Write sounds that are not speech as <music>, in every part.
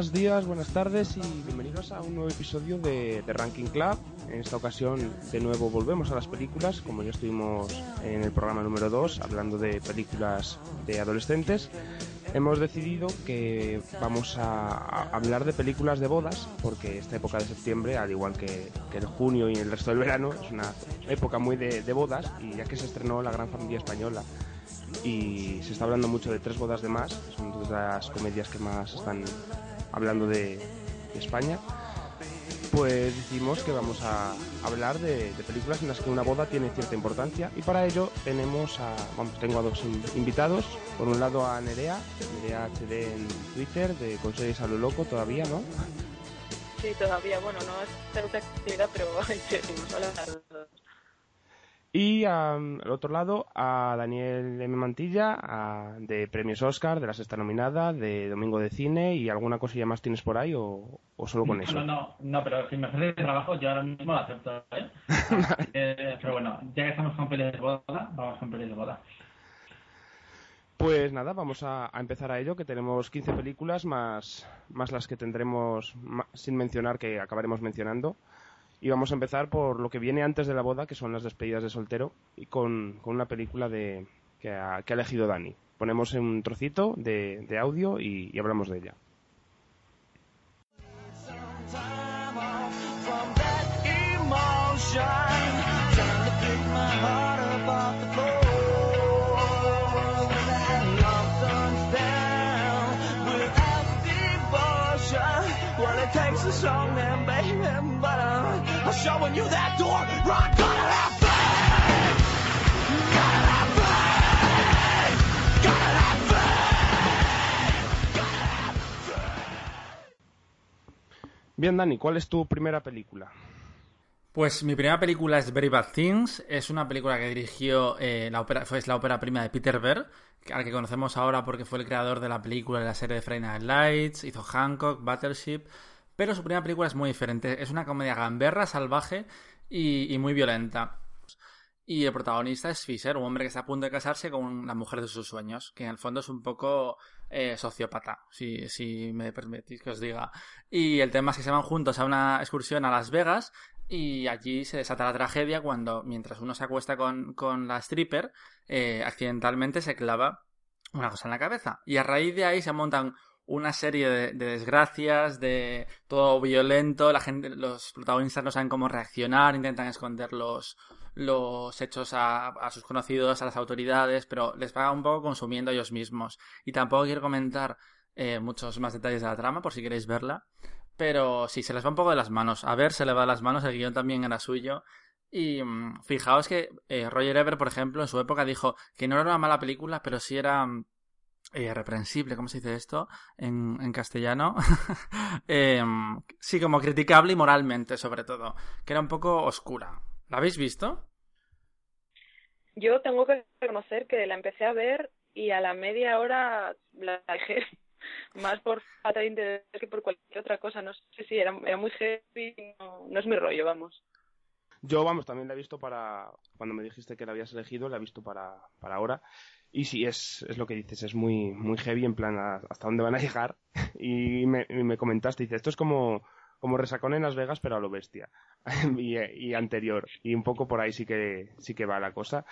Buenos días, buenas tardes y bienvenidos a un nuevo episodio de, Ranking Club. En esta ocasión, de nuevo, volvemos a las películas, como ya estuvimos en el programa número 2, hablando de películas de adolescentes. Hemos decidido que vamos a, hablar de películas de bodas, porque esta época de septiembre, al igual que, el junio y el resto del verano, es una época muy de, de bodas, y ya que se estrenó La Gran Familia Española, y se está hablando mucho de Tres bodas de más, son de las comedias que más están hablando de, España, pues decimos que vamos a hablar de, películas en las que una boda tiene cierta importancia y para ello tenemos a, vamos, tengo a dos invitados, por un lado a Nerea, Nerea HD en Twitter, de Consejos a lo Loco todavía, ¿no? Sí, todavía, bueno, no es mucha actividad, pero <laughs> y al otro lado a Daniel M. Mantilla de Premios Oscar, de la sexta nominada, de Domingo de Cine y alguna cosilla más tienes por ahí o, solo con eso. No, no, no, pero si me haces trabajo yo ahora mismo lo acepto. ¿eh? <laughs> eh, pero bueno, ya que estamos con pelis de boda, vamos con pelis de boda. Pues nada, vamos a, empezar a ello, que tenemos 15 películas más, más las que tendremos sin mencionar, que acabaremos mencionando. Y vamos a empezar por lo que viene antes de la boda, que son las despedidas de soltero, y con, una película de, que, ha, elegido Dani. Ponemos un trocito de, audio y, hablamos de ella. Bien, Dani, ¿cuál es tu primera película? Pues mi primera película es Very Bad Things. Es una película que dirigió eh, la ópera, fue la ópera prima de Peter Berg, al que conocemos ahora porque fue el creador de la película de la serie de Friday Night Lights, hizo Hancock, Battleship. Pero su primera película es muy diferente. Es una comedia gamberra, salvaje y, muy violenta. Y el protagonista es Fisher, un hombre que está a punto de casarse con la mujer de sus sueños, que en el fondo es un poco eh, sociópata, si, me permitís que os diga. Y el tema es que se van juntos a una excursión a Las Vegas y allí se desata la tragedia cuando, mientras uno se acuesta con, con la stripper, eh, accidentalmente se clava una cosa en la cabeza. Y a raíz de ahí se montan una serie de, desgracias, de todo violento, la gente, los protagonistas no saben cómo reaccionar, intentan esconder los, los hechos a, sus conocidos, a las autoridades, pero les va un poco consumiendo ellos mismos. Y tampoco quiero comentar eh, muchos más detalles de la trama, por si queréis verla, pero sí, se les va un poco de las manos. A ver, se le va de las manos, el guion también era suyo. Y mm, fijaos que eh, Roger Ebert, por ejemplo, en su época dijo que no era una mala película, pero sí era mm, eh, reprensible, ¿cómo se dice esto en, castellano? <laughs> Em, sí, como criticable y moralmente, sobre todo, que era un poco oscura. ¿La habéis visto? Yo tengo que reconocer que la empecé a ver y a la media hora la dejé <laughs> más por falta de interés que por cualquier otra cosa. No sé si era, era muy heavy, no, no es mi rollo, vamos. Yo, vamos, también la he visto para. Cuando me dijiste que la habías elegido, la he visto para, para ahora. Y sí, es, es lo que dices, es muy, muy heavy en plan hasta dónde van a llegar. <laughs> Y me, me comentaste, dice, esto es como, como resacón en Las Vegas, pero a lo bestia. <laughs> y, y, anterior. Y un poco por ahí sí que, sí que va la cosa.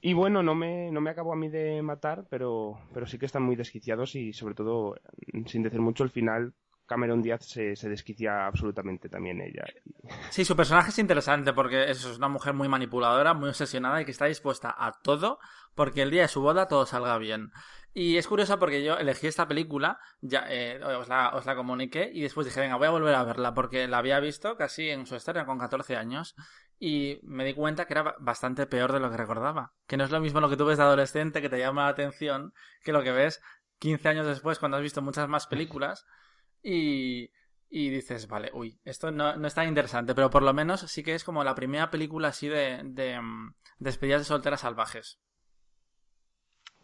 Y bueno, no me, no me acabo a mí de matar, pero, pero sí que están muy desquiciados y sobre todo, sin decir mucho, el final Cameron Díaz se, se, desquicia absolutamente también ella. Sí, su personaje es interesante porque es una mujer muy manipuladora, muy obsesionada y que está dispuesta a todo porque el día de su boda todo salga bien. Y es curioso porque yo elegí esta película, ya eh, os, la, os la comuniqué y después dije, venga, voy a volver a verla porque la había visto casi en su historia con 14 años y me di cuenta que era bastante peor de lo que recordaba. Que no es lo mismo lo que tú ves de adolescente que te llama la atención que lo que ves 15 años después cuando has visto muchas más películas y, y dices, vale, uy, esto no, no es tan interesante, pero por lo menos sí que es como la primera película así de, de, mm, despedidas de solteras salvajes.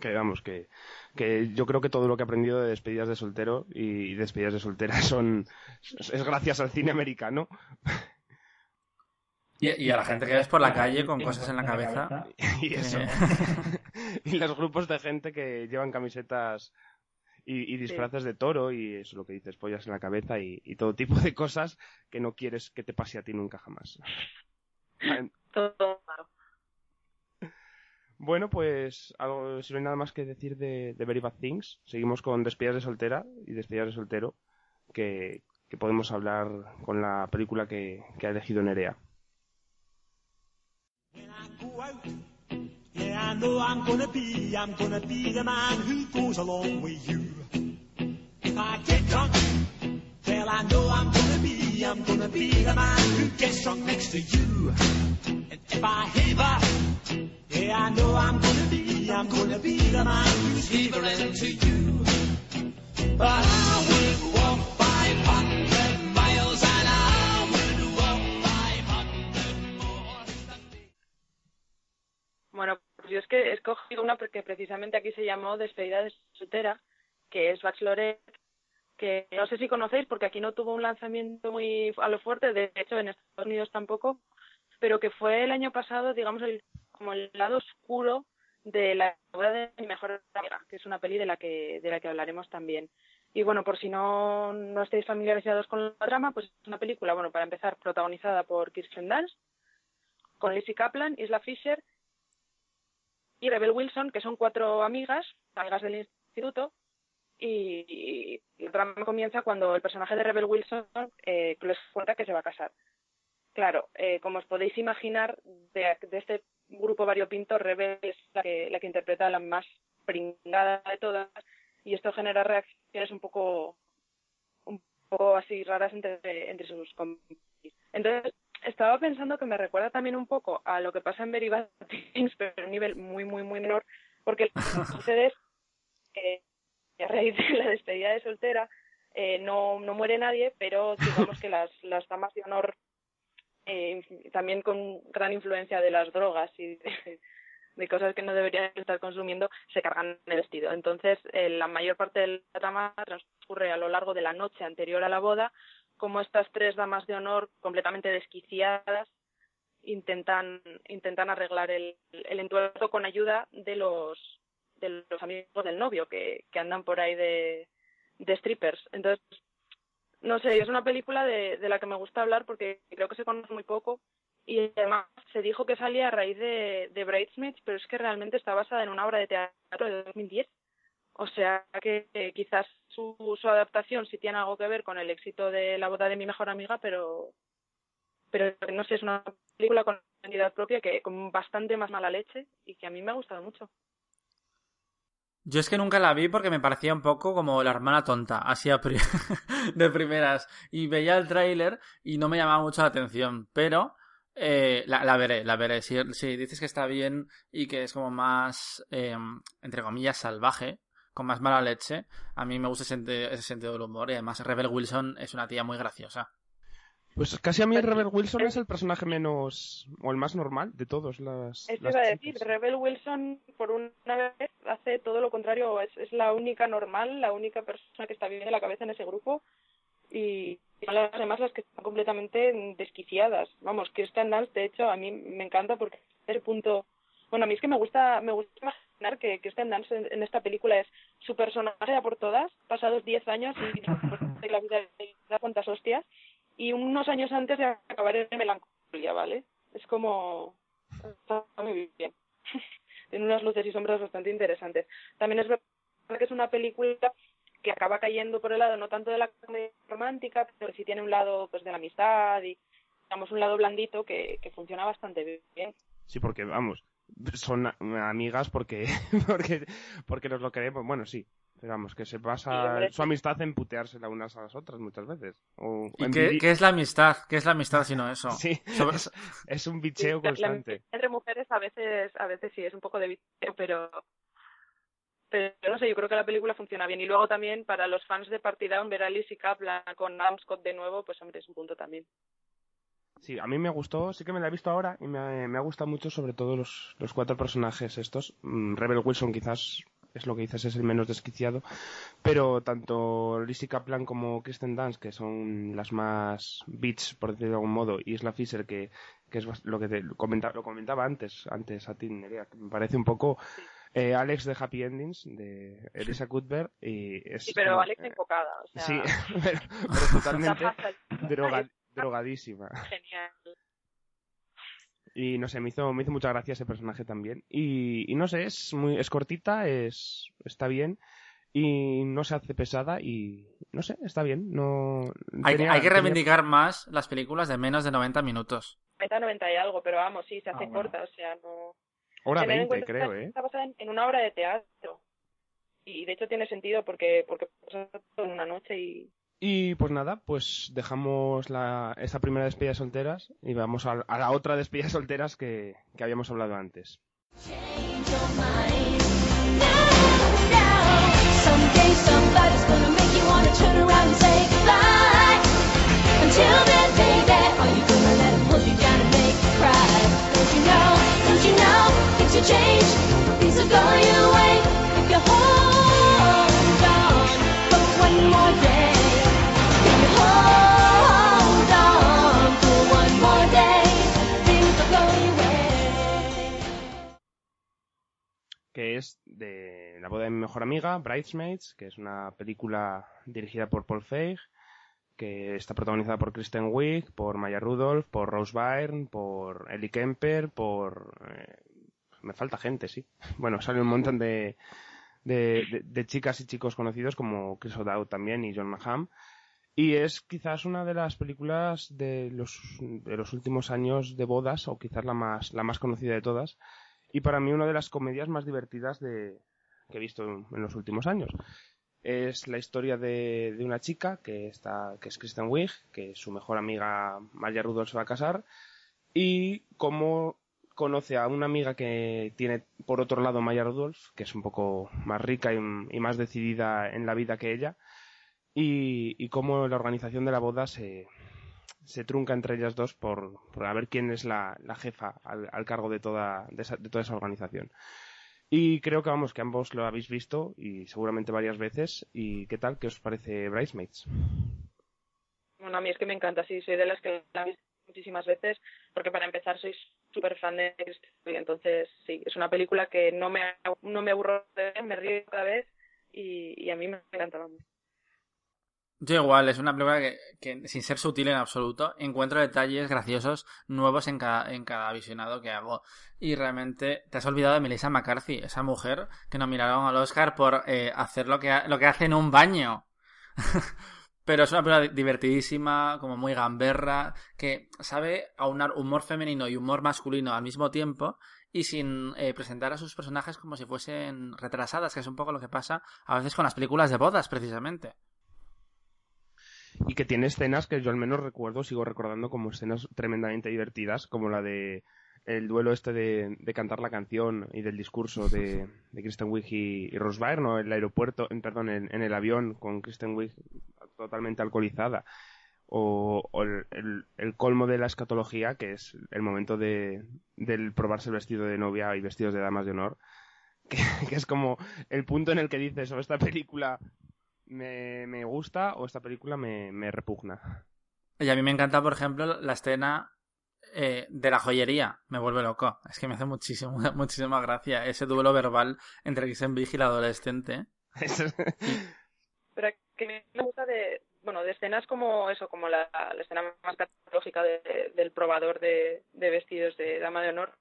Que vamos, que, que yo creo que todo lo que he aprendido de despedidas de soltero y despedidas de solteras <laughs> son es gracias al cine americano. Y, a la gente que ves por la calle con cosas en la cabeza. <laughs> Y eso. <laughs> y los grupos de gente que llevan camisetas y, disfraces de toro y eso lo que dices, pollas en la cabeza y, todo tipo de cosas que no quieres que te pase a ti nunca jamás. todo bueno, pues algo, si no hay nada más que decir de, Very Bad Things, seguimos con despedidas de soltera y despedidas de soltero, que, podemos hablar con la película que, que ha elegido Nerea. I know I'm gonna be, I'm gonna be the man who goes along with you. If I get drunk, well I know I'm gonna be, I'm gonna be the man who gets drunk next to you. And if I heaver, yeah I know I'm gonna be, I'm gonna be the man who's heavering to you. But I will yo es que he escogido una porque precisamente aquí se llamó Despedida de soltera, que es Bachelorette, que no sé si conocéis porque aquí no tuvo un lanzamiento muy a lo fuerte, de hecho en Estados Unidos tampoco, pero que fue el año pasado, digamos, el, como el lado oscuro de la de mi mejor amiga, que es una peli de la que, de la que hablaremos también. Y bueno, por si no, no estáis familiarizados con la trama, pues es una película, bueno, para empezar, protagonizada por Kirsten Dunst, con Lizzie Kaplan, Isla Fisher y Rebel Wilson, que son cuatro amigas, amigas del instituto, y, el drama comienza cuando el personaje de Rebel Wilson eh, les cuenta que se va a casar. Claro, eh, como os podéis imaginar, de, este grupo variopinto, Rebel es la que, la que interpreta la más pringada de todas y esto genera reacciones un poco un poco así raras entre, entre sus Entonces, estaba pensando que me recuerda también un poco a lo que pasa en Very pero a un nivel muy, muy, muy menor, porque lo que <laughs> sucede es que a raíz de la despedida de soltera eh, no, no muere nadie, pero digamos que las, las damas de honor eh, también con gran influencia de las drogas y de, cosas que no deberían estar consumiendo, se cargan el vestido. Entonces, eh, la mayor parte de la trama transcurre a lo largo de la noche anterior a la boda, como estas tres damas de honor completamente desquiciadas intentan intentan arreglar el, el entuerto con ayuda de los de los amigos del novio que, que andan por ahí de, de strippers. Entonces, no sé, es una película de, de la que me gusta hablar porque creo que se conoce muy poco y además se dijo que salía a raíz de, de Bridesmaids, pero es que realmente está basada en una obra de teatro de 2010. O sea que quizás su, adaptación sí tiene algo que ver con el éxito de La boda de mi mejor amiga, pero pero no sé, es una película con identidad propia que con bastante más mala leche y que a mí me ha gustado mucho. Yo es que nunca la vi porque me parecía un poco como la hermana tonta, así <laughs> de primeras. Y veía el tráiler y no me llamaba mucho la atención, pero eh, la, veré, la veré. Si, dices que está bien y que es como más, em, entre comillas, salvaje, con más mala leche, a mí me gusta ese, ese sentido del humor y además Rebel Wilson es una tía muy graciosa. Pues casi a mí Rebel Wilson es el personaje menos o el más normal de todos las. Esto iba a decir, Rebel Wilson por una vez hace todo lo contrario, es, es la única normal, la única persona que está bien de la cabeza en ese grupo y, las demás las que están completamente desquiciadas. Vamos, Kirsten Dunst, de hecho, a mí me encanta porque es el punto. Bueno, a mí es que me gusta, me gusta que Kirsten Dunst en, esta película es su personaje a por todas, pasados 10 años y la vida da cuantas hostias y unos años antes de acabar en melancolía, ¿vale? Es como... Está muy bien. <laughs> Tiene unas luces y sombras bastante interesantes. También es verdad que es una película que acaba cayendo por el lado no tanto de la comedia romántica, pero sí tiene un lado pues de la amistad y digamos un lado blandito que, que funciona bastante bien. Sí, porque vamos, son amigas porque <laughs> porque porque nos lo queremos. Bueno, sí, Digamos, que se pasa su amistad en putearse las unas a las otras muchas veces. ¿Y qué, es la amistad? ¿Qué es la amistad si no eso? <laughs> Sí, es, un bicheo constante. entre mujeres a veces, a veces sí, es un poco de bicheo, pero, pero no sé, yo creo que la película funciona bien. Y luego también para los fans de Partidown ver a y Kaplan con Adam Scott de nuevo, pues hombre, es un punto también. Sí, a mí me gustó, sí que me la he visto ahora y me, me ha gustado mucho sobre todo los, los cuatro personajes estos. Mm, Rebel Wilson quizás es lo que dices, es el menos desquiciado. Pero tanto Lizzie Kaplan como Kristen Dance, que son las más beats, por decirlo de algún modo, y Isla Fisher, que, que es lo que te comentaba, lo comentaba antes, antes a ti, Nerea, que me parece un poco Eh, Alex de Happy Endings, de Elisa Cuthbert. Y es Sí, pero Alex enfocada. O sea, Sí, pero, <laughs> pero totalmente <laughs> droga- drogadísima. <laughs> genial. Y no sé, me hizo, me hizo mucha gracia ese personaje también. Y, y no sé, es muy, es cortita, es, está bien. Y no se hace pesada y no sé, está bien. No, Hay, tenía- hay que tenía- reivindicar más las películas de menos de 90 minutos. 90, 90 y algo, pero vamos, sí, se hace Ah, bueno. corta, o sea, no... Hora Tener en 20, cuenta creo, ¿eh? Está basada en, en una obra de teatro. Y de hecho tiene sentido porque porque pasa todo en una noche y Y pues nada, pues dejamos la, esta primera despedida de solteras y vamos a, a la otra despedida de solteras que, que habíamos hablado antes. Change your mind. No, no. Someday somebody's gonna make que es de la boda de mi mejor amiga, Bridesmaids, que es una película dirigida por Paul Feig, que está protagonizada por Kristen Wiig, por Maya Rudolph, por Rose Byrne, por Ellie Kemper, por... eh, me falta gente, sí. <laughs> Bueno, sale un montón de, de, de- de chicas y chicos conocidos como Chris O'Dowd también y John Maham. Y es quizás una de las películas de los, de los últimos años de bodas, o quizás la más, la más conocida de todas, y para mí una de las comedias más divertidas de, que he visto en, los últimos años. Es la historia de, de una chica que, está, que es Kristen Wiig, que su mejor amiga Maya Rudolph se va a casar, y cómo conoce a una amiga que tiene por otro lado Maya Rudolph, que es un poco más rica y, y más decidida en la vida que ella, y, y cómo la organización de la boda se, se trunca entre ellas dos por, por a ver quién es la, la jefa al, al cargo de toda, de, esa, de toda esa organización. Y creo que vamos, que ambos lo habéis visto y seguramente varias veces. ¿Y qué tal? ¿Qué os parece Bridesmaids? Bueno, a mí es que me encanta, sí, soy de las que la he visto muchísimas veces, porque para empezar soy súper fan de Wiig, entonces sí, es una película que no me, no me aburro de ver, me río cada vez y, y a mí me encanta, vamos. Yo igual, es una película que, sin ser sutil en absoluto, encuentro detalles graciosos nuevos en cada, en cada visionado que hago. Y realmente te has olvidado de Melissa McCarthy, esa mujer que nominaron al Oscar por eh, hacer lo que, lo que hace en un baño. <laughs> Pero es una película divertidísima, como muy gamberra, que sabe aunar humor femenino y humor masculino al mismo tiempo y sin eh, presentar a sus personajes como si fuesen retrasadas, que es un poco lo que pasa a veces con las películas de bodas, precisamente. Y que tiene escenas que yo al menos recuerdo, sigo recordando como escenas tremendamente divertidas, como la de el duelo este de, de cantar la canción y del discurso de, de Kristen Wiig y, y Rose Byrne, ¿no? en el aeropuerto, en, perdón, en, el avión con Kristen Wiig totalmente alcoholizada. O, el, colmo de la escatología, que es el momento de, del probarse el vestido de novia y vestidos de damas de honor, <laughs> que, que es como el punto en el que dices, o esta película me, me gusta o esta película me, me repugna. Y a mí me encanta, por ejemplo, la escena eh, de la joyería. Me vuelve loco. Es que me hace muchísimo, <laughs> muchísima gracia ese duelo verbal entre Kristen Wiig y la adolescente. Pero que me gusta de, bueno, de escenas como eso, como la, la escena más catológica de- del probador de, de vestidos de dama de honor,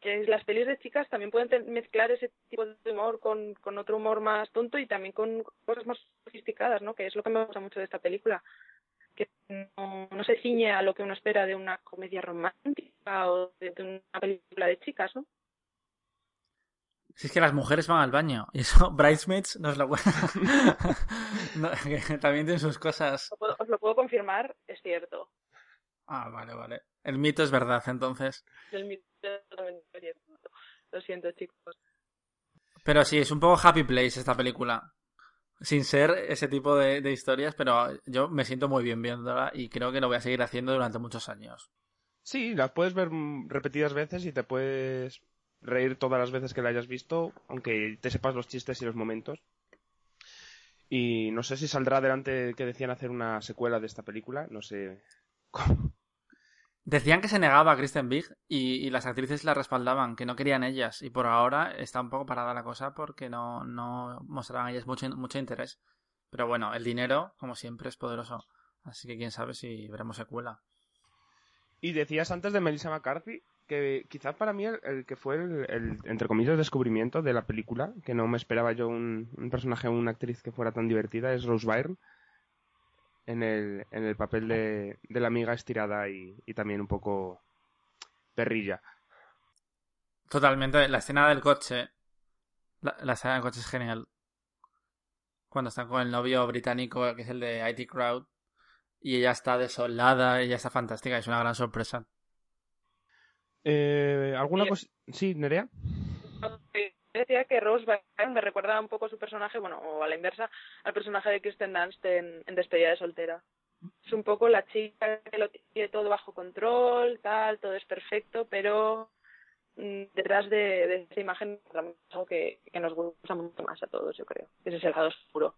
que las pelis de chicas también pueden mezclar ese tipo de humor con, con otro humor más tonto y también con cosas más sofisticadas, ¿no? Que es lo que me gusta mucho de esta película, que no, no se ciñe a lo que uno espera de una comedia romántica o de, de una película de chicas, ¿no? Si es que las mujeres van al baño. Y eso, <laughs> Bridesmaids nos lo <laughs> no, También tiene sus cosas. Os lo puedo confirmar, es cierto. Ah, vale, vale. El mito es verdad, entonces. El mito es totalmente cierto. Lo siento, chicos. Pero sí, es un poco happy place esta película. Sin ser ese tipo de, de historias, pero yo me siento muy bien viéndola y creo que lo voy a seguir haciendo durante muchos años. Sí, las puedes ver repetidas veces y te puedes reír todas las veces que la hayas visto, aunque te sepas los chistes y los momentos. Y no sé si saldrá adelante que decían hacer una secuela de esta película, no sé. <laughs> Decían que se negaba a Kristen Big y, y las actrices la respaldaban, que no querían ellas. Y por ahora está un poco parada la cosa porque no, no mostraban ellas mucho, mucho interés. Pero bueno, el dinero, como siempre, es poderoso. Así que quién sabe si veremos secuela. Y decías antes de Melissa McCarthy que quizás para mí el, el que fue el, entre comillas, descubrimiento de la película, que no me esperaba yo un, un personaje o una actriz que fuera tan divertida, es Rose Byrne en el, en el papel de, de la amiga estirada y, y también un poco perrilla. Totalmente, la escena del coche. La, la escena del coche es genial. Cuando están con el novio británico, que es el de IT Crowd, y ella está desolada, ella está fantástica, es una gran sorpresa. Eh, ¿Alguna cosa? Sí, Nerea. Decía que Rose Byrne me recuerda un poco a su personaje, bueno, o a la inversa, al personaje de Kristen Dunst en, Despedida de soltera. Es un poco la chica que lo tiene todo bajo control, tal, todo es perfecto, pero mm, detrás de, de esa imagen algo que, que nos gusta mucho más a todos, yo creo. Ese es el lado oscuro.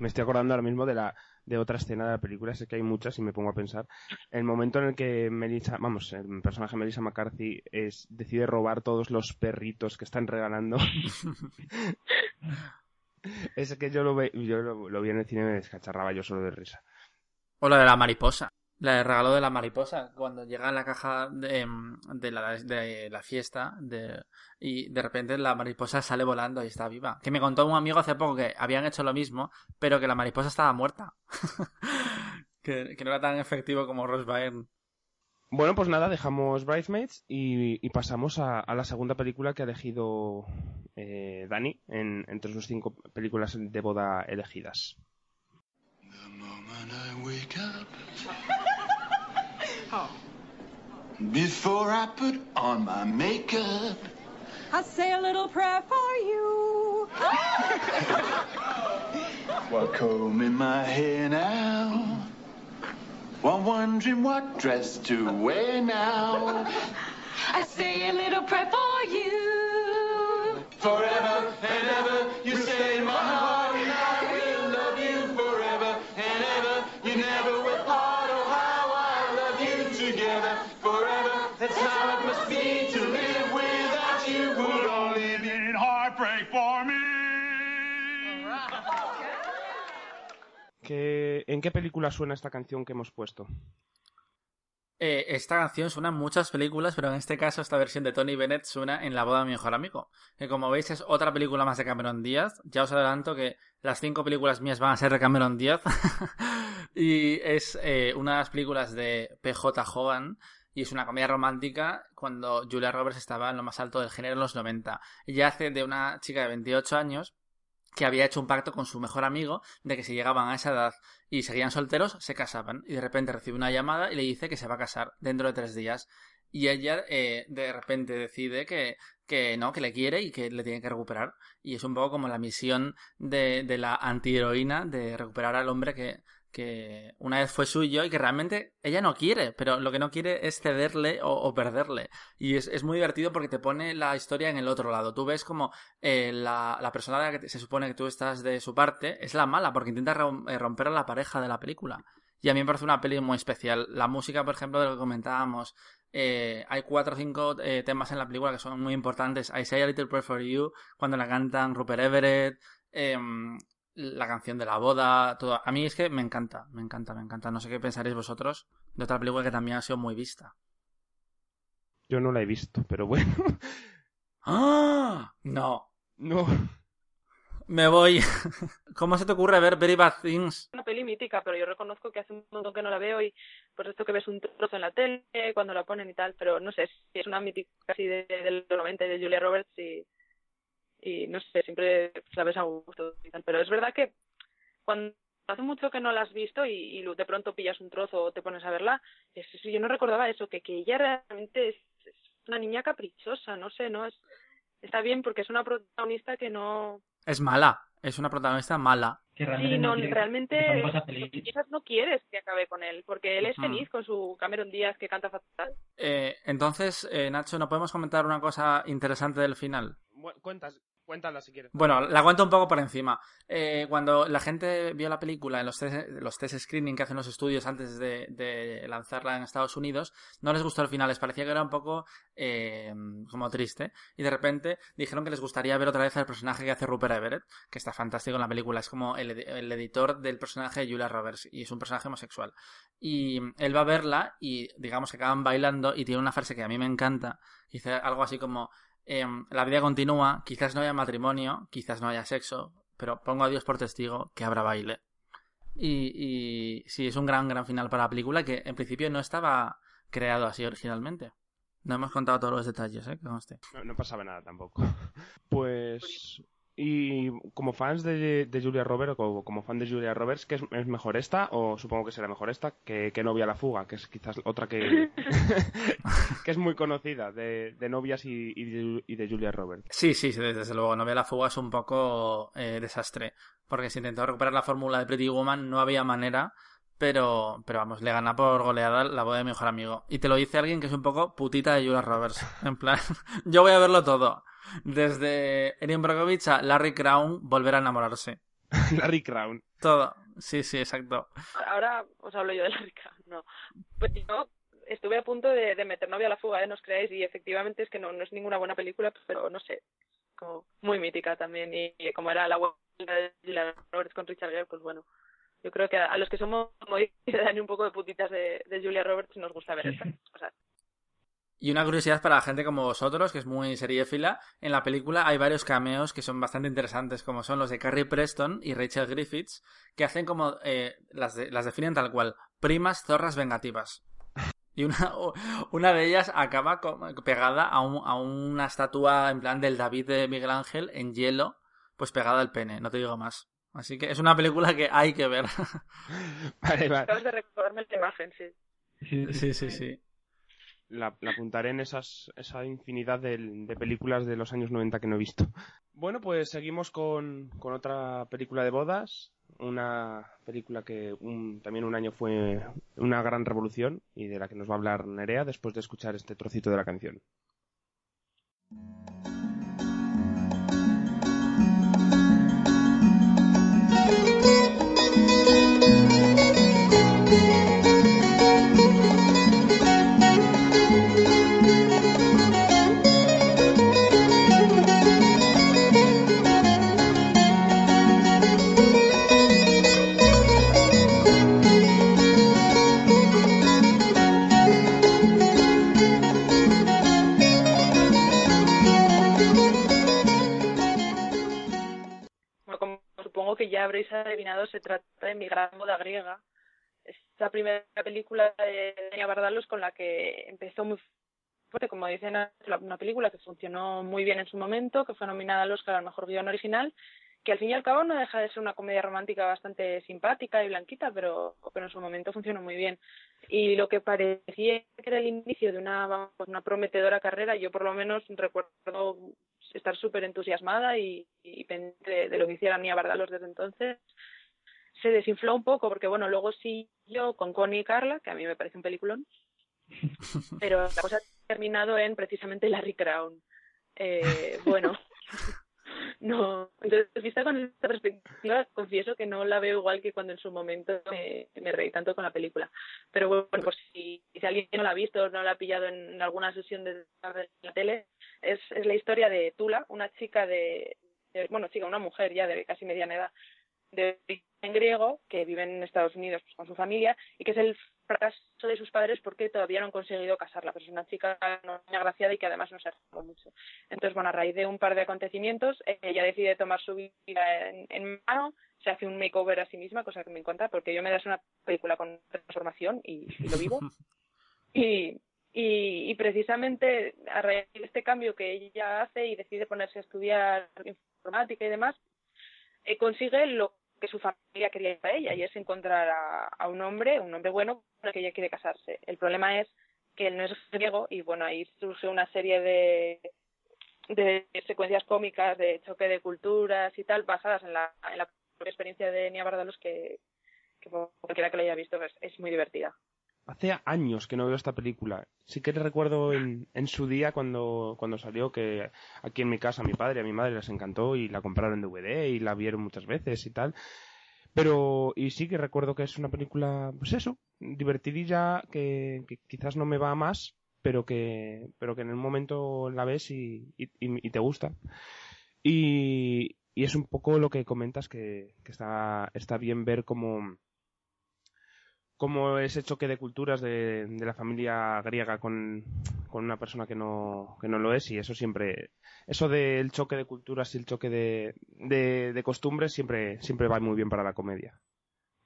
Me estoy acordando ahora mismo de la de otra escena de la película, sé que hay muchas y me pongo a pensar. El momento en el que Melissa, vamos, el personaje Melissa McCarthy es, decide robar todos los perritos que están regalando. <laughs> es que yo lo, ve, yo lo, lo vi en el cine y me descacharraba yo solo de risa. O la de la mariposa. La de regalo de la mariposa. Cuando llega en la caja de, em, de, la, de la fiesta de, y de repente la mariposa sale volando y está viva. Que me contó un amigo hace poco que habían hecho lo mismo, pero que la mariposa estaba muerta. <laughs> que, que no era tan efectivo como Rose Byrne. Bueno, pues nada, dejamos Bridesmaids y, y pasamos a, a, la segunda película que ha elegido eh, Dani en, entre sus cinco películas de boda elegidas. The moment I wake up. <laughs> Oh. Before I put on my makeup. I say a little prayer for you. <laughs> While combing my hair now. While wondering what dress to wear now. <laughs> I say a little prayer for you. Forever ¿Qué, ¿En qué película suena esta canción que hemos puesto? Eh, esta canción suena en muchas películas, pero en este caso esta versión de Tony Bennett suena en La boda de mi mejor amigo. Que como veis es otra película más de Cameron Díaz. Ya os adelanto que las cinco películas mías van a ser de Cameron Díaz. <laughs> y es eh, una de las películas de PJ Hogan. Y es una comedia romántica cuando Julia Roberts estaba en lo más alto del género en los 90. Ella hace de una chica de 28 años que había hecho un pacto con su mejor amigo de que si llegaban a esa edad y seguían solteros, se casaban. Y de repente recibe una llamada y le dice que se va a casar dentro de tres días. Y ella eh, de repente decide que, que no, que le quiere y que le tiene que recuperar. Y es un poco como la misión de, de la antiheroína de recuperar al hombre que, que una vez fue suyo y que realmente ella no quiere, pero lo que no quiere es cederle o, perderle. Y es, es, muy divertido porque te pone la historia en el otro lado. Tú ves como eh, la, la, persona de la que se supone que tú estás de su parte es la mala porque intenta eh, romper a la pareja de la película. Y a mí me parece una peli muy especial. La música, por ejemplo, de lo que comentábamos. Eh, hay cuatro o cinco eh, temas en la película que son muy importantes. I Say a Little Prayer for You, cuando la cantan Rupert Everett. Eh, la canción de la boda, todo. A mí es que me encanta, me encanta, me encanta. No sé qué pensaréis vosotros de otra película que también ha sido muy vista. Yo no la he visto, pero bueno. <laughs> ¡Ah! No. No. Me voy. <laughs> ¿Cómo se te ocurre ver Very Bad Things? Una peli mítica, pero yo reconozco que hace un montón que no la veo y por esto que ves un trozo en la tele cuando la ponen y tal, pero no sé, si es una mítica así de, de, los 90 de Julia Roberts y y no sé, siempre la ves a gusto. Pero es verdad que cuando hace mucho que no la has visto y, y de pronto pillas un trozo o te pones a verla, es, yo no recordaba eso, que, que ella realmente es, es, una niña caprichosa, no sé, no es está bien porque es una protagonista que no es mala, es una protagonista mala. Que realmente sí, no, no realmente quizás no quieres que acabe con él, porque él es feliz con su Cameron Díaz que canta fatal. Eh, entonces, eh, Nacho, ¿no podemos comentar una cosa interesante del final? Bueno, cuentas. Cuéntala si quieres. Bueno, la cuento un poco por encima. Eh, cuando la gente vio la película en los test, los test screening que hacen los estudios antes de, lanzarla en Estados Unidos, no les gustó el final, les parecía que era un poco eh, como triste. Y de repente dijeron que les gustaría ver otra vez al personaje que hace Rupert Everett, que está fantástico en la película. Es como el, el editor del personaje de Julia Roberts y es un personaje homosexual. Y él va a verla y digamos que acaban bailando y tiene una frase que a mí me encanta. Dice algo así como em, la vida continúa, quizás no haya matrimonio, quizás no haya sexo, pero pongo a Dios por testigo que habrá baile. Y, y sí, es un gran, gran final para la película que en principio no estaba creado así originalmente. No hemos contado todos los detalles, ¿eh? No pasaba nada tampoco. <laughs> Pues. Y como fans de, de Julia Roberts, o como fan de Julia Roberts, ¿qué es, es mejor esta? O supongo que será mejor esta que, que Novia a la Fuga, que es quizás otra que. <laughs> <laughs> que es muy conocida, de, de novias y, y de, y de Julia Roberts. Sí, sí, sí, desde luego. Novia la fuga es un poco eh, desastre. Porque se intentó recuperar la fórmula de Pretty Woman, no había manera. Pero, pero vamos, le gana por goleada la boda de mi mejor amigo. Y te lo dice alguien que es un poco putita de Julia Roberts. En plan, <laughs> yo voy a verlo todo. Desde Erin Brockovich a Larry Crown volver a enamorarse. <laughs> Larry Crown. Todo. Sí, sí, exacto. Ahora os hablo yo de la rica. No. Pues yo estuve a punto de, de meter novia a la fuga, ¿eh? no os creáis, y efectivamente es que no, no es ninguna buena película, pero no sé, como muy mítica también, y, y como era la vuelta de Julia Roberts con Richard Gere, pues bueno, yo creo que a, a los que somos, como dice Dani, un poco de putitas de, de Julia Roberts nos gusta ver <laughs> estas cosas. Y una curiosidad para la gente como vosotros, que es muy seriéfila, en la película hay varios cameos que son bastante interesantes, como son los de Carrie Preston y Rachel Griffiths, que hacen como, eh, las, de- las definen tal cual, primas zorras vengativas. Y una, una de ellas acaba pegada a, un- a una estatua en plan del David de Miguel Ángel en hielo, pues pegada al pene, no te digo más. Así que es una película que hay que ver. <laughs> Vale, vale. Acabas de recordarme la imagen, sí. Sí, sí, sí, sí. La, apuntaré en esas, esa infinidad de, películas de los años 90 que no he visto. Bueno, pues seguimos con, con otra película de bodas. Una película que también un año fue una gran revolución y de la que nos va a hablar Nerea después de escuchar este trocito de la canción. Supongo que ya habréis adivinado, se trata de Mi gran boda griega. Es la primera película de Dania Bardalos con la que empezó muy fuerte, como dicen, una película que funcionó muy bien en su momento, que fue nominada al Oscar al mejor guion original, que al fin y al cabo no deja de ser una comedia romántica bastante simpática y blanquita, pero, pero en su momento funcionó muy bien. Y lo que parecía que era el inicio de una, una prometedora carrera, yo por lo menos recuerdo estar súper entusiasmada y, y pendiente de, de lo que hiciera Nia Bardalos desde entonces. Se desinfló un poco porque, bueno, luego sí yo con Connie y Carla, que a mí me parece un peliculón, <laughs> pero la cosa ha terminado en precisamente Larry Crown. Eh, bueno, <laughs> no. Entonces, vista con esta perspectiva, confieso que no la veo igual que cuando en su momento me, me reí tanto con la película. Pero bueno, por si, si alguien no la ha visto o no la ha pillado en alguna sesión de la tele, es, es la historia de Tula, una chica de, de- bueno, chica, una mujer ya de casi mediana edad, de origen griego, que vive en Estados Unidos pues, con su familia, y que es el fracaso de sus padres porque todavía no han conseguido casarla. Pues es una chica no agraciada y que además no se arriesgó mucho. Entonces, bueno, a raíz de un par de acontecimientos, ella decide tomar su vida en, en mano, se hace un makeover a sí misma, cosa que me encanta, porque yo me das una película con transformación y, y lo vivo. <laughs> Y, y, y precisamente a raíz de este cambio que ella hace y decide ponerse a estudiar informática y demás, eh, consigue lo que su familia quería para ella y es encontrar a, un hombre, un hombre bueno con el que ella quiere casarse. El problema es que él no es griego y bueno, ahí surge una serie de, de secuencias cómicas, de choque de culturas y tal, basadas en la, en la experiencia de Nia Bardalos que, que cualquiera que la haya visto pues, es muy divertida. Hace años que no veo esta película. Sí que recuerdo en, en su día cuando, cuando salió que aquí en mi casa a mi padre y a mi madre les encantó y la compraron en DVD y la vieron muchas veces y tal. Pero, y sí que recuerdo que es una película, pues eso, divertidilla, que, quizás no me va más, pero que, en el momento la ves y, y, te gusta. Y, es un poco lo que comentas que, está, está bien ver cómo, cómo ese choque de culturas de, la familia griega con, una persona que no, lo es y eso siempre, eso del choque de culturas y el choque de, costumbres siempre, siempre va muy bien para la comedia.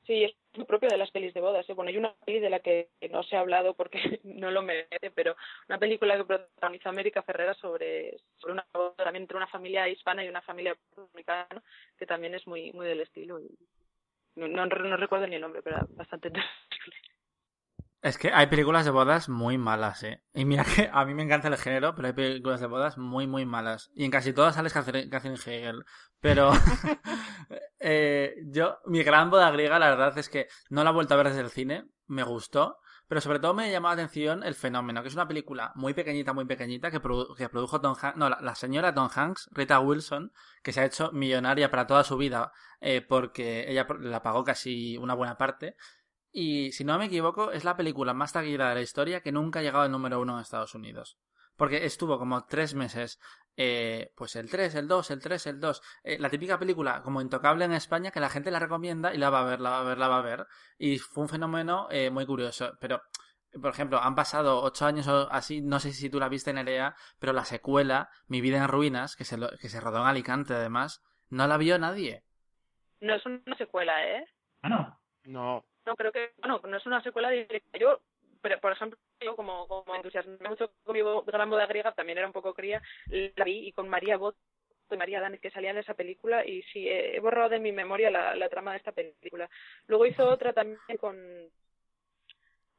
Sí, es muy propio de las pelis de bodas. ¿eh? Bueno, hay una peli de la que no se ha hablado porque <laughs> no lo merece, pero una película que protagonizó América Ferrera sobre, sobre una boda también entre una familia hispana y una familia puertorriqueña, que también es muy muy del estilo. Y no, no, no recuerdo ni el nombre, pero era bastante <laughs> terrible. Es que hay películas de bodas muy malas, ¿eh? Y mira que a mí me encanta el género, pero hay películas de bodas muy, muy malas. Y en casi todas sales Catherine Catherine Hegel. Pero <laughs> <laughs> eh, yo, mi gran boda griega, la verdad es que no la he vuelto a ver desde el cine. Me gustó. Pero sobre todo me llamó la atención El Fenómeno, que es una película muy pequeñita, muy pequeñita, que, produ- que produjo Tom no, la, señora Tom Hanks, Rita Wilson, que se ha hecho millonaria para toda su vida, eh, porque ella la pagó casi una buena parte. Y si no me equivoco, es la película más taquillera de la historia que nunca ha llegado al número uno en Estados Unidos. Porque estuvo como tres meses, eh, pues el 3, el 2, el 3, el 2. eh, la típica película como intocable en España que la gente la recomienda y la va a ver, la va a ver, la va a ver. Y fue un fenómeno eh, muy curioso. Pero, por ejemplo, han pasado ocho años o así, no sé si tú la viste en Nerea, pero la secuela, Mi vida en ruinas, que se, lo- que se rodó en Alicante además, no la vio nadie. No es una secuela, ¿eh? Ah, no. No, No, creo que, bueno, no es una secuela directa. Yo, pero, por ejemplo, yo como, como entusiasmé mucho con mi gran boda griega, también era un poco cría, la vi y con María Bot y María Danes que salían de esa película y sí, he borrado de mi memoria la, la trama de esta película. Luego hizo otra también con,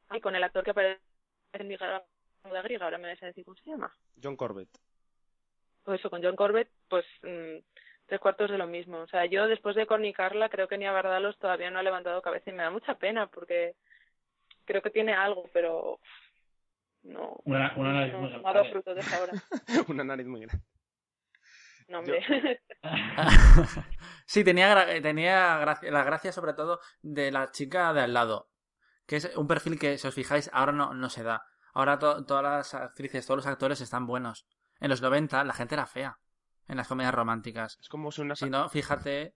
ay, con el actor que aparece en mi gran boda griega, ahora me vais a decir cómo se llama. John Corbett. Pues eso, con John Corbett, pues mm, tres cuartos de lo mismo. O sea, yo después de cornicarla creo que Nia Bardalos todavía no ha levantado cabeza y me da mucha pena porque creo que tiene algo, pero no, Una, una nariz no, muy no ha grande. dado frutos de esa hora. <laughs> Una nariz muy grande. No, hombre. <laughs> sí, tenía, gra- tenía gracia- la gracia sobre todo de la chica de al lado. Que es un perfil que, si os fijáis, ahora no, no se da. Ahora to- todas las actrices, todos los actores están buenos. En los 90 la gente era fea. En las comedias románticas. Es como si una... Si no, fíjate,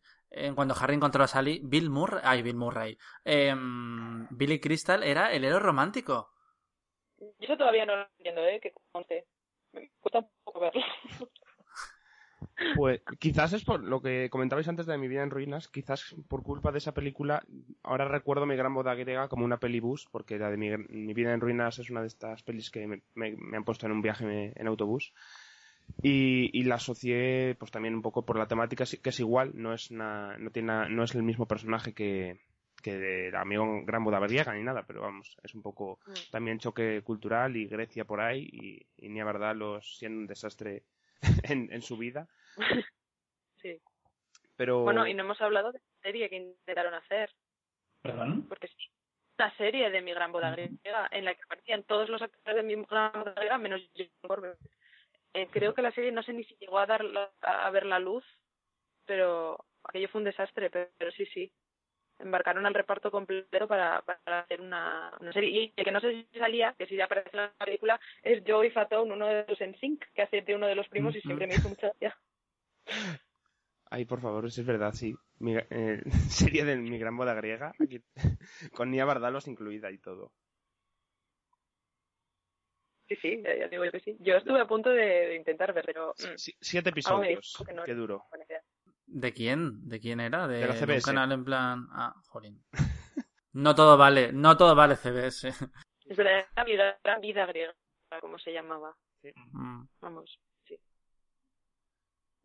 cuando Harry encontró a Sally, Bill Murray, ay, Bill Murray, em, Billy Crystal era el héroe romántico. Yo eso todavía no lo entiendo, ¿eh? Que conste. Me cuesta un poco verlo. <laughs> Pues quizás es por lo que comentabais antes de Mi vida en ruinas, quizás por culpa de esa película, ahora recuerdo mi gran boda griega como una pelibus, porque la de mi, Mi vida en ruinas es una de estas pelis que me, me- me han puesto en un viaje en autobús. Y, y la asocié pues también un poco por la temática que es igual, no es una, no tiene no es el mismo personaje que, que de amigo gran boda griega ni nada, pero vamos, es un poco también choque cultural y Grecia por ahí y, y ni a verdad los siendo un desastre <laughs> en, en su vida. Sí. Pero Bueno, y no hemos hablado de la serie que intentaron hacer. ¿Perdón? porque sí, una serie de mi gran boda griega en la que aparecían todos los actores de mi gran boda griega menos John Corbett. Eh, creo que la serie no sé ni si llegó a dar la- a ver la luz, pero aquello fue un desastre, pero, pero sí, sí. Embarcaron al reparto completo para, para hacer una, una serie. Y el que no sé si salía, que si ya aparece en la película, es Joey Fatone, uno de los NSYNC, que hace de uno de los primos y siempre me hizo mucha gracia. Ay, por favor, eso es verdad, sí. Mi, eh, <laughs> serie de mi gran boda griega, aquí, con Nia Bardalos incluida y todo. Sí, sí, ya digo yo que sí. Yo estuve a punto de, de intentar ver, pero... mm, Si- siete episodios, dijo que no qué duro. ¿De quién? ¿De quién era? De, De la un CBS. canal en plan. Ah, jolín. <laughs> No todo vale, no todo vale CBS. Es era mi gran vida griega, como se llamaba. Mm. Vamos, sí.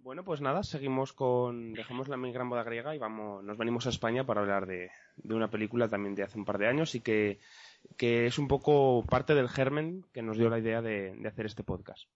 Bueno, pues nada, seguimos con. Dejamos la gran boda griega y vamos, nos venimos a España para hablar de, de una película también de hace un par de años y que, que es un poco parte del germen que nos dio la idea de, hacer este podcast.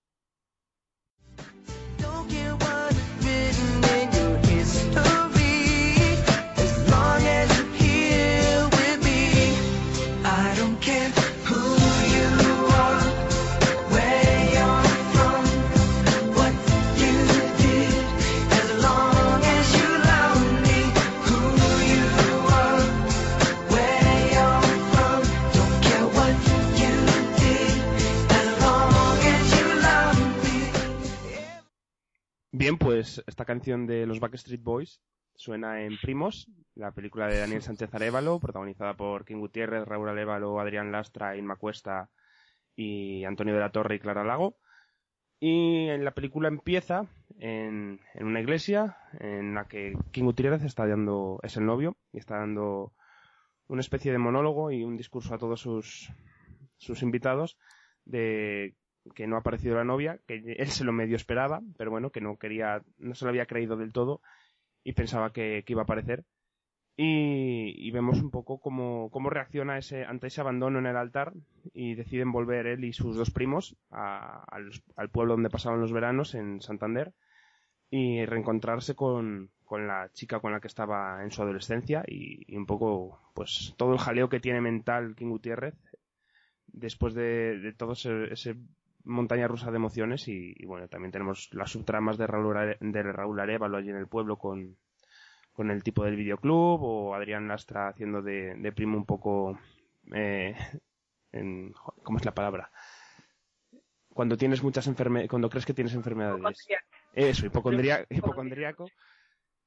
Esta canción de los Backstreet Boys suena en Primos, la película de Daniel Sánchez Arevalo, protagonizada por King Gutiérrez, Raúl Arevalo, Adrián Lastra, Inma Cuesta y Antonio de la Torre y Clara Lago. Y en la película empieza en, en una iglesia en la que King Gutiérrez está dando, es el novio, y está dando una especie de monólogo y un discurso a todos sus, sus invitados de que no ha aparecido la novia, que <laughs> él se lo medio esperaba, pero bueno, que no quería, no se lo había creído del todo y pensaba que, iba a aparecer. Y, vemos un poco cómo, cómo reacciona ese, ante ese abandono en el altar y deciden volver él y sus dos primos a- al, pueblo donde pasaban los veranos, en Santander, y reencontrarse con, con la chica con la que estaba en su adolescencia y, y un poco pues todo el jaleo que tiene mental King Gutiérrez después de, de todo ese, ese montaña rusa de emociones y, y, bueno, también tenemos las subtramas de Raúl, Are- de Raúl Arevalo allí en el pueblo con, con el tipo del videoclub o Adrián Lastra haciendo de, de primo un poco eh, en, ¿cómo es la palabra? Cuando tienes muchas enfermedades, cuando crees que tienes enfermedades. Eso, hipocondría- hipocondríaco.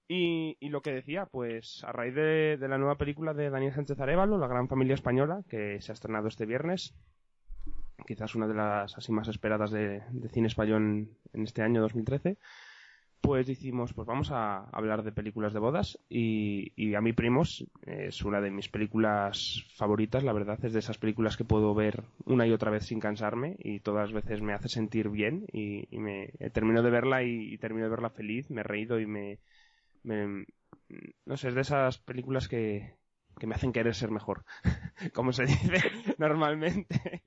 Y, y lo que decía, pues a raíz de, de la nueva película de Daniel Sánchez Arevalo, La Gran Familia Española, que se ha estrenado este viernes, quizás una de las así más esperadas de, de cine español en, este año 2013, pues decimos, pues vamos a hablar de películas de bodas y, y a mí Primos es una de mis películas favoritas, la verdad, es de esas películas que puedo ver una y otra vez sin cansarme y todas las veces me hace sentir bien y, y me eh, termino de verla y, y termino de verla feliz, me he reído y me, me- no sé, es de esas películas que, que me hacen querer ser mejor, <laughs> como se dice <laughs> normalmente.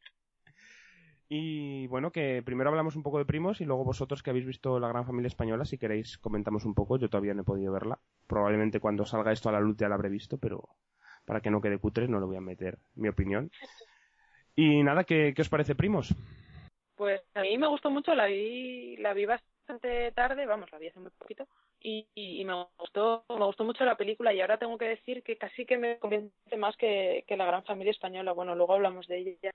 Y bueno, que primero hablamos un poco de primos y luego vosotros que habéis visto La Gran Familia Española, si queréis comentamos un poco. Yo todavía no he podido verla. Probablemente cuando salga esto a la luz ya la habré visto, pero para que no quede cutre no le voy a meter mi opinión. Y nada, ¿qué, qué os parece primos? Pues a mí me gustó mucho, la vi, la vi bastante tarde, vamos, la vi hace muy poquito, y, y, y me gustó, me gustó mucho la película y ahora tengo que decir que casi que me convence más que, que la gran familia española. Bueno, luego hablamos de ella,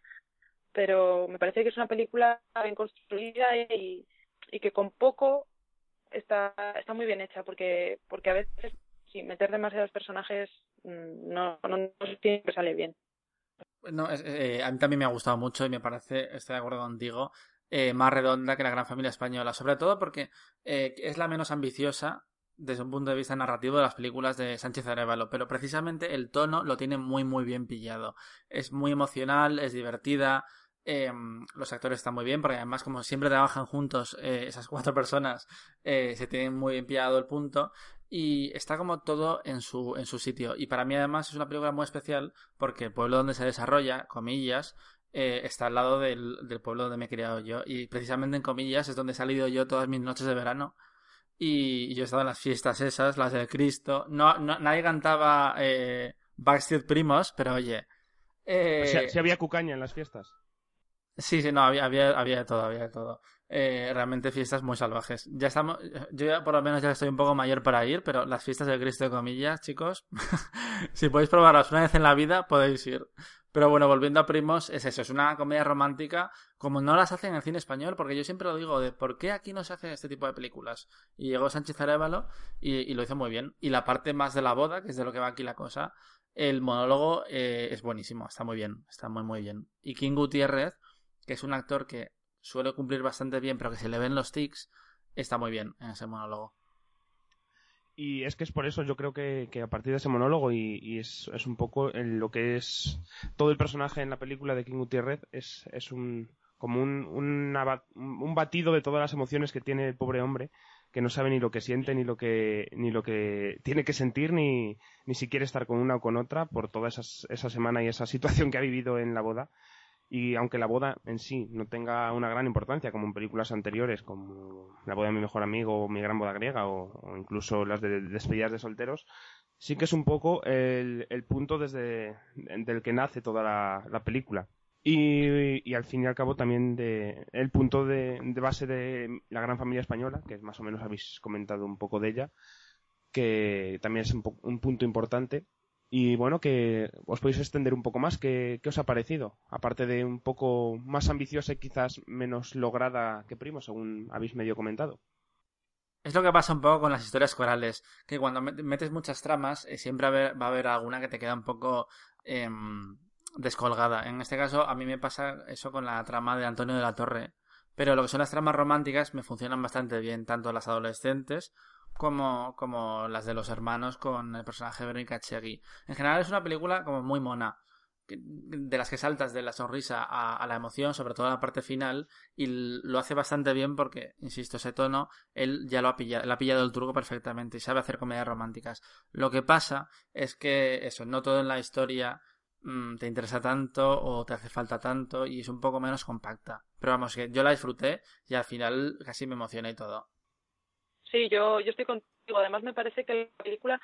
pero me parece que es una película bien construida y, y que con poco está, está muy bien hecha, porque, porque a veces si meter demasiados personajes mm, no, no, siempre sale bien. No, eh, a mí también me ha gustado mucho y me parece, estoy de acuerdo contigo, eh, más redonda que la gran familia española. Sobre todo porque eh, es la menos ambiciosa desde un punto de vista narrativo de las películas de Sánchez Arevalo, pero precisamente el tono lo tiene muy muy bien pillado. Es muy emocional, es divertida, eh, los actores están muy bien, porque además como siempre trabajan juntos eh, esas cuatro personas, eh, se tienen muy bien pillado el punto y está como todo en su, en su sitio. Y para mí además es una película muy especial porque el pueblo donde se desarrolla, comillas, eh, está al lado del, del pueblo donde me he criado yo. Y precisamente en comillas es donde he salido yo todas mis noches de verano. Y yo he estado en las fiestas esas, las de Cristo. No, no- nadie cantaba Backstreet Primos, pero oye. si había cucaña en las fiestas. Sí, sí, no, había, había, había de todo, había de todo. Eh, realmente fiestas muy salvajes. Ya estamos, yo ya por lo menos ya estoy un poco mayor para ir, pero las fiestas del Cristo de comillas, chicos, <laughs> si podéis probarlas una vez en la vida, podéis ir. Pero bueno, volviendo a Primos, es eso, es una comedia romántica como no las hacen en el cine español, porque yo siempre lo digo, de por qué aquí no se hacen este tipo de películas. Y llegó Sánchez Arevalo y, y lo hizo muy bien. Y la parte más de la boda, que es de lo que va aquí la cosa, el monólogo eh, es buenísimo, está muy bien, está muy muy bien. Y King Gutiérrez, que es un actor que suele cumplir bastante bien, pero que se le ven los tics, está muy bien en ese monólogo. Y es que es por eso yo creo que, a partir de ese monólogo y, es, un poco en lo que es todo el personaje en la película de King Gutiérrez es, es un como un, un batido de todas las emociones que tiene el pobre hombre que no sabe ni lo que siente ni lo que ni lo que tiene que sentir ni, ni si quiere estar con una o con otra por toda esas- esa semana y esa situación que ha vivido en la boda y aunque la boda en sí no tenga una gran importancia, como en películas anteriores, como La boda de mi mejor amigo o Mi gran boda griega, o, incluso las de despedidas de solteros, sí que es un poco el, punto desde del que nace toda la, la película. Y, al fin y al cabo también de, el punto de, base de la gran familia española, que más o menos habéis comentado un poco de ella, que también es un, un punto importante. Y bueno, que os podéis extender un poco más. ¿Qué, qué os ha parecido? Aparte de un poco más ambiciosa y quizás menos lograda que Primo, según habéis medio comentado. Es lo que pasa un poco con las historias corales, que cuando met- metes muchas tramas, eh, siempre va a haber, va a haber alguna que te queda un poco em, descolgada. En este caso, a mí me pasa eso con la trama de Antonio de la Torre. Pero lo que son las tramas románticas me funcionan bastante bien, tanto las adolescentes como, como las de los hermanos con el personaje de Verónica Chegui. En general es una película como muy mona, de las que saltas de la sonrisa a, la emoción, sobre todo en la parte final, y lo hace bastante bien porque, insisto, ese tono, él ya lo ha pillado, le ha pillado el truco perfectamente y sabe hacer comedias románticas. Lo que pasa es que eso, no todo en la historia mm, te interesa tanto o te hace falta tanto y es un poco menos compacta. Pero vamos, que yo la disfruté y al final casi me emocioné y todo. Sí, yo, yo estoy contigo. Además, me parece que la película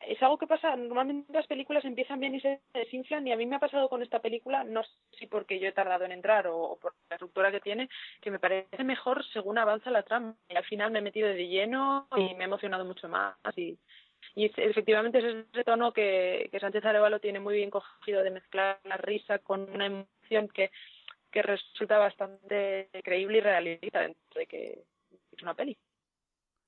es algo que pasa. Normalmente las películas empiezan bien y se desinflan, y a mí me ha pasado con esta película, no sé si porque yo he tardado en entrar o, por la estructura que tiene, que me parece mejor según avanza la trama. Y al final me he metido de lleno y me he emocionado mucho más. Y, efectivamente es ese tono que, que Sánchez Arevalo tiene muy bien cogido de mezclar la risa con una emoción que, que resulta bastante creíble y realista dentro de que es una peli.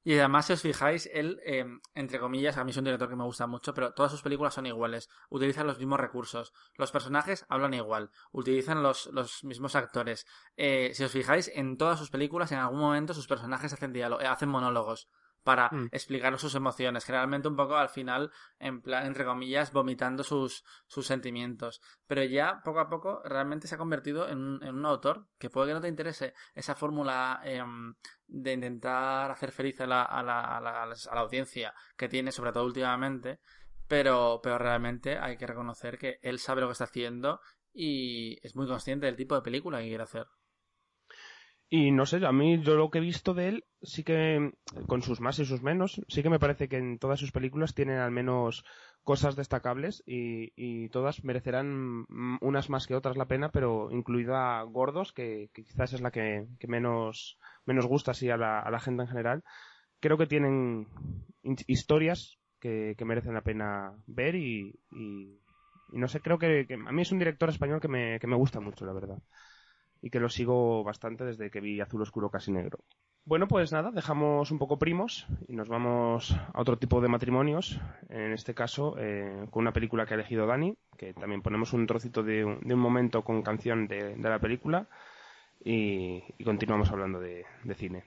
Y además, si os fijáis, él, eh, entre comillas, a mí es un director que me gusta mucho, pero todas sus películas son iguales. Utilizan los mismos recursos. Los personajes hablan igual. Utilizan los, los mismos actores. Eh, si os fijáis, en todas sus películas, en algún momento, sus personajes hacen, diálogo, eh, hacen monólogos para Mm. explicar sus emociones. Generalmente un poco al final, en plan, entre comillas, vomitando sus, sus sentimientos. Pero ya, poco a poco, realmente se ha convertido en, un- en un autor que puede que no te interese esa fórmula em, de intentar hacer feliz a la, a la, a la, a la audiencia que tiene, sobre todo últimamente, pero, pero realmente hay que reconocer que él sabe lo que está haciendo y es muy consciente del tipo de película que quiere hacer. Y no sé, a mí yo lo que he visto de él, sí que, con sus más y sus menos, sí que me parece que en todas sus películas tienen al menos cosas destacables y, y todas merecerán unas más que otras la pena, pero incluida Gordos, que, quizás es la que, menos, menos gusta así a la, a la gente en general. Creo que tienen historias que, merecen la pena ver y, y, y no sé, creo que a mí es un director español que me, que me gusta mucho, la verdad y que lo sigo bastante desde que vi Azul Oscuro Casi Negro. Bueno, pues nada, dejamos un poco primos y nos vamos a otro tipo de matrimonios, en este caso eh, con una película que ha elegido Dani, que también ponemos un trocito de un, momento con canción de, la película y, y continuamos hablando de, de cine.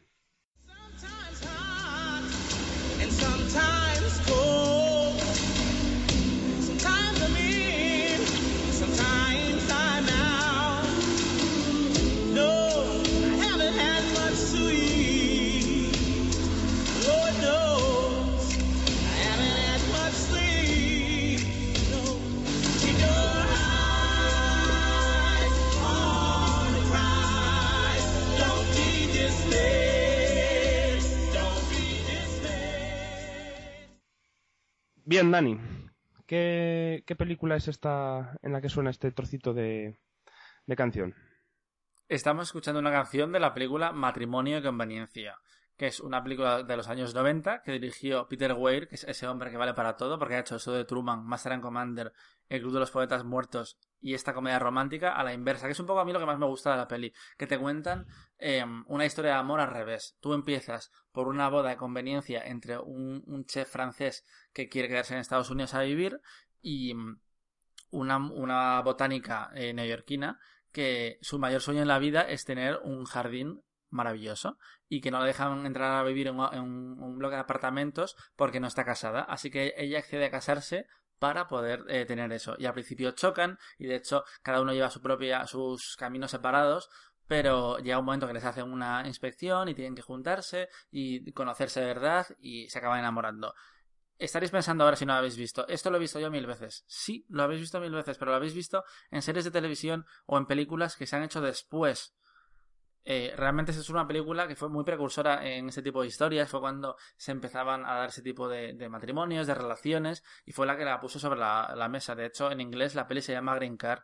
Bien, Dani, ¿qué, qué película es esta en la que suena este trocito de, de canción? Estamos escuchando una canción de la película Matrimonio y Conveniencia, que es una película de los años 90 que dirigió Peter Weir, que es ese hombre que vale para todo, porque ha hecho eso de Truman, Master and Commander, El Club de los Poetas Muertos y esta comedia romántica a la inversa, que es un poco a mí lo que más me gusta de la peli, que te cuentan eh, una historia de amor al revés. Tú empiezas por una boda de conveniencia entre un, un chef francés que quiere quedarse en Estados Unidos a vivir y mm, una, una botánica eh, neoyorquina que su mayor sueño en la vida es tener un jardín maravilloso y que no la dejan entrar a vivir en un, bloque de apartamentos porque no está casada. Así que ella accede a casarse para poder eh, tener eso. Y al principio chocan y de hecho cada uno lleva su propia, sus caminos separados. Pero llega un momento que les hacen una inspección y tienen que juntarse y conocerse de verdad y se acaban enamorando. Estaréis pensando ahora si no lo habéis visto. Esto lo he visto yo mil veces. Sí, lo habéis visto mil veces, pero lo habéis visto en series de televisión o en películas que se han hecho después. Eh, realmente es una película que fue muy precursora en ese tipo de historias. Fue cuando se empezaban a dar ese tipo de, matrimonios, de relaciones, y fue la que la puso sobre la, mesa. De hecho, en inglés la peli se llama Green Card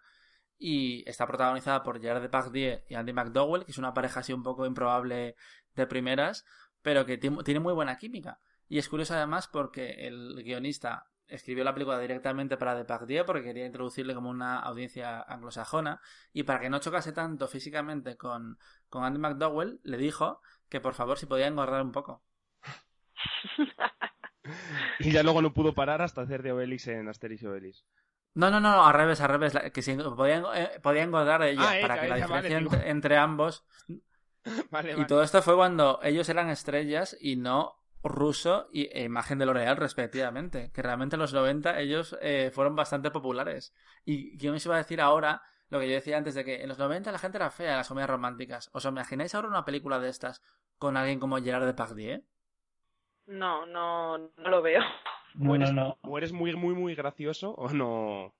y está protagonizada por Gerard Depardieu y Andy McDowell, que es una pareja así un poco improbable de primeras, pero que ti- tiene muy buena química. Y es curioso además porque el guionista escribió la película directamente para Depardieu porque quería introducirle como una audiencia anglosajona y para que no chocase tanto físicamente con, con Andy McDowell le dijo que por favor si podía engordar un poco. <laughs> Y ya luego no pudo parar hasta hacer de Obelix en Asterix y Obelix. No, no, no, al revés, al revés. Que si eh, podían engordar ella Ah, para ella, que la ella, diferencia entre, entre ambos. <laughs> Vale, Y vale. todo esto fue cuando ellos eran estrellas y no Russo y e imagen de L'Oreal respectivamente. Que realmente en los 90 ellos eh, fueron bastante populares. Y quién os iba a decir ahora lo que yo decía antes de que en los 90 la gente era fea en las comedias románticas. ¿Os imagináis ahora una película de estas con alguien como Gerard Depardieu? No, no, no lo veo. No, o, eres, no, no. o eres muy, muy, muy gracioso o no.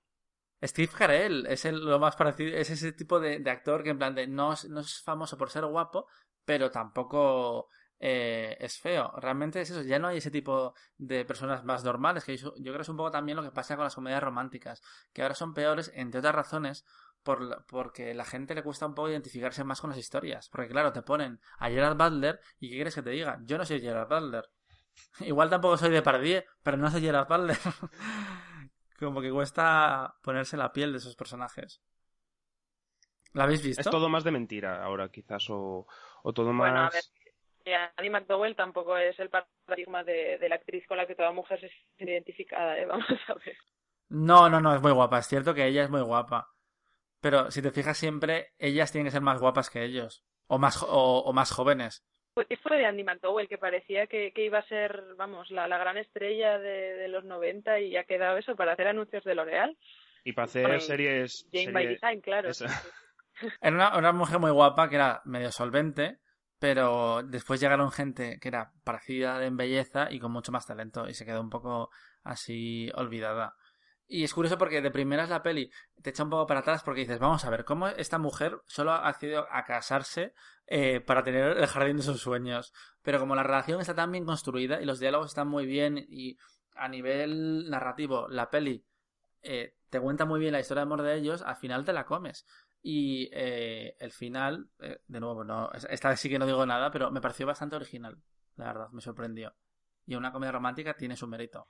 Steve Carell es el, lo más parecido, es ese tipo de, de actor que en plan de no, es- no es famoso por ser guapo, pero tampoco eh, es feo. Realmente es eso, ya no hay ese tipo de personas más normales, que yo, yo creo que es un poco también lo que pasa con las comedias románticas, que ahora son peores, entre otras razones, por, porque la gente le cuesta un poco identificarse más con las historias. Porque claro, te ponen a Gerard Butler y ¿qué quieres que te diga? Yo no soy Gerard Butler. <laughs> Igual tampoco soy de Pardieu, pero no soy Gerard Butler. <laughs> Como que cuesta ponerse la piel de esos personajes. ¿La habéis visto? Es todo más de mentira ahora, quizás, o, o todo más. Bueno, a ver, Annie McDowell tampoco es el paradigma de, de la actriz con la que toda mujer se siente identificada, ¿eh? <laughs> Vamos a ver. No, no, no, es muy guapa. Es cierto que ella es muy guapa. Pero si te fijas siempre, ellas tienen que ser más guapas que ellos. O más, o, o más jóvenes. Pues fue de Andy McDowell, que parecía que, que iba a ser, vamos, la, la gran estrella de, de los 90 y ha quedado eso para hacer anuncios de L'Oreal. Y para hacer Bueno, series. Jane by Design, claro. <laughs> Era una, una mujer muy guapa que era medio solvente, pero después llegaron gente que era parecida en belleza y con mucho más talento y se quedó un poco así olvidada. Y es curioso porque de primeras la peli te echa un poco para atrás porque dices, vamos a ver, ¿cómo esta mujer solo ha accedido a casarse eh, para tener el jardín de sus sueños? Pero como la relación está tan bien construida y los diálogos están muy bien y a nivel narrativo la peli eh, te cuenta muy bien la historia de amor de ellos, al final te la comes. Y eh, el final, eh, de nuevo, no, esta vez sí que no digo nada, pero me pareció bastante original, la verdad, me sorprendió. Y una comedia romántica tiene su mérito.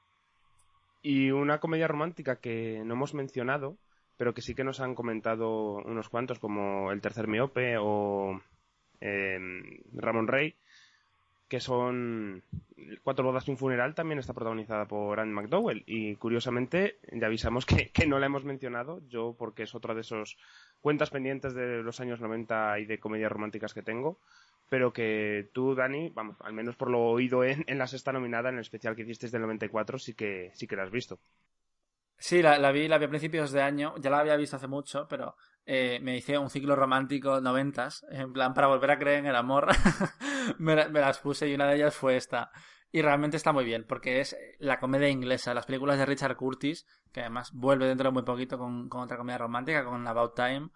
Y una comedia romántica que no hemos mencionado, pero que sí que nos han comentado unos cuantos, como El Tercer Miope o eh, Ramón Rey, que son Cuatro bodas y un funeral, también está protagonizada por Anne McDowell. Y curiosamente, ya avisamos que, que no la hemos mencionado, yo porque es otra de esos cuentas pendientes de los años 90 y de comedias románticas que tengo, pero que tú, Dani, vamos, al menos por lo oído en, en la sexta nominada, en el especial que hicisteis del 94, sí que, sí que la has visto. Sí, la, vi, la vi a principios de año, ya la había visto hace mucho, pero eh, me hice un ciclo romántico noventas, en plan para volver a creer en el amor, <laughs> me las puse y una de ellas fue esta. Y realmente está muy bien, porque es la comedia inglesa, las películas de Richard Curtis, que además vuelve dentro de muy poquito con, con otra comedia romántica, con About Time.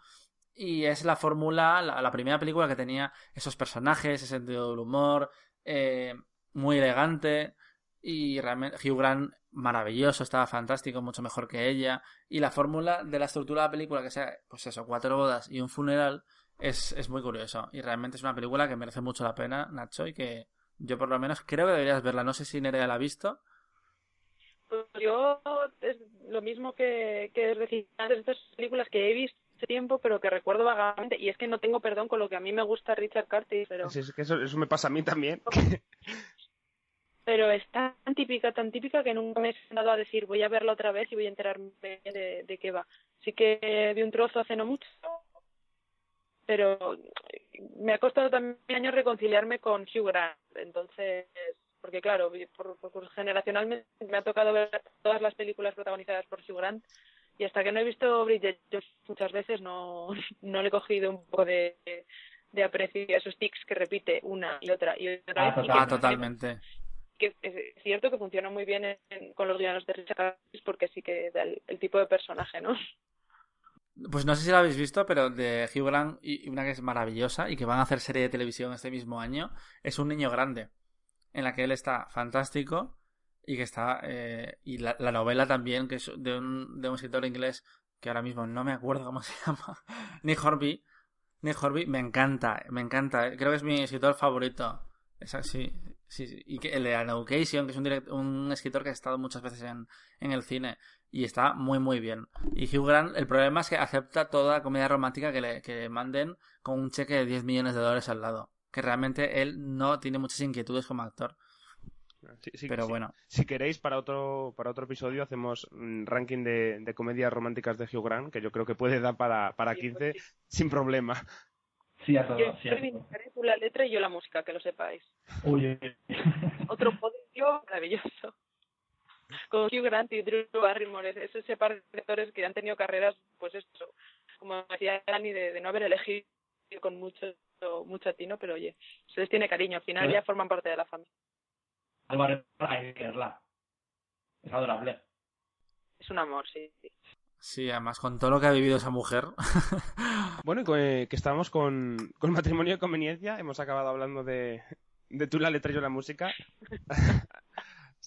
Y es la fórmula, la, la primera película que tenía esos personajes, ese sentido del humor, eh, muy elegante. Y realmente Hugh Grant maravilloso, estaba fantástico, mucho mejor que ella. Y la fórmula de la estructura de la película, que sea, pues eso, cuatro bodas y un funeral, es, es muy curioso. Y realmente es una película que merece mucho la pena, Nacho, y que yo por lo menos creo que deberías verla. No sé si Nerea la ha visto. Pues yo es lo mismo que, que antes, estas películas que he visto hace tiempo, pero que recuerdo vagamente, y es que no tengo perdón con lo que a mí me gusta Richard Curtis, pero, Es, es que eso, eso me pasa a mí también. <laughs> pero es tan típica, tan típica que nunca me he sentado a decir voy a verla otra vez y voy a enterarme de, de qué va. Sí que vi un trozo hace no mucho, pero me ha costado también años reconciliarme con Hugh Grant, entonces, porque claro, por, por- generacionalmente me ha tocado ver todas las películas protagonizadas por Hugh Grant y hasta que no he visto Bridget Jones muchas veces no, <laughs> no le he cogido un poco de, de aprecio a esos tics que repite una y otra y otra Ah, vez. y que Totalmente. que es cierto que funciona muy bien en- con los guiones de Richard porque sí que da el, el tipo de personaje, ¿no? Pues no sé si la habéis visto, pero de Hugh Grant y una que es maravillosa y que van a hacer serie de televisión este mismo año es Un niño grande, en la que él está fantástico y que está eh, y la, la novela también que es de un, de un escritor inglés que ahora mismo no me acuerdo cómo <laughs> se llama, Nick Horby. Nick Horby me encanta, me encanta, creo que es mi escritor favorito. Es así, sí, sí. Y que el de Education, que es un, un escritor que ha estado muchas veces en, en el cine y está muy muy bien. Y Hugh Grant, el problema es que acepta toda comedia romántica que le, que le manden con un cheque de 10 millones de dólares al lado. Que realmente él no tiene muchas inquietudes como actor. Sí, sí, Pero sí. bueno. Si queréis, para otro, para otro episodio hacemos un ranking de, de comedias románticas de Hugh Grant, que yo creo que puede dar para, para Sí, 15 pues sin problema. Sí a todo, Yo reivindicaré tú la letra y yo la música, que lo sepáis. Uy, uy, uy. Otro podio maravilloso. Con Hugh Grant y Drew Barrymore, es ese par de actores que han tenido carreras, pues esto, como decía Dani, de, de no haber elegido con mucho mucho atino, pero oye, se les tiene cariño, al final Pero- ya forman parte de la familia. Álvaro, hay que verla. Es adorable. Es un amor, sí. sí. Sí, además con todo lo que ha vivido esa mujer. <laughs> Bueno, co- eh, que estamos con, con matrimonio de conveniencia, hemos acabado hablando de, de tú la letra y yo la música. <laughs>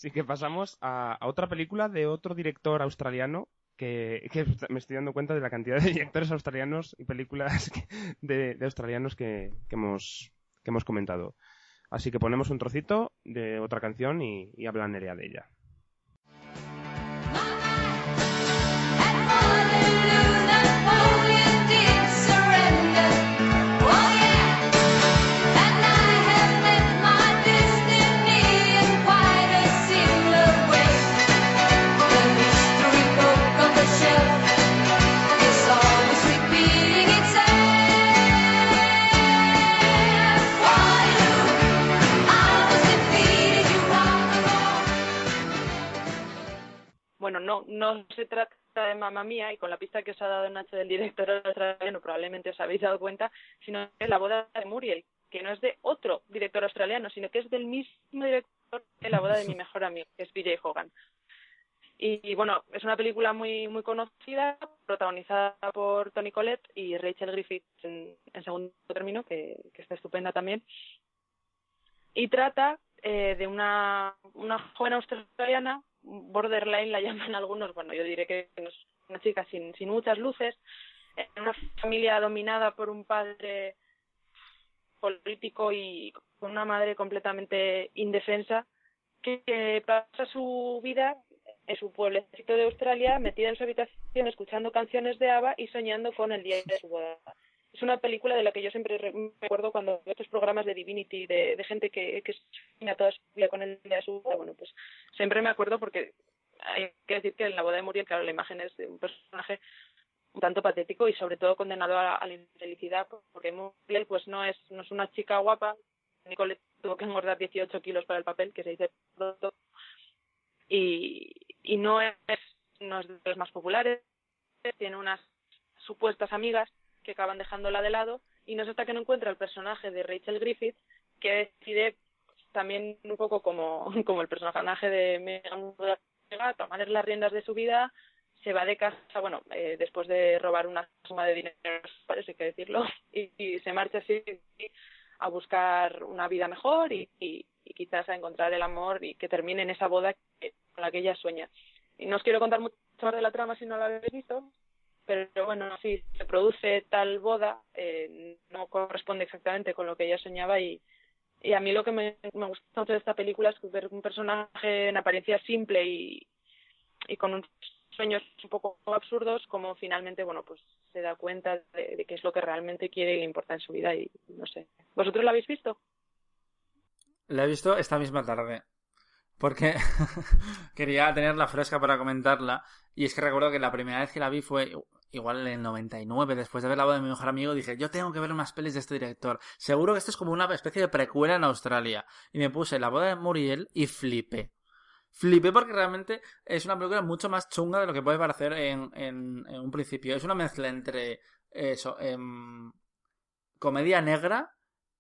Así que pasamos a, otra película de otro director australiano que, que me estoy dando cuenta de la cantidad de <laughs> directores australianos y películas de, australianos que, hemos, que hemos comentado. Así que ponemos un trocito de otra canción y, y habla Nerea de ella. No, no se trata de mamá mía y con la pista que os ha dado Nacho del director australiano probablemente os habéis dado cuenta, sino que es la boda de Muriel, que no es de otro director australiano, sino que es del mismo director de la boda de mi mejor amigo, que es BJ Hogan. Y, bueno, es una película muy muy conocida, protagonizada por Tony Collette y Rachel Griffith en, en segundo término, que, que está estupenda también. Y trata eh, de una, una joven australiana, borderline la <laughs> llaman algunos, bueno, yo diré que es una chica sin, sin muchas luces, en una familia dominada por un padre político y con una madre completamente indefensa, que, pasa su vida en su pueblecito de Australia, metida en su habitación escuchando canciones de ABBA y soñando con el día de su boda. Es una película de la que yo siempre re- recuerdo cuando veo estos programas de Divinity, de, de gente que, que sueña toda su vida con el de su. Bueno, pues siempre me acuerdo porque hay que decir que en la boda de Muriel, claro, la imagen es de un personaje un tanto patético y sobre todo condenado a, a la infelicidad, porque Muriel pues no es, no es una chica guapa, Nicole tuvo que engordar 18 kilos para el papel, que se dice pronto, y, y no es, no es de los más populares, tiene unas supuestas amigas que acaban dejándola de lado y no es hasta que no encuentra el personaje de Rachel Griffith que decide también un poco como, <laughs> como el personaje de Megan tomar las riendas de su vida, se va de casa, bueno, eh, después de robar una suma de dinero, parece que decirlo, <laughs> y, y se marcha así a buscar una vida mejor y, y, y quizás a encontrar el amor y que termine en esa boda que, con la que ella sueña. Y no os quiero contar mucho más de la trama si no la habéis visto, pero bueno, sí, se produce tal boda, eh, no corresponde exactamente con lo que ella soñaba y, y a mí lo que me, me gusta mucho de esta película es ver un personaje en apariencia simple y, y con unos sueños un poco absurdos, como finalmente, bueno, pues se da cuenta de, de qué es lo que realmente quiere y le importa en su vida y no sé. ¿Vosotros la habéis visto? La he visto esta misma tarde. Porque <laughs> quería tenerla fresca para comentarla. Y es que recuerdo que la primera vez que la vi fue igual en el 99, después de ver la voz de mi mejor amigo, dije, yo tengo que ver unas pelis de este director. Seguro que esto es como una especie de precuela en Australia. Y me puse la boda de Muriel y flipé. Flipé porque realmente es una película mucho más chunga de lo que puede parecer en, en, en un principio. Es una mezcla entre eso, em, comedia negra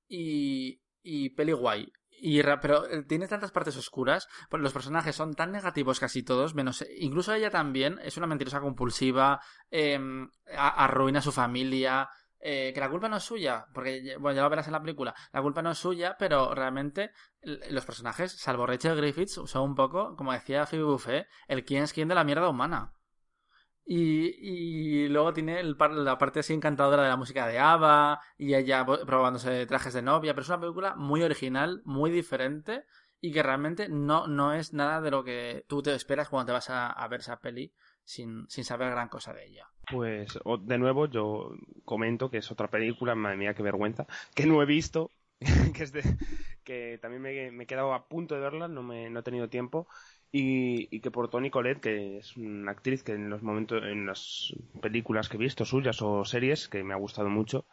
y, y peli guay. Y, pero eh, tiene tantas partes oscuras, pues los personajes son tan negativos casi todos, menos incluso ella también es una mentirosa compulsiva, a- arruina a su familia, eh, que la culpa no es suya, porque bueno, ya lo verás en la película, la culpa no es suya, pero realmente los personajes, salvo Rachel Griffiths, son un poco, como decía Phoebe Buffet, el quién es quién de la mierda humana. Y, luego tiene el la parte así encantadora de la música de ABBA y ella probándose trajes de novia, pero es una película muy original, muy diferente y que realmente no, no es nada de lo que tú te esperas cuando te vas a, ver esa peli sin, sin saber gran cosa de ella. Pues de nuevo yo comento que es otra película, madre mía, qué vergüenza, que no he visto, <laughs> que es de, que también me, me he quedado a punto de verla, no, me, no he tenido tiempo. Y, y que por Toni Collette, que es una actriz que en los momentos, en las películas que he visto suyas o series, que me ha gustado mucho.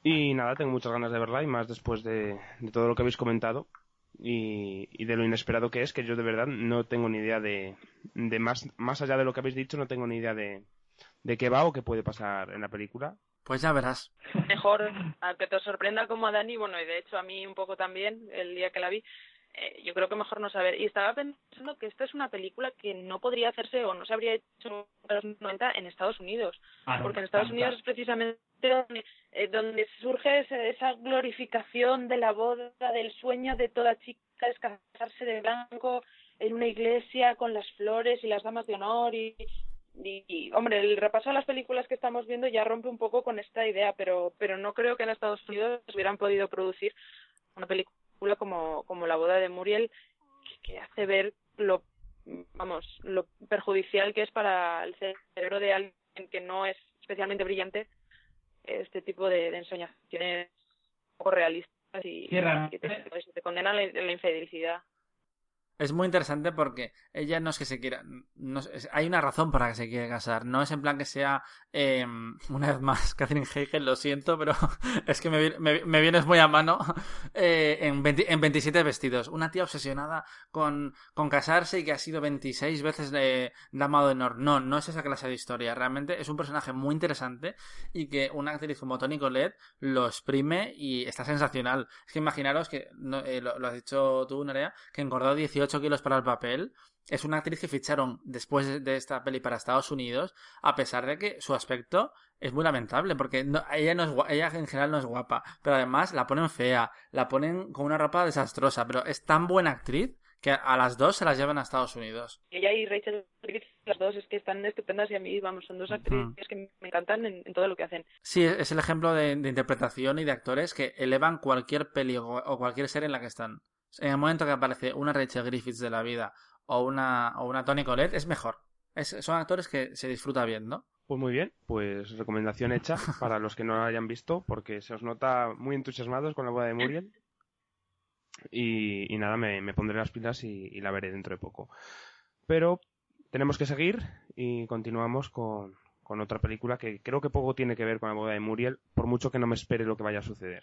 Y nada, tengo muchas ganas de verla y más después de, de todo lo que habéis comentado y, y de lo inesperado que es, que yo de verdad no tengo ni idea de, de más, más allá de lo que habéis dicho, no tengo ni idea de, de qué va o qué puede pasar en la película. Pues ya verás. Mejor a que te sorprenda como a Dani, bueno, y de hecho a mí un poco también, el día que la vi, eh, yo creo que mejor no saber. Y estaba pensando que esta es una película que no podría hacerse o no se habría hecho en los 90 en Estados Unidos. Ah, no, porque en Estados Unidos es precisamente donde, eh, donde surge esa, esa glorificación de la boda, del sueño de toda chica es casarse de blanco en una iglesia con las flores y las damas de honor y, y, y, hombre el repaso a las películas que estamos viendo ya rompe un poco con esta idea pero pero no creo que en Estados Unidos hubieran podido producir una película como como la boda de Muriel que, que hace ver lo vamos lo perjudicial que es para el cerebro de alguien que no es especialmente brillante este tipo de, de ensoñaciones poco realistas y, Sí, que te, te condenan a la, la infelicidad Es muy interesante porque ella no es que se quiera. No es- hay una razón para que se quiera casar. No es en plan que sea. eh, <laughs> una vez más, Catherine Hegel, lo siento, pero <laughs> es que me, me, vienes muy a mano. <laughs> eh, en, 20 en 27 vestidos. Una tía obsesionada con, casarse y que ha sido 26 veces de dama de honor. No, no es esa clase de historia. Realmente es un personaje muy interesante y que una actriz como Toni Collette lo exprime y está sensacional. Es que imaginaros que, no, eh, lo, lo has dicho tú, Nerea, que engordó 18 kilos para el papel. Es una actriz que ficharon después de esta peli para Estados Unidos, a pesar de que su aspecto es muy lamentable, porque no- ella, no es, ella en general no es guapa, pero además la ponen fea, la ponen con una ropa desastrosa, pero es tan buena actriz que a las dos se las llevan a Estados Unidos. ella y Rachel Griffith, las dos es que están estupendas y a mí, vamos, son dos actrices que me encantan en, en todo lo que hacen. Sí, es es el ejemplo de, de interpretación y de actores que elevan cualquier peli o, o cualquier serie en la que están. En el momento que aparece una Rachel Griffiths de la vida o una, o una Toni Collette, es mejor. Es- son actores que se disfruta bien, ¿no? Pues muy bien, pues recomendación hecha <laughs> para los que no la hayan visto, porque se os nota muy entusiasmados con la boda de Muriel. Y, y nada, me, me pondré las pilas y, y la veré dentro de poco. Pero tenemos que seguir y continuamos con, con otra película que creo que poco tiene que ver con la boda de Muriel, por mucho que no me espere lo que vaya a suceder.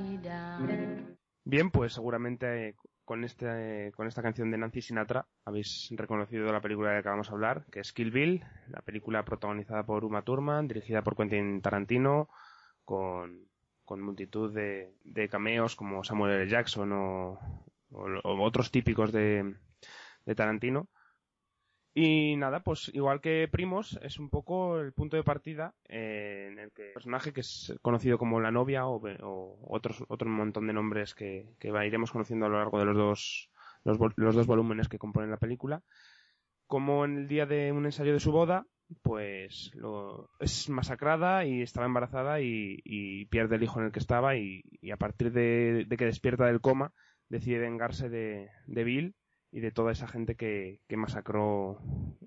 Bien, pues seguramente con, este, con esta canción de Nancy Sinatra habéis reconocido la película de la que vamos a hablar, que es Kill Bill, la película protagonizada por Uma Thurman, dirigida por Quentin Tarantino, con, con multitud de, de cameos como Samuel L. Jackson o- o otros típicos de, de Tarantino. Y nada, pues igual que Primos, es un poco el punto de partida eh, en el que el personaje que es conocido como la novia o, o otros, otro montón de nombres que, que iremos conociendo a lo largo de los dos, los, los dos volúmenes que componen la película, como en el día de un ensayo de su boda, pues lo, es masacrada y estaba embarazada y, y pierde el hijo en el que estaba y, y a partir de, que despierta del coma decide vengarse de Bill y de toda esa gente que, que masacró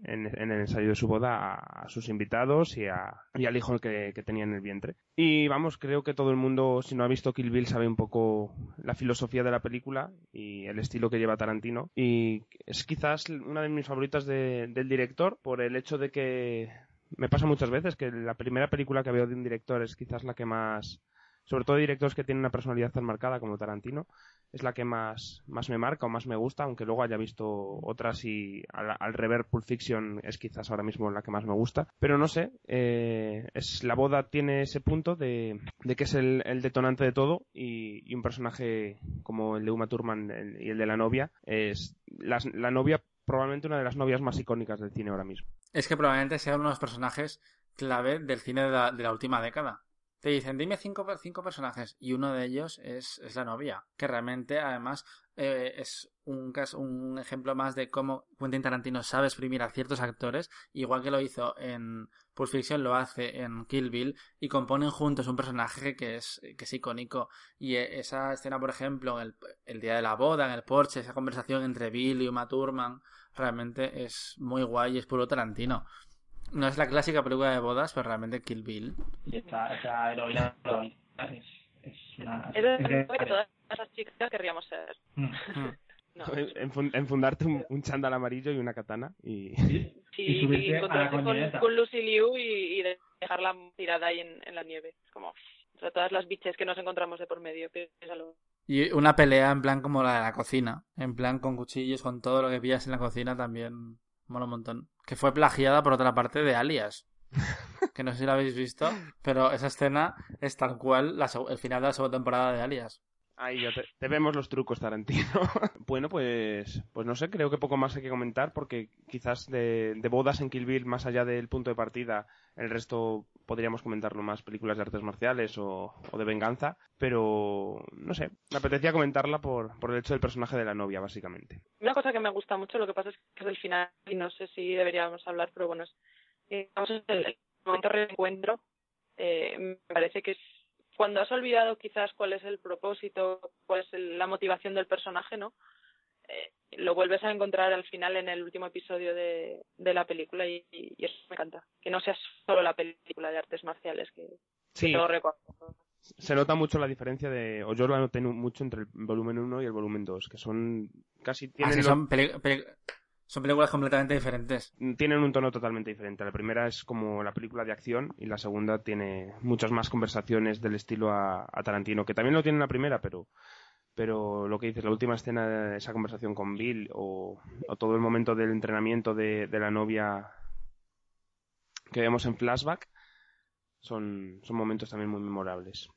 en, el ensayo de su boda a, a sus invitados y, a, y al hijo que, que tenía en el vientre. Y vamos, creo que todo el mundo, si no ha visto Kill Bill, sabe un poco la filosofía de la película y el estilo que lleva Tarantino. Y es quizás una de mis favoritas de- del director por el hecho de que me pasa muchas veces que la primera película que veo de un director es quizás la que más sobre todo directores que tienen una personalidad tan marcada como Tarantino, es la que más, más me marca o más me gusta, aunque luego haya visto otras y al, al rever Pulp Fiction es quizás ahora mismo la que más me gusta. Pero no sé, eh, es, la boda tiene ese punto de, de que es el, detonante de todo y, un personaje como el de Uma Thurman y el de la novia es las- la novia probablemente una de las novias más icónicas del cine ahora mismo. Es que probablemente sea uno de los personajes clave del cine de la, de la última década. Te dicen, dime cinco, cinco personajes, y uno de ellos es, es la novia, que realmente, además, eh, es un, caso- un ejemplo más de cómo Quentin Tarantino sabe exprimir a ciertos actores, igual que lo hizo en Pulp Fiction, lo hace en Kill Bill, y componen juntos un personaje que es, que es icónico. Y eh, esa escena, por ejemplo, el, el día de la boda, en el porche, esa conversación entre Bill y Uma Thurman, realmente es muy guay es puro Tarantino. No es la clásica película de bodas, pero realmente Kill Bill. Y esta, esta heroína es, es una... Es de que todas esas chicas querríamos ser. Mm. <laughs> No. Enfun- enfundarte un, un chándal amarillo y una katana y... Sí, y y encontrarse con, con Lucy Liu y, y dejarla tirada ahí en, en la nieve. Es como, o sea, todas las biches que nos encontramos de por medio, piénsalo. Y una pelea en plan como la de la cocina. En plan con cuchillos, con todo lo que pillas en la cocina también mola un montón. Que fue plagiada por otra parte de Alias. Que no sé si la habéis visto, pero esa escena es tal cual el final de la segunda temporada de Alias. Ahí ya te, vemos los trucos, Tarantino. <laughs> bueno, pues, pues no sé, creo que poco más hay que comentar porque quizás de, bodas en Kill Bill, más allá del punto de partida, el resto podríamos comentarlo más películas de artes marciales o, o de venganza, pero no sé, me apetecía comentarla por, por el hecho del personaje de la novia, básicamente. Una cosa que me gusta mucho, lo que pasa es que es el final, y no sé si deberíamos hablar, pero bueno, es, eh, el momento de reencuentro, eh, me parece que es cuando has olvidado quizás cuál es el propósito, cuál es el- la motivación del personaje, ¿no? Eh, lo vuelves a encontrar al final en el último episodio de, de la película y, y eso me encanta. Que no sea solo la película de artes marciales, que, Sí, recuerdo. se nota mucho la diferencia de, o yo la noté mucho entre el volumen 1 y el volumen 2, que son casi Así tienen, lo- son, peli- peli- son películas completamente diferentes. tienen un tono totalmente diferente. La primera es como la película de acción y la segunda tiene muchas más conversaciones del estilo a, a Tarantino, que también lo tiene en la primera, pero pero lo que dices, la última escena, esa conversación con Bill o, o todo el momento del entrenamiento de, de la novia que vemos en flashback son, son momentos también muy memorables.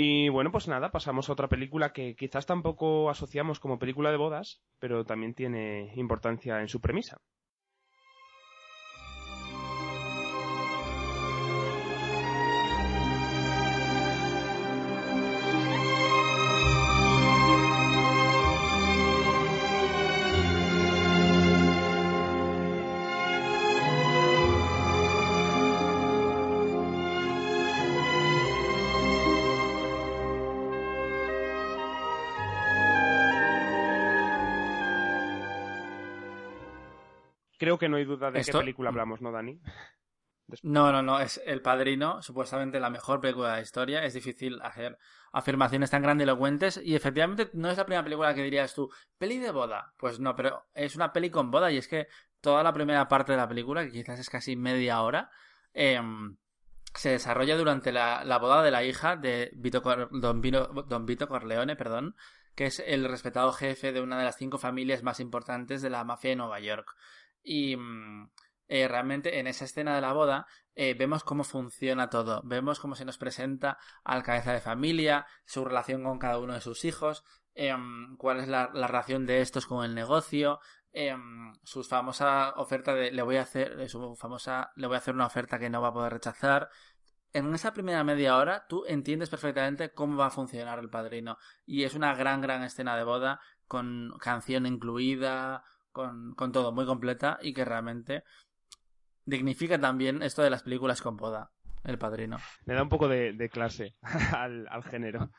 Y bueno, pues nada, pasamos a otra película que quizás tampoco asociamos como película de bodas, pero también tiene importancia en su premisa. Creo que no hay duda de Esto- qué película hablamos, ¿no, Dani? No, no, no, es El Padrino, supuestamente la mejor película de la historia. Es difícil hacer afirmaciones tan grandilocuentes y efectivamente no es la primera película que dirías tú, peli de boda. Pues no, pero es una peli con boda y es que toda la primera parte de la película, que quizás es casi media hora, em, se desarrolla durante la, la boda de la hija de Vito Cor- Don, Vino- Don Vito Corleone, perdón, que es el respetado jefe de una de las cinco familias más importantes de la mafia de Nueva York. Y mm, eh, realmente en esa escena de la boda eh, vemos cómo funciona todo. Vemos cómo se nos presenta al cabeza de familia, su relación con cada uno de sus hijos, em, cuál es la, la relación de estos con el negocio, em, su famosa oferta de le voy a hacer, eh, su famosa le voy a hacer una oferta que no va a poder rechazar. En esa primera media hora tú entiendes perfectamente cómo va a funcionar el padrino. Y es una gran, gran escena de boda, con canción incluida, con, con todo muy completa y que realmente dignifica también esto de las películas con boda, el padrino. Le da un poco de, de clase <laughs> al, al género.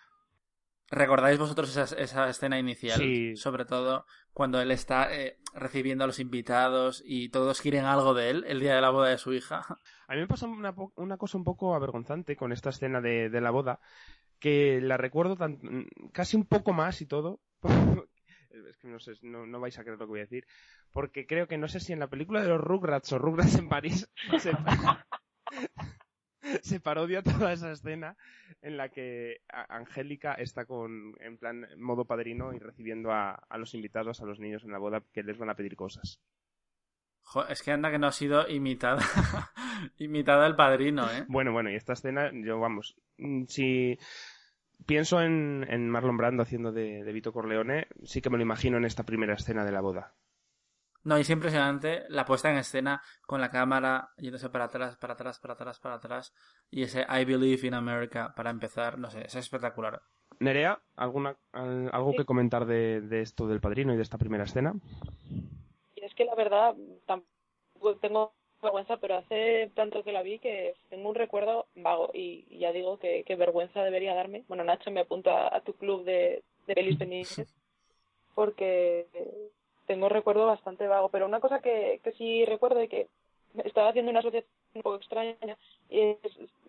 ¿Recordáis vosotros esa, esa escena inicial? Sí. Sobre todo cuando él está eh, recibiendo a los invitados y todos quieren algo de él el día de la boda de su hija. <laughs> A mí me pasa una, cosa un poco avergonzante con esta escena de, de la boda, que la recuerdo tan, casi un poco más y todo. <laughs> Es que no sé, no, no vais a creer lo que voy a decir. Porque creo que no sé si en la película de los Rugrats o Rugrats en París <laughs> se, se parodia toda esa escena en la que Angélica está con, en plan, modo padrino y recibiendo a, a los invitados, a los niños en la boda que les van a pedir cosas. Jo, es que anda que no ha sido imitada. <laughs> imitada el padrino, ¿eh? Bueno, bueno, y esta escena, yo vamos, mm, si pienso en, en Marlon Brando haciendo de, de Vito Corleone, sí que me lo imagino en esta primera escena de la boda. No, y es impresionante la puesta en escena con la cámara yéndose para atrás, para atrás, para atrás, para atrás. Y ese I Believe in America para empezar, no sé, es espectacular. Nerea, ¿alguna, al- ¿algo que comentar de, de esto del padrino y de esta primera escena? Y es que la verdad, tampoco tengo vergüenza, pero hace tanto que la vi que tengo un recuerdo vago y, ya digo que, que vergüenza debería darme. Bueno, Nacho, me apunto a, a tu club de, de pelis porque tengo un recuerdo bastante vago. Pero una cosa que, que sí recuerdo y que estaba haciendo una asociación un poco extraña y es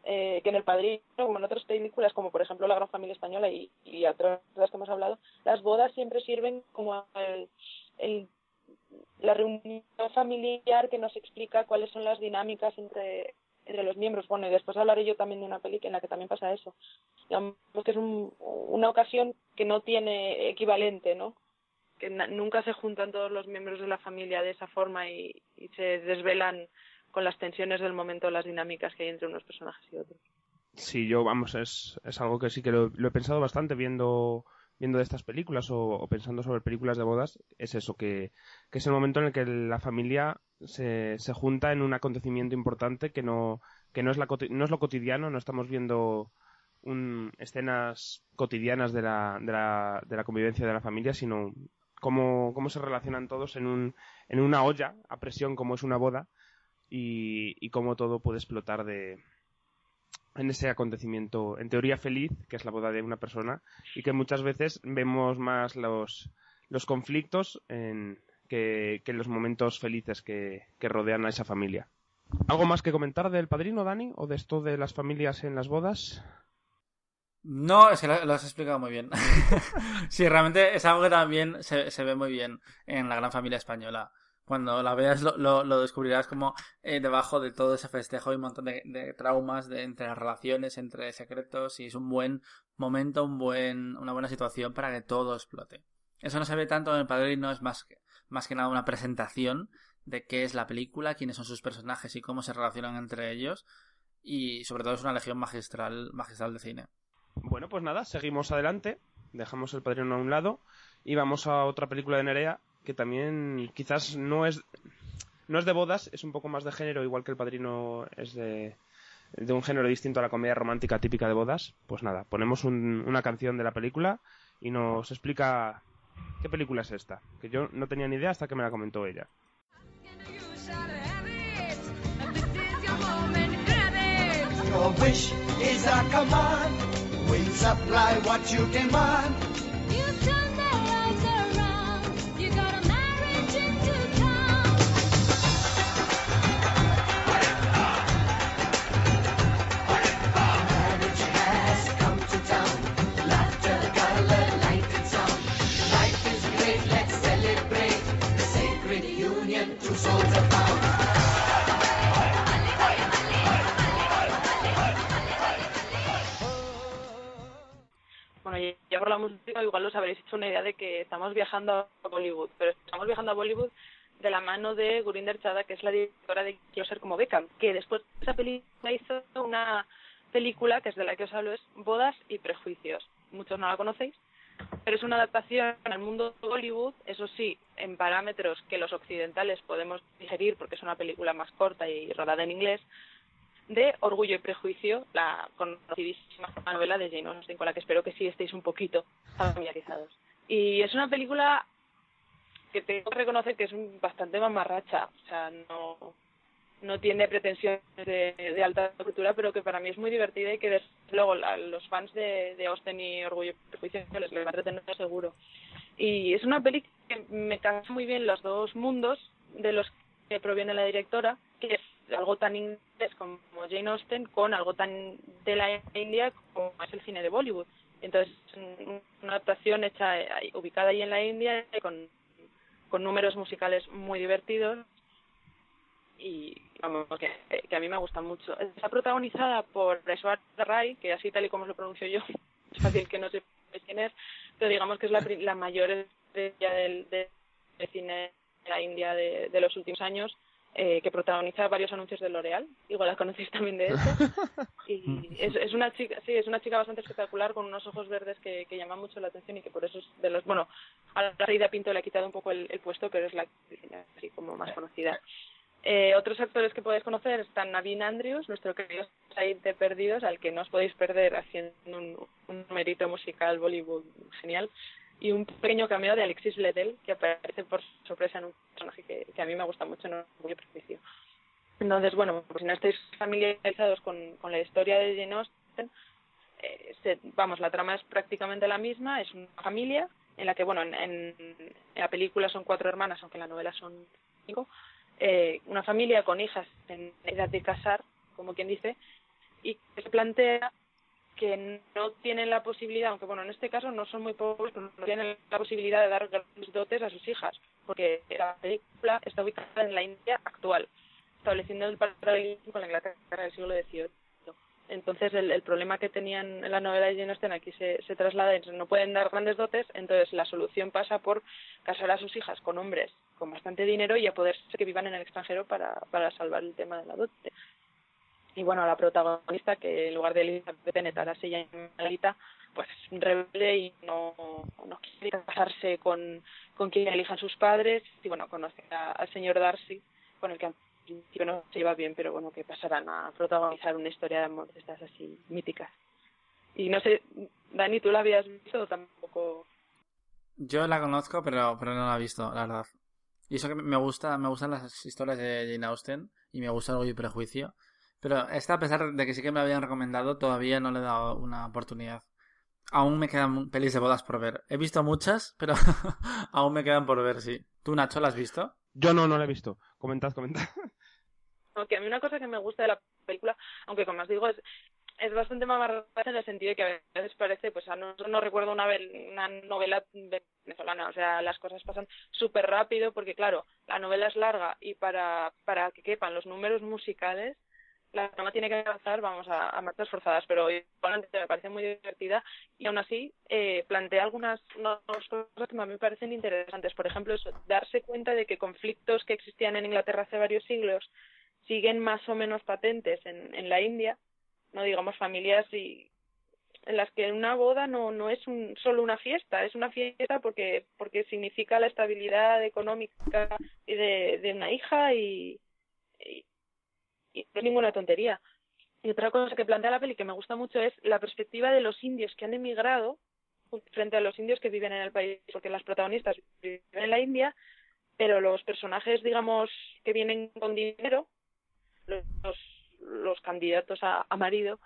eh, que en El Padrino, como en otras películas, como por ejemplo La Gran Familia Española y, y otras de las que hemos hablado, las bodas siempre sirven como el, el la reunión familiar que nos explica cuáles son las dinámicas entre, entre los miembros. Bueno, y después hablaré yo también de una peli en la que también pasa eso. Digamos que es un- una ocasión que no tiene equivalente, ¿no? Que nunca se juntan todos los miembros de la familia de esa forma y, y se desvelan con las tensiones del momento las dinámicas que hay entre unos personajes y otros. Sí, yo, vamos, es, es algo que sí que lo, lo he pensado bastante viendo, viendo de estas películas o, pensando sobre películas de bodas. Es eso, que, es el momento en el que la familia se, se junta en un acontecimiento importante que no, que no es, la, no es lo cotidiano, no estamos viendo un, escenas cotidianas de la, de, la, de la convivencia de la familia, sino cómo, cómo se relacionan todos en, un, en una olla a presión como es una boda y, y cómo todo puede explotar de, en ese acontecimiento, en teoría feliz, que es la boda de una persona, y que muchas veces vemos más los, los conflictos en, que, que los momentos felices que, que rodean a esa familia. ¿Algo más que comentar del padrino, Dani? ¿O de esto de las familias en las bodas? No, es que lo, has explicado muy bien. <laughs> sí, realmente es algo que también se, se ve muy bien en la gran familia española. Cuando la veas lo, lo, descubrirás como eh, debajo de todo ese festejo hay un montón de, de traumas de, entre las relaciones, entre secretos y es un buen momento, un buen, una buena situación para que todo explote. Eso no se ve tanto en el padrino, es más que, más que nada una presentación de qué es la película, quiénes son sus personajes y cómo se relacionan entre ellos y sobre todo es una legión magistral, magistral de cine. Bueno, pues nada, seguimos adelante, dejamos el padrino a un lado y vamos a otra película de Nerea que también quizás no es no es de bodas, es un poco más de género, igual que el padrino es de, un género distinto a la comedia romántica típica de bodas. Pues nada, ponemos un- una canción de la película y nos explica qué película es esta, que yo no tenía ni idea hasta que me la comentó ella. Your. Bueno, ya por la música igual os habréis hecho una idea de que estamos viajando a Bollywood, pero estamos viajando a Bollywood de la mano de Gurinder Chadha, que es la directora de Quiero ser como Beckham, que después de esa película hizo una película, que es de la que os hablo, es Bodas y Prejuicios. Muchos no la conocéis, pero es una adaptación al mundo de Bollywood, eso sí, en parámetros que los occidentales podemos digerir porque es una película más corta y rodada en inglés, de Orgullo y Prejuicio, la conocidísima novela de Jane Austen, con la que espero que sí estéis un poquito familiarizados. Y es una película que tengo que reconocer que es un- bastante mamarracha, o sea, no, no tiene pretensiones de, alta cultura, pero que para mí es muy divertida y que desde luego los fans de, de Austen y Orgullo y Prejuicio les, les va a entretener seguro. Y es una peli que me casa muy bien los dos mundos de los que proviene la directora, que es algo tan inglés como Jane Austen con algo tan de la India como es el cine de Bollywood. Entonces, un- una adaptación hecha ubicada ahí en la India con, con números musicales muy divertidos y vamos, que, que a mí me gusta mucho. Está protagonizada por Aishwarya Rai, que así tal y como lo pronuncio yo, <laughs> es fácil que no sepáis quién es, pero digamos que es la, la mayor estrella del, del cine de la India de, de los últimos años eh, que protagoniza varios anuncios de L'Oreal. Igual la conocéis también de eso. <laughs> Y es, es una chica, sí, es una chica bastante espectacular con unos ojos verdes que, que llaman mucho la atención y que por eso es de los, bueno, a la Aida Pinto le ha quitado un poco el, el puesto, pero es la así como más conocida. Eh, otros actores que podéis conocer están Navin Andrews, nuestro querido Said de Perdidos, al que no os podéis perder haciendo un, numerito musical Bollywood genial, y un pequeño cameo de Alexis Bledel, que aparece por sorpresa en un personaje que, a mí me gusta mucho, no Orgullo y Prejuicio. Entonces, bueno, pues si no estáis familiarizados con, la historia de Jane Austen, eh, se- vamos, la trama es prácticamente la misma, es una familia en la que, bueno, en, en, en la película son cuatro hermanas, aunque en la novela son cinco, eh, una familia con hijas en edad de casar, como quien dice, y que se plantea que no tienen la posibilidad, aunque bueno, en este caso no son muy pobres, pero no tienen la posibilidad de dar grandes dotes a sus hijas, porque la película está ubicada en la India actual, estableciendo el paralelismo con la Inglaterra del siglo XVIII. Entonces, el, el problema que tenían en la novela de Jane Austen aquí se, se traslada no pueden dar grandes dotes, entonces la solución pasa por casar a sus hijas con hombres con bastante dinero y a poder ser que vivan en el extranjero para, para salvar el tema de la dote. Y bueno, la protagonista, que en lugar de Elizabeth Bennet ahora se llama pues es rebelde y no, no quiere casarse con, con quien elijan sus padres. Y bueno, conoce a- al señor Darcy, con el que al principio no se iba bien, pero bueno, que pasarán a protagonizar una historia de amor de estas así míticas. Y no sé, Dani, ¿tú la habías visto o tampoco? Yo la conozco, pero, pero no la he visto, la verdad. Y eso que me gusta, me gustan las historias de Jane Austen y me gusta Orgullo y Prejuicio. Pero esta, a pesar de que sí que me la habían recomendado, todavía no le he dado una oportunidad. Aún me quedan pelis de bodas por ver. He visto muchas, pero <laughs> aún me quedan por ver, sí. ¿Tú, Nacho, la has visto? Yo no, no la he visto. Comentad, comentad. <laughs> Aunque a mí una cosa que me gusta de la película, aunque como os digo, es, es bastante mamarracha en el sentido de que a veces parece, pues a nosotros no recuerdo una, una novela venezolana, o sea, las cosas pasan súper rápido porque claro, la novela es larga y para, para que quepan los números musicales, la trama tiene que avanzar, vamos, a, a marchas forzadas, pero igualmente me parece muy divertida y aún así eh, plantea algunas unas cosas que a mí me parecen interesantes. Por ejemplo, eso, darse cuenta de que conflictos que existían en Inglaterra hace varios siglos siguen más o menos patentes en, en la India, no digamos familias y en las que una boda no no es un, solo una fiesta, es una fiesta porque porque significa la estabilidad económica de, de una hija y, y, no es ninguna tontería. Y otra cosa que plantea la peli que me gusta mucho es la perspectiva de los indios que han emigrado frente a los indios que viven en el país, porque las protagonistas viven en la India, pero los personajes, digamos, que vienen con dinero, los candidatos a, a marido,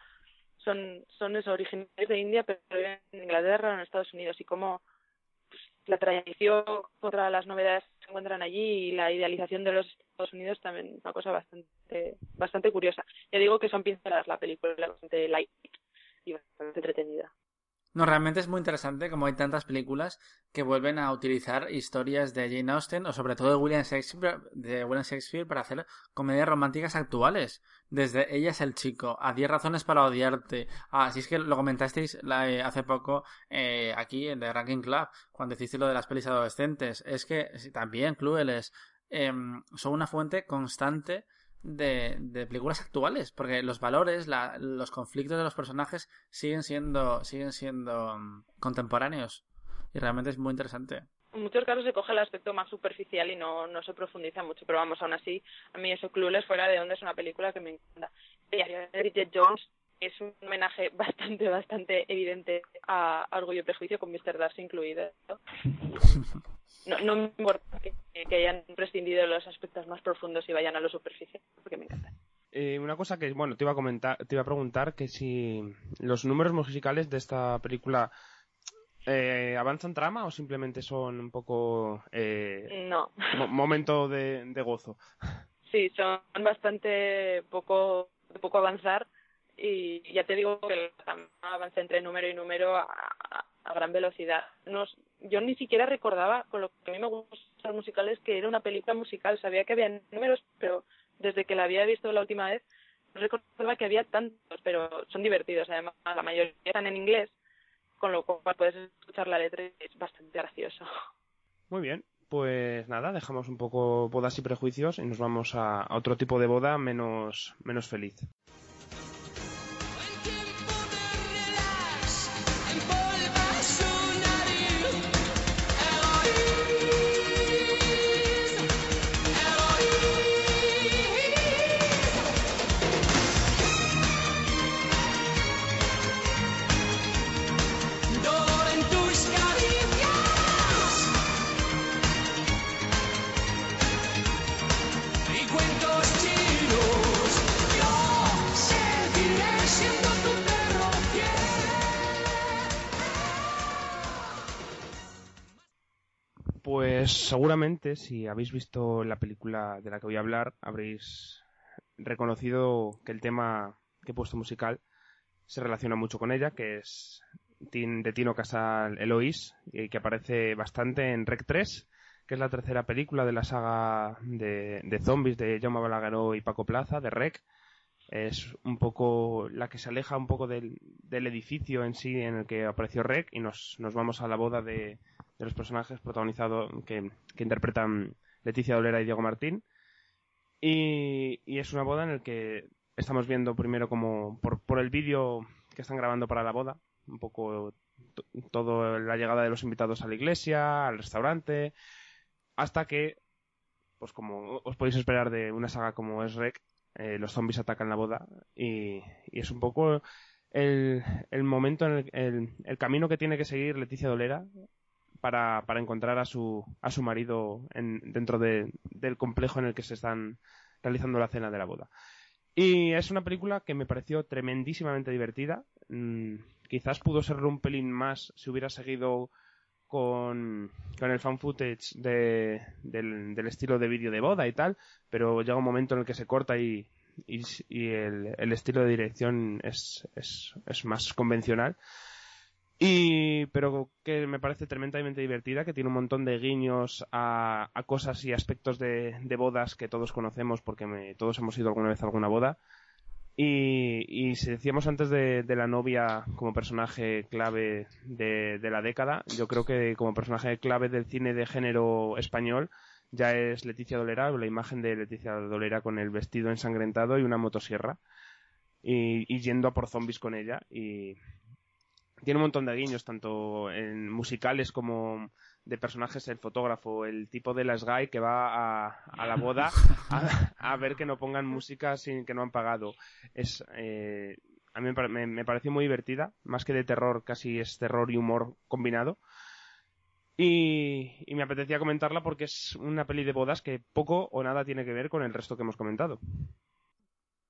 son, son esos originarios de India, pero viven en Inglaterra o en Estados Unidos, y cómo pues, la tradición contra las novedades que se encuentran allí y la idealización de los Estados Unidos también es una cosa bastante bastante curiosa. Ya digo que son pinceladas la película, bastante light y bastante entretenida. No, realmente es muy interesante como hay tantas películas que vuelven a utilizar historias de Jane Austen o sobre todo de William Shakespeare, de William Shakespeare para hacer comedias románticas actuales. Desde Ella es el chico, a 10 razones para odiarte. Si es que lo comentasteis eh, hace poco eh, aquí en The Ranking Club, cuando hicisteis lo de las pelis adolescentes. Es que también Clueless em, son una fuente constante de, de películas actuales, porque los valores, la- los conflictos de los personajes siguen siendo, siguen siendo mm, contemporáneos. Y realmente es muy interesante. En muchos casos se coge el aspecto más superficial y no, no se profundiza mucho, pero vamos, aún así, a mí eso Clueless fuera de donde es una película que me encanta. Diario de Bridget Jones es un homenaje <laughs> bastante, bastante evidente a a Orgullo y Prejuicio, con Mr. Darcy incluido. <laughs> No, no me importa que, que hayan prescindido de los aspectos más profundos y vayan a lo superficial, porque me encanta. Eh, una cosa que, bueno, te iba a comentar, te iba a preguntar que si los números musicales de esta película eh, avanzan trama o simplemente son un poco eh, No. mo- momento de, de gozo. Sí, son bastante poco, de poco avanzar y ya te digo que avanza entre número y número a, a- gran velocidad. Nos, yo ni siquiera recordaba, con lo que a mí me gustan los musicales, que era una película musical. Sabía que había números, pero desde que la había visto la última vez, no recordaba que había tantos, pero son divertidos. Además, la mayoría están en inglés, con lo cual puedes escuchar la letra y es bastante gracioso. Muy bien. pues nada, dejamos un poco bodas y prejuicios y nos vamos a otro tipo de boda menos, menos feliz. Pues seguramente si habéis visto la película de la que voy a hablar, habréis reconocido que el tema que he puesto musical se relaciona mucho con ella, que es de Tino Casal Eloís, y que aparece bastante en Rec 3, que es la tercera película de la saga de, de zombies de Jaume Balagueró y Paco Plaza, de Rec. Es un poco la que se aleja un poco del, del edificio en sí en el que apareció Rec y nos, nos vamos a la boda de, de los personajes protagonizados que, que interpretan Leticia Dolera y Diego Martín. Y, y es una boda en la que estamos viendo primero como por, por el vídeo que están grabando para la boda, un poco to- todo la llegada de los invitados a la iglesia, al restaurante, hasta que, pues como os podéis esperar de una saga como es Rec, eh, los zombies atacan la boda y, y es un poco el, el momento en el, el, el camino que tiene que seguir Leticia Dolera para, para encontrar a su, a su marido en, dentro de- del complejo en el que se están realizando la cena de la boda. Y es una película que me pareció tremendísimamente divertida. Mm, quizás pudo serlo un pelín más si hubiera seguido con, con el fan footage de- del, del estilo de vídeo de boda y tal, pero llega un momento en el que se corta y, y, y el, el estilo de dirección es, es, es más convencional. Y, pero que me parece tremendamente divertida, que tiene un montón de guiños a, a cosas y aspectos de, de bodas que todos conocemos porque me- todos hemos ido alguna vez a alguna boda. Y, y si decíamos antes de, de la novia como personaje clave de, de la década, yo creo que como personaje clave del cine de género español ya es Leticia Dolera, la imagen de Leticia Dolera con el vestido ensangrentado y una motosierra y, yendo a por zombies con ella y tiene un montón de guiños tanto en musicales como de personajes el fotógrafo el tipo de la Sky que va a, a la boda a, ver que no pongan música sin que no han pagado. Es eh, a mí me, me- pareció muy divertida más que de terror casi es terror y humor combinado. Y me apetecía comentarla porque es una peli de bodas que poco o nada tiene que ver con el resto que hemos comentado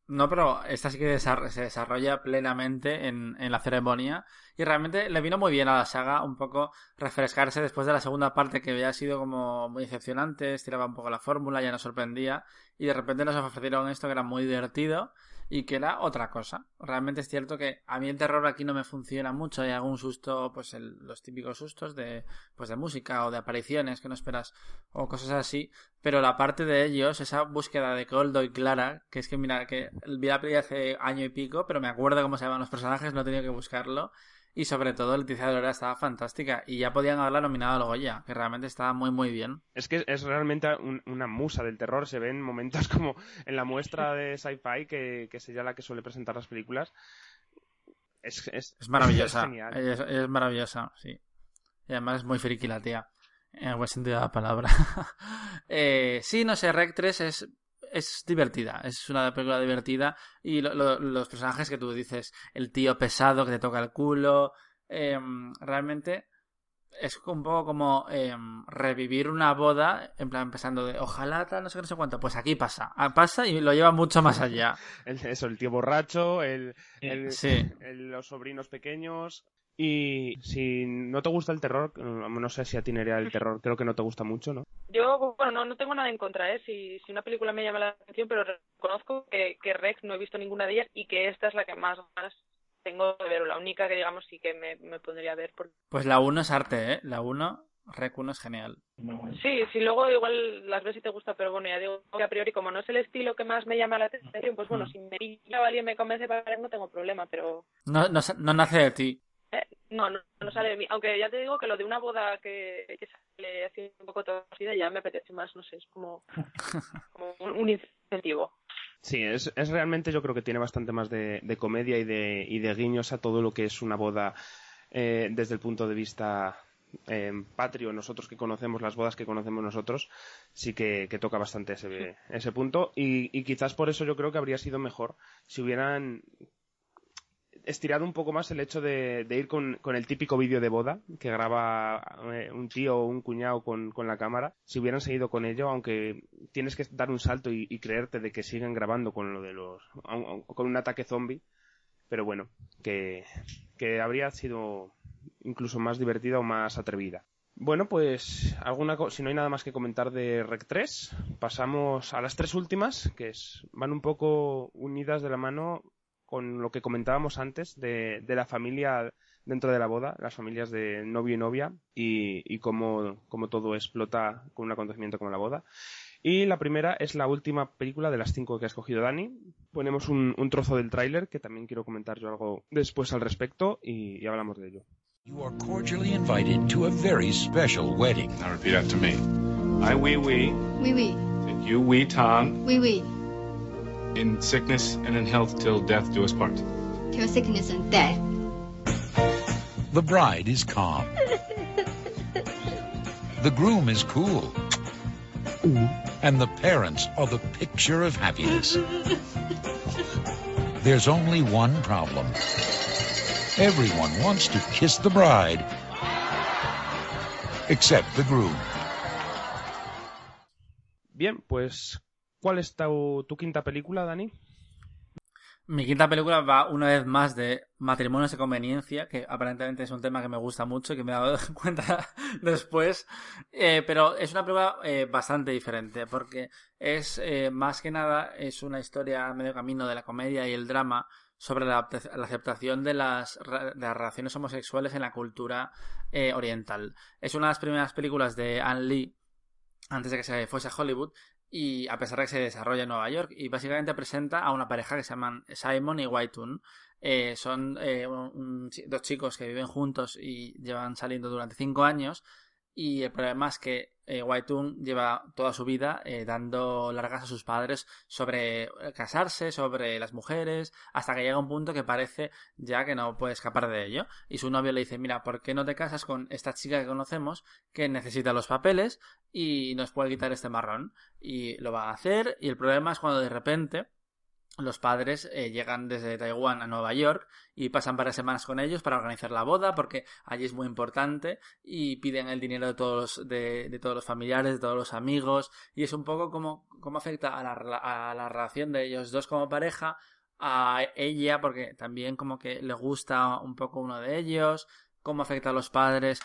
No, pero esta sí que se desarrolla plenamente en, en la ceremonia. Y realmente le vino muy bien a la saga un poco refrescarse después de la segunda parte que había sido como muy decepcionante, estiraba un poco la fórmula, ya nos sorprendía. Y de repente nos ofrecieron esto que era muy divertido y que era otra cosa. Realmente es cierto que a mí el terror aquí no me funciona mucho, hay algún susto, pues el- los típicos sustos de, pues de música o de apariciones que no esperas o cosas así, pero la parte de ellos, esa búsqueda de Coldo y Clara, que es que mira, que vi la peli hace año y pico, pero me acuerdo cómo se llaman los personajes, no he tenido que buscarlo. Y sobre todo, Leticia Dolera estaba fantástica. Y ya podían haberla nominado al Goya, que realmente estaba muy, muy bien. Es que es realmente un- una musa del terror. Se ven momentos <laughs> como en la muestra de sci-fi, que, que es ella la que suele presentar las películas. Es, es, Es maravillosa. es maravillosa, sí. Y además es muy friki la tía. En buen sentido de la palabra. <laughs> eh, sí, no sé, Rec 3 es, es divertida. Es una película divertida. Y lo- lo- los personajes que tú dices, el tío pesado que te toca el culo. em, realmente es un poco como em, revivir una boda, en plan empezando de ojalá tal, no sé qué, no sé cuánto. Pues aquí pasa. Ah, Pasa y lo lleva mucho más allá. <laughs> El- eso, el tío borracho, el, el- Sí. el- los sobrinos pequeños. Y si no te gusta el terror, no sé si a ti Nerea el terror, creo que no te gusta mucho, ¿no? Yo, bueno, no, no tengo nada en contra, ¿eh? Si, si una película me llama la atención, pero reconozco que, que Rex no he visto ninguna de ellas y que esta es la que más ganas tengo de ver, o la única que, digamos, sí que me, me pondría a ver. Porque... Pues la 1 es arte, ¿eh? La 1, Rec 1 es genial. Sí, sí, luego igual las ves y te gusta, pero bueno, ya digo que a priori, como no es el estilo que más me llama la atención, pues bueno, Mm. si me pilla o alguien me convence para ver, no tengo problema, pero No, no, no nace de ti. No, no, no sale de mí. Aunque ya te digo que lo de una boda que, que sale así un poco torcida ya me apetece más, no sé, es como, como un, un incentivo. Sí, es, es realmente yo creo que tiene bastante más de, de comedia y de, y de guiños a todo lo que es una boda eh, desde el punto de vista eh, patrio, nosotros que conocemos las bodas que conocemos nosotros, sí que, que toca bastante ese, ese punto y, y quizás por eso yo creo que habría sido mejor si hubieran estirado un poco más el hecho de, ir con, el típico vídeo de boda que graba eh, un tío o un cuñado con, la cámara. Si hubieran seguido con ello, aunque tienes que dar un salto y, creerte de que siguen grabando con lo de los con un ataque zombie, pero bueno, que, que habría sido incluso más divertida o más atrevida. Bueno, pues alguna si no hay nada más que comentar de Rec 3, pasamos a las tres últimas, que van un poco unidas de la mano con lo que comentábamos antes de, de la familia dentro de la boda, las familias de novio y novia y, y cómo, cómo todo explota con un acontecimiento como la boda. Y la primera es la última película de las cinco que ha escogido Dani. Ponemos un, un trozo del tráiler que también quiero comentar yo algo después al respecto y, y hablamos de ello. You are cordially invited to a very special wedding. Now repeat after me. I, we, we, Oui, oui. and you, we, Tom, Oui, oui. In sickness and in health till death do us part. Till sickness and death. The bride is calm. The groom is cool. And the parents are the picture of happiness. There's only one problem. Everyone wants to kiss the bride, except the groom. Bien, pues ¿cuál es tu, quinta película, Dani? Mi quinta película va una vez más de matrimonios de conveniencia, que aparentemente es un tema que me gusta mucho y que me he dado <laughs> cuenta <laughs> después, Eh, pero es una película eh, bastante diferente porque es eh, más que nada es una historia a medio camino de la comedia y el drama sobre la, la aceptación de las, de las relaciones homosexuales en la cultura oriental. Es una de las primeras películas de Anne Lee antes de que se fuese a Hollywood y a pesar de que se desarrolla en Nueva York y básicamente presenta a una pareja que se llaman Simon y Whitun. Eh, son eh, dos chicos que viven juntos y llevan saliendo durante cinco años y el problema es que eh, lleva toda su vida eh, dando largas a sus padres sobre eh, casarse, sobre las mujeres, hasta que llega un punto que parece ya que no puede escapar de ello. Y su novio le dice, mira, ¿por qué no te casas con esta chica que conocemos que necesita los papeles y nos puede quitar este marrón? Y lo va a hacer y el problema es cuando de repente los padres eh, llegan desde Taiwán a Nueva York y pasan varias semanas con ellos para organizar la boda porque allí es muy importante y piden el dinero de todos los, de, de todos los familiares, de todos los amigos y es un poco como, afecta a la, a la relación de ellos dos como pareja, a ella porque también como que le gusta un poco uno de ellos, cómo afecta a los padres,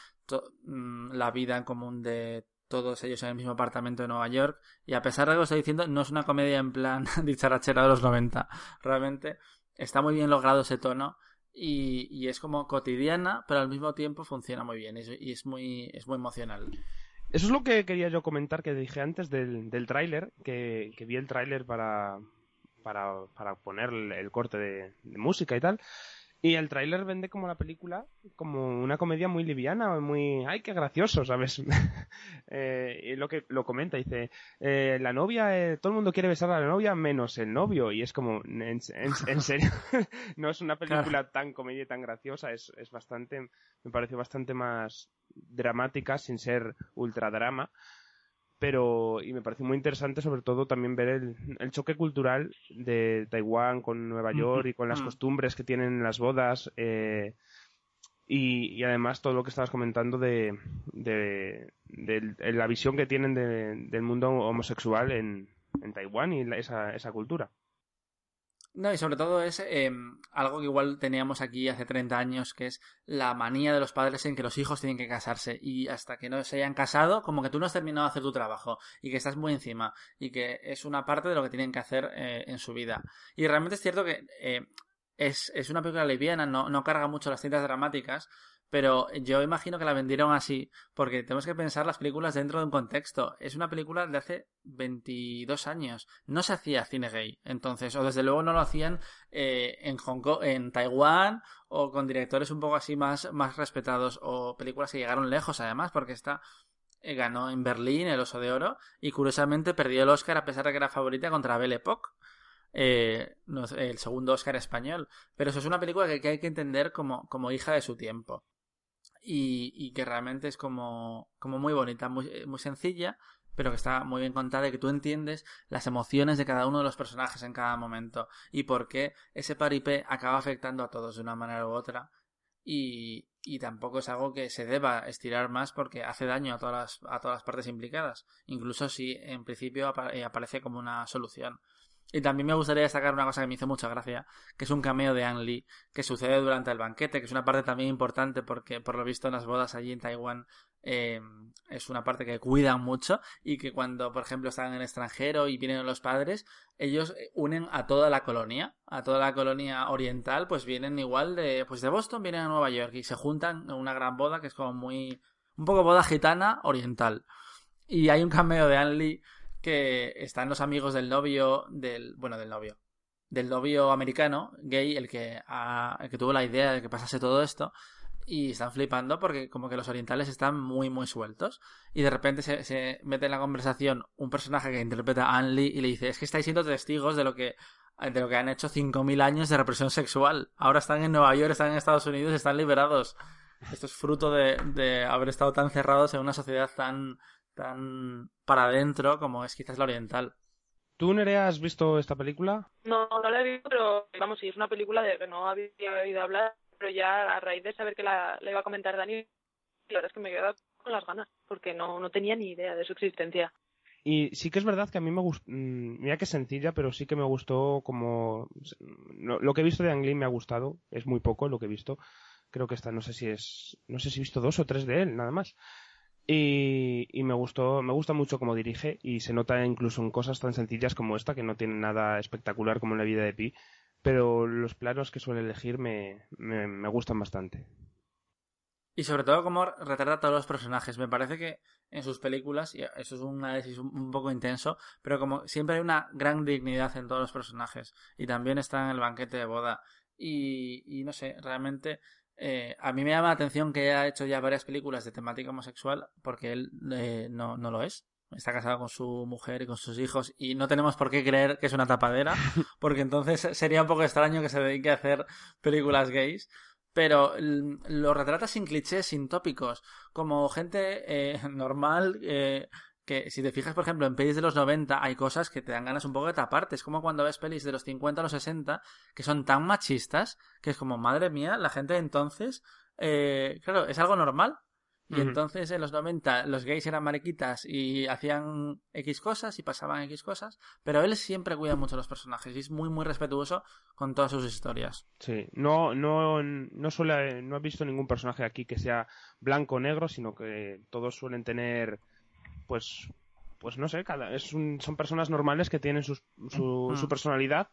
mm, la vida en común de todos ellos en el mismo apartamento de Nueva York y a pesar de lo que estoy diciendo no es una comedia en plan <laughs> dicharachera de los 90 realmente está muy bien logrado ese tono y, y es como cotidiana pero al mismo tiempo funciona muy bien y es, muy es muy emocional Eso es lo que quería yo comentar que dije antes del, del tráiler, que, que vi el tráiler para, para, para poner el, el corte de, de música y tal. Y el tráiler vende como la película como una comedia muy liviana, muy... ¡Ay, qué gracioso! ¿Sabes? <laughs> eh, y lo que lo comenta, dice, eh, la novia, eh, todo el mundo quiere besar a la novia menos el novio. Y es como, en, en- en <laughs> serio, <laughs> no es una película tan comedia y tan graciosa, es, es bastante, me pareció bastante más dramática sin ser ultra drama pero y me pareció muy interesante sobre todo también ver el, el choque cultural de Taiwán con Nueva York y con las Mm. costumbres que tienen en las bodas eh, y, y además todo lo que estabas comentando de, de, de- de la visión que tienen de- del mundo homosexual en, en Taiwán y la- esa, esa cultura. No, y sobre todo es eh, algo que igual teníamos aquí hace 30 años, que es la manía de los padres en que los hijos tienen que casarse y hasta que no se hayan casado, como que tú no has terminado de hacer tu trabajo y que estás muy encima y que es una parte de lo que tienen que hacer eh, en su vida. Y realmente es cierto que eh, es, es una película liviana, no, no carga mucho las cintas dramáticas, Pero yo imagino que la vendieron así, porque tenemos que pensar las películas dentro de un contexto. Es una película de hace 22 años. No se hacía cine gay, entonces, o desde luego no lo hacían eh, en Hong Kong, en Taiwán, o con directores un poco así más, más respetados, o películas que llegaron lejos además, porque esta eh, ganó en Berlín el Oso de Oro, y curiosamente perdió el Oscar a pesar de que era favorita contra Belle Époque. Eh, el segundo Oscar español. Pero eso es una película que hay que entender como, como hija de su tiempo y, y que realmente es como, como muy bonita, muy, eh, muy sencilla, pero que está muy bien contada y que tú entiendes las emociones de cada uno de los personajes en cada momento y por qué ese paripé acaba afectando a todos de una manera u otra y, y tampoco es algo que se deba estirar más porque hace daño a todas las, a todas las partes implicadas, incluso si en principio eh, aparece como una solución. Y también me gustaría destacar una cosa que me hizo mucha gracia, que es un cameo de Ang Lee, que sucede durante el banquete, que es una parte también importante porque por lo visto en las bodas allí en Taiwán eh, es una parte que cuidan mucho y que cuando, por ejemplo, están en el extranjero y vienen los padres, ellos eh, unen a toda la colonia, a toda la colonia oriental, pues vienen igual de, pues de Boston, vienen a Nueva York y se juntan en una gran boda que es como muy, un poco boda gitana oriental. Y hay un cameo de Ang Lee que están los amigos del novio, del, bueno, del novio, del novio americano, gay, el que, ha- el que tuvo la idea de que pasase todo esto, y están flipando porque como que los orientales están muy, muy sueltos, y de repente se, se mete en la conversación un personaje que interpreta a Anne Lee y le dice, es que estáis siendo testigos de lo que de lo que han hecho 5.000 años de represión sexual. Ahora están en Nueva York, están en Estados Unidos, están liberados. Esto es fruto de, de haber estado tan cerrados en una sociedad tan, tan para adentro como es quizás la oriental. ¿Tú, Nerea, has visto esta película? No, no la he visto, pero vamos, sí, es una película de que no había oído hablar, pero ya a raíz de saber que la, la iba a comentar Dani, la verdad es que me he quedado con las ganas, porque no, no tenía ni idea de su existencia. Y sí que es verdad que a mí me gustó, mira que sencilla, pero sí que me gustó como... Lo, que he visto de Ang Lee me ha gustado, es muy poco lo que he visto. Creo que esta, no sé si es... No sé si he visto dos o tres de él, nada más. Y, me gustó, me gusta mucho cómo dirige y se nota incluso en cosas tan sencillas como esta, que no tienen nada espectacular como en la vida de Pi, pero los planos que suele elegir me, me, me gustan bastante. Y sobre todo cómo retrata a todos los personajes. Me parece que en sus películas, y eso es un análisis un poco intenso, pero como siempre hay una gran dignidad en todos los personajes. Y también está en el banquete de boda. Y, y no sé, realmente eh, a mí me llama la atención que haya hecho ya varias películas de temática homosexual, porque él eh, no, no lo es. Está casado con su mujer y con sus hijos y no tenemos por qué creer que es una tapadera, <laughs> porque entonces sería un poco extraño que se dedique a hacer películas gays pero lo retrata sin clichés, sin tópicos, como gente eh, normal, eh, que si te fijas, por ejemplo, en pelis de los 90 hay cosas que te dan ganas un poco de taparte, es como cuando ves pelis de los 50 a los 60 que son tan machistas que es como, madre mía, la gente de entonces, eh, claro, es algo normal. Y entonces en los 90 los gays eran mariquitas y hacían X cosas y pasaban X cosas, pero él siempre cuida mucho a los personajes y es muy muy respetuoso con todas sus historias. Sí, no, no, no suele, no he visto ningún personaje aquí que sea blanco o negro, sino que todos suelen tener, pues, pues no sé, cada, es un- son personas normales que tienen sus- su, su personalidad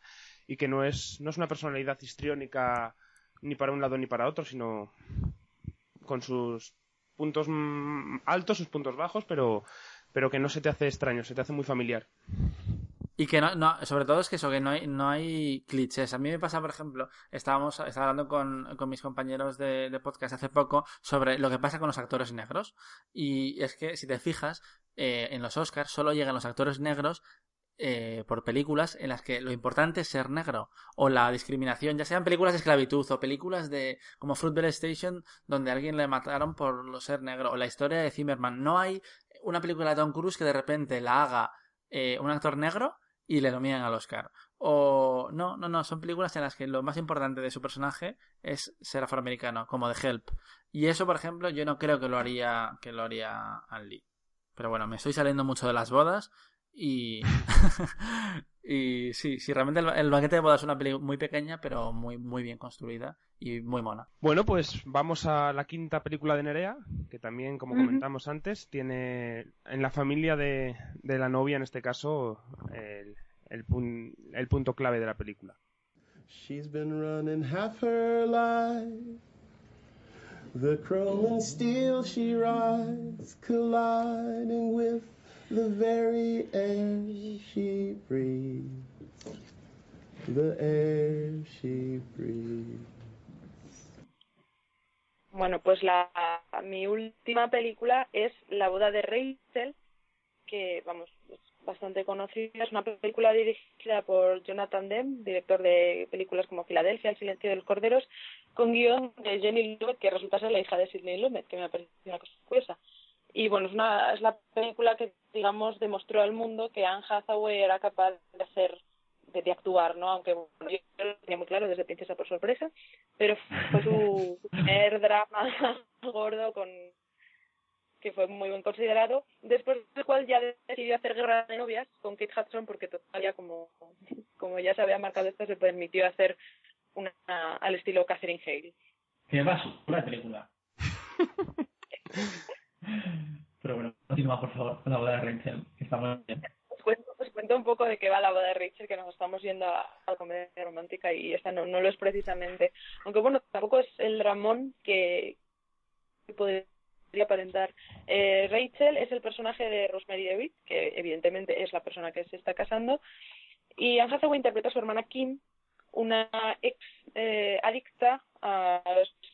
y que no es, no es una personalidad histriónica ni para un lado ni para otro, sino con sus puntos mm, altos, sus puntos bajos, pero, pero que no se te hace extraño, se te hace muy familiar. Y que no, no, sobre todo es que eso, que no hay, no hay clichés. A mí me pasa, por ejemplo, estábamos, estaba hablando con, con mis compañeros de, podcast hace poco sobre lo que pasa con los actores negros. Y es que, si te fijas, eh, en los Oscars solo llegan los actores negros eh, por películas en las que lo importante es ser negro o la discriminación, ya sean películas de esclavitud o películas de como Fruitvale Station donde alguien le mataron por lo ser negro o la historia de Zimmerman. No hay una película de Tom Cruise que de repente la haga eh, un actor negro y le nominan al Oscar. O no, no, no, son películas en las que lo más importante de su personaje es ser afroamericano, como de Help. Y eso, por ejemplo, yo no creo que lo haría que lo haría An Lee. Pero bueno, me estoy saliendo mucho de las bodas y <laughs> <laughs> y sí, sí, realmente el, el banquete de bodas es una película muy pequeña, pero muy muy bien construida y muy mona. Bueno, pues vamos a la quinta película de Nerea, que también, como comentamos antes, tiene en la familia de, de la novia, en este caso, el, el, pun- el punto clave de la película. She's been running half her life The chrome and steel she rides, colliding with the very air she breathes. The air she breathes. Bueno, pues la mi última película es La boda de Rachel, que vamos, es bastante conocida. Es una película dirigida por Jonathan Demme, director de películas como Filadelfia, El silencio de los corderos, con guion de Jenny Lumet, que resulta ser la hija de Sidney Lumet, que me parece una cosa curiosa. Y bueno, es, una, es la película que, digamos, demostró al mundo que Anne Hathaway era capaz de hacer, de, de actuar, ¿no? Aunque bueno, yo lo tenía muy claro desde Princesa por sorpresa, pero fue su, su <laughs> primer drama <laughs> gordo con que fue muy bien considerado, después del cual ya decidió hacer Guerra de Novias con Kate Hudson porque todavía como, como ya se había marcado esto se permitió hacer una al estilo Catherine Hale. Que basura película. <laughs> <laughs> Pero bueno, continúa por favor con la boda de Rachel, está muy bien. Os cuento, os cuento un poco de qué va la boda de Rachel, que nos estamos yendo a, la comedia romántica y esta no, no lo es precisamente. Aunque bueno, tampoco es el dramón que, podría aparentar. Eh, Rachel es el personaje de Rosemary DeWitt, que evidentemente es la persona que se está casando, y Anne Hathaway interpreta a su hermana Kim, una ex eh, adicta a,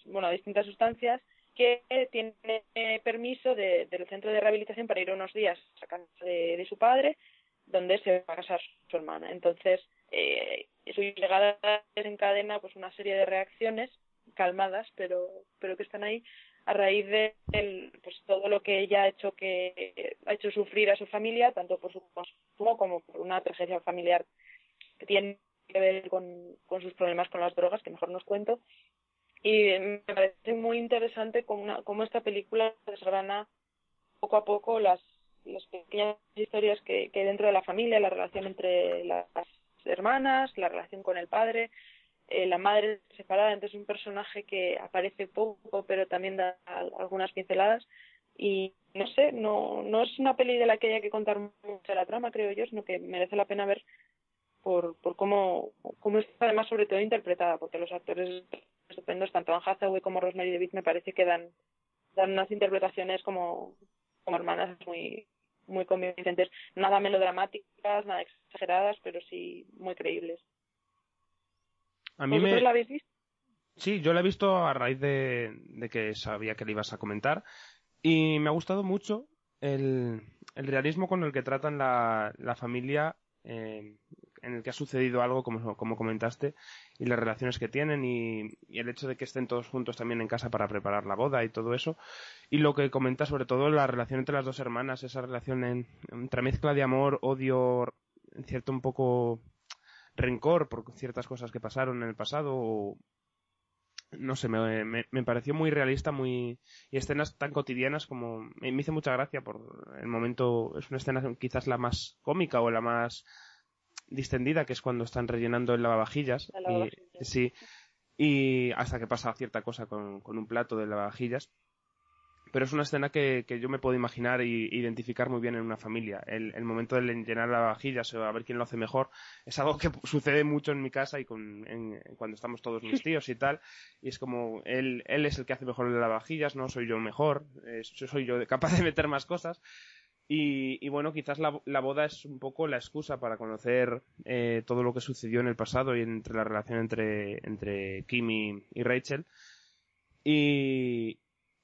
bueno, a distintas sustancias que tiene eh, permiso de- del centro de rehabilitación para ir unos días a casa de, su padre, donde se va a casar su hermana. Entonces, eh, su llegada desencadena pues una serie de reacciones calmadas, pero pero que están ahí a raíz de el- pues todo lo que ella ha hecho que ha hecho sufrir a su familia, tanto por su consumo como por una tragedia familiar que tiene que ver con, con sus problemas con las drogas, que mejor nos cuento. Y me parece muy interesante cómo, una- cómo esta película desgrana poco a poco las, las pequeñas historias que, que hay dentro de la familia, la relación entre las hermanas, la relación con el padre, eh, la madre separada, entonces un personaje que aparece poco pero también da al- algunas pinceladas. Y no sé, no, no es una peli de la que haya que contar mucho la trama, creo yo, sino que merece la pena ver por, por cómo, cómo está además sobre todo interpretada, porque los actores estupendos, tanto Anne Hathaway como Rosemary DeWitt me parece que dan, dan unas interpretaciones como, como hermanas muy muy convincentes, nada melodramáticas, nada exageradas, pero sí muy creíbles. A mí ¿Vosotros me... la habéis visto? Sí, yo la he visto a raíz de, de que sabía que le ibas a comentar y me ha gustado mucho el, el realismo con el que tratan la, la familia eh, en el que ha sucedido algo, como, como comentaste, y las relaciones que tienen y, el hecho de que estén todos juntos también en casa para preparar la boda y todo eso. Y lo que comenta sobre todo la relación entre las dos hermanas, esa relación en, entre mezcla de amor, odio, en cierto un poco rencor por ciertas cosas que pasaron en el pasado no sé, me, me, me pareció muy realista, muy y escenas tan cotidianas como me, me hizo mucha gracia por el momento es una escena quizás la más cómica o la más distendida que es cuando están rellenando el lavavajillas El y, lavavajillas. sí y hasta que pasa cierta cosa con, con un plato de lavavajillas pero es una escena que, que yo me puedo imaginar y identificar muy bien en una familia. El, el momento de llenar la vajillas o a ver quién lo hace mejor es algo que <laughs> sucede mucho en mi casa y con, en- cuando estamos todos mis <laughs> tíos y tal. Y es como, él, él es el que hace mejor las lavavajillas, no soy yo mejor, eh, soy yo capaz de meter más cosas. Y, y bueno, quizás la, boda es un poco la excusa para conocer eh, todo lo que sucedió en el pasado y entre la relación entre, entre Kim y, Rachel. Y,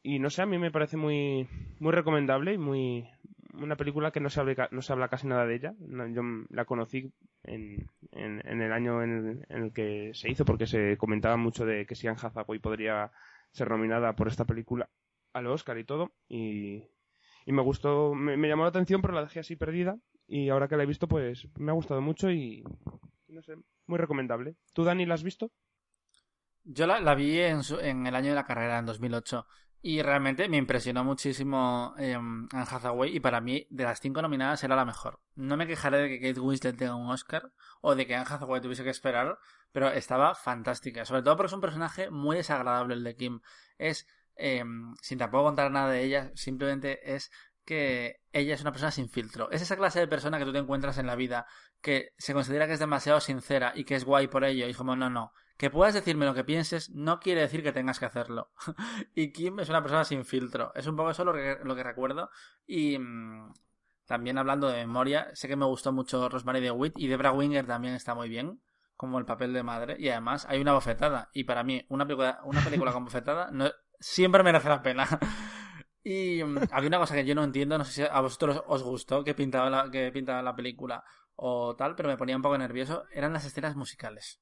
no sé, a mí me parece muy, muy recomendable y muy, una película que no se habla, no se habla casi nada de ella. Yo la conocí en, en, el año en el, que se hizo porque se comentaba mucho de que si Anne Hathaway podría ser nominada por esta película al Oscar y todo. Y, y me gustó, me, llamó la atención pero la dejé así perdida y ahora que la he visto pues me ha gustado mucho y no sé, muy recomendable. ¿Tú Dani la has visto? Yo la, la vi en, su- en el año de la carrera, en 2008. Y realmente me impresionó muchísimo eh, Anne Hathaway y para mí de las cinco nominadas era la mejor. No me quejaré de que Kate Winslet tenga un Oscar o de que Anne Hathaway tuviese que esperar, pero estaba fantástica. Sobre todo porque es un personaje muy desagradable el de Kim. Es, eh, sin tampoco contar nada de ella, simplemente es que ella es una persona sin filtro. Es esa clase de persona que tú te encuentras en la vida, que se considera que es demasiado sincera y que es guay por ello. Y como, no, no, que puedas decirme lo que pienses no quiere decir que tengas que hacerlo. <laughs> y Kim es una persona sin filtro. Es un poco eso lo que, lo que recuerdo. Y mm, también hablando de memoria, sé que me gustó mucho Rosemary DeWitt y Debra Winger también está muy bien, como el papel de madre. Y además hay una bofetada. Y para mí, una película, una película con bofetada no, siempre merece la pena. <laughs> Y mm, había una cosa que yo no entiendo, no sé si a vosotros os gustó que pintaba la, que pintaba la película o tal, pero me ponía un poco nervioso, eran las escenas musicales.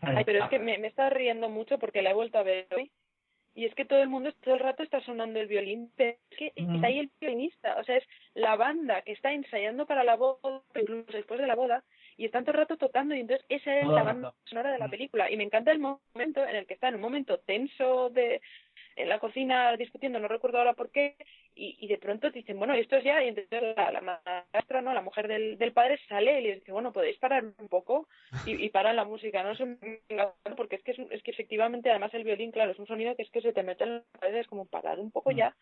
Ay, pero es que me, me está riendo mucho porque la he vuelto a ver hoy. Y es que todo el mundo todo el rato está sonando el violín, pero es que Mm. está ahí el violinista, o sea, es la banda que está ensayando para la boda, incluso después de la boda, y están todo el rato tocando, y entonces esa es Todo la banda sonora de la película. Y me encanta el momento en el que está en un momento tenso de en la cocina discutiendo, no recuerdo ahora por qué, y, y de pronto dicen, bueno, esto es ya, y entonces la, la maestra, ¿no? La mujer del, del padre sale y les dice, bueno, podéis parar un poco, y, y paran la música, no porque es que es, un- es que efectivamente además el violín, claro, es un sonido que es que se te mete en la cabeza, es como parar un poco ya,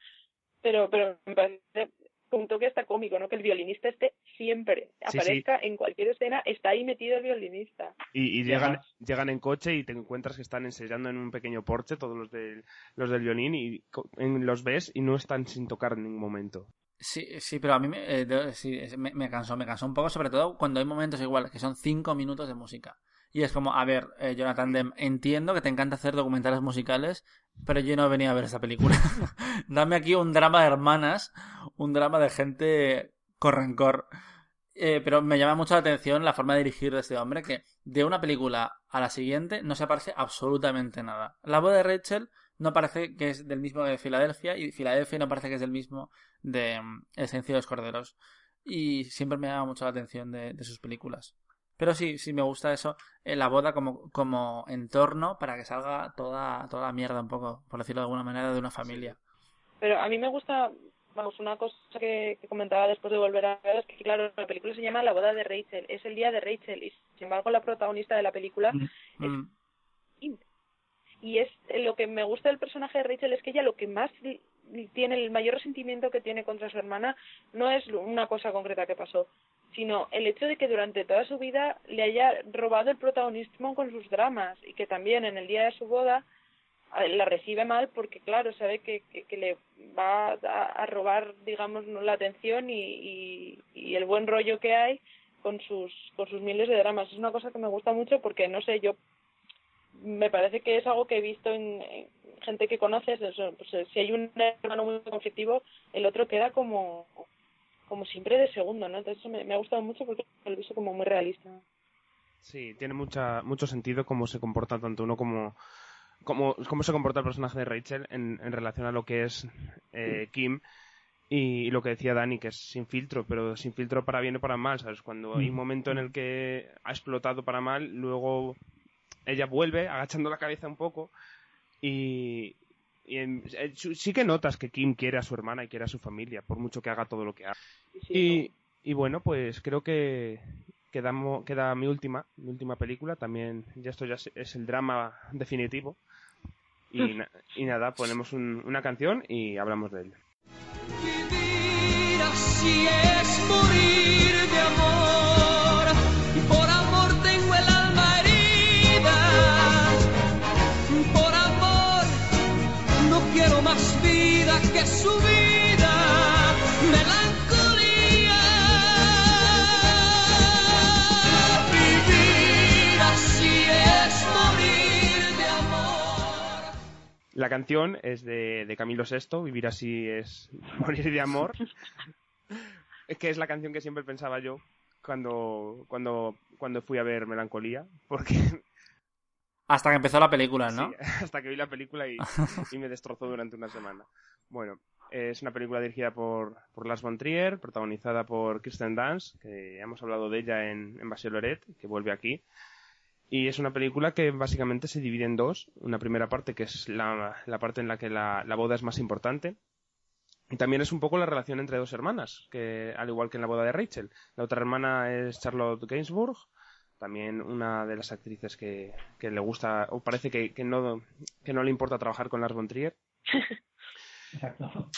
pero, pero me parece con un toque hasta cómico, ¿no? Que el violinista esté siempre, Sí, sí. aparezca en cualquier escena, está ahí metido el violinista. Y, llegan, llegan en coche y te encuentras que están ensayando en un pequeño porche todos los del, los del violín y en- los ves y no están sin tocar en ningún momento. Sí, sí, pero a mí me, eh, sí, me cansó, me cansó un poco, sobre todo cuando hay momentos igual, que son cinco minutos de música. Y es como, a ver, eh, Jonathan Demme, entiendo que te encanta hacer documentales musicales, pero yo no venía a ver esa película. <laughs> Dame aquí un drama de hermanas, un drama de gente con rencor. Eh, pero me llama mucho la atención la forma de dirigir de este hombre, que de una película a la siguiente no se parece absolutamente nada. La boda de Rachel no parece que es del mismo de Filadelfia y Filadelfia no parece que es del mismo de mm, El silencio de los corderos. Y siempre me llama mucho la atención de sus películas. Pero sí, sí me gusta eso, eh, la boda como, como entorno para que salga toda, toda la mierda un poco, por decirlo de alguna manera, de una familia. Pero a mí me gusta, vamos, una cosa que, que comentaba después de volver a ver es que, claro, la película se llama La boda de Rachel, es el día de Rachel, y sin embargo la protagonista de la película Mm. Kim. Y es lo que me gusta del personaje de Rachel es que ella lo que más tiene, el mayor resentimiento que tiene contra su hermana no es una cosa concreta que pasó, sino el hecho de que durante toda su vida le haya robado el protagonismo con sus dramas y que también en el día de su boda la recibe mal porque claro sabe que, que, le va a, a robar digamos la atención y, y, y el buen rollo que hay con sus con sus miles de dramas. Es una cosa que me gusta mucho porque no sé yo me parece que es algo que he visto en, en gente que conoces pues, si hay un hermano muy conflictivo el otro queda como como siempre de segundo no entonces eso me, me ha gustado mucho porque lo he visto como muy realista. Sí, tiene mucha, mucho sentido cómo se comporta tanto uno como cómo, cómo se comporta el personaje de Rachel en, en relación a lo que es eh, Kim y, lo que decía Dani, que es sin filtro, pero sin filtro para bien o para mal, ¿sabes? Cuando hay un momento en el que ha explotado para mal, luego ella vuelve agachando la cabeza un poco y, y en- eh, sí que notas que Kim quiere a su hermana y quiere a su familia, por mucho que haga todo lo que haga. Y, y bueno, pues creo que queda mi última, mi última película. También, ya esto ya es, es el drama definitivo. Y, <laughs> na- y nada, ponemos un- una canción y hablamos de él. Vivir así es morir de amor. Que su vida. Melancolía. Vivir así es morir de amor. La canción es de, Camilo VI, Vivir así es <laughs> morir de amor. Es que es la canción que siempre pensaba yo cuando, cuando, cuando fui a ver Melancolía, porque Hasta que empezó la película, ¿no? Sí, <laughs> hasta que vi la película y, <laughs> y me destrozó durante una semana. Bueno, es una película dirigida por, por Lars von Trier, protagonizada por Kirsten Dunst, que hemos hablado de ella en, en Bachelorette, que vuelve aquí. Y es una película que básicamente se divide en dos. Una primera parte que es la, la parte en la que la, la boda es más importante. Y también es un poco la relación entre dos hermanas, que al igual que en la boda de Rachel. La otra hermana es Charlotte Gainsbourg, también una de las actrices que, que le gusta, o parece que, que no, que no le importa trabajar con Lars von Trier. <laughs> Exacto.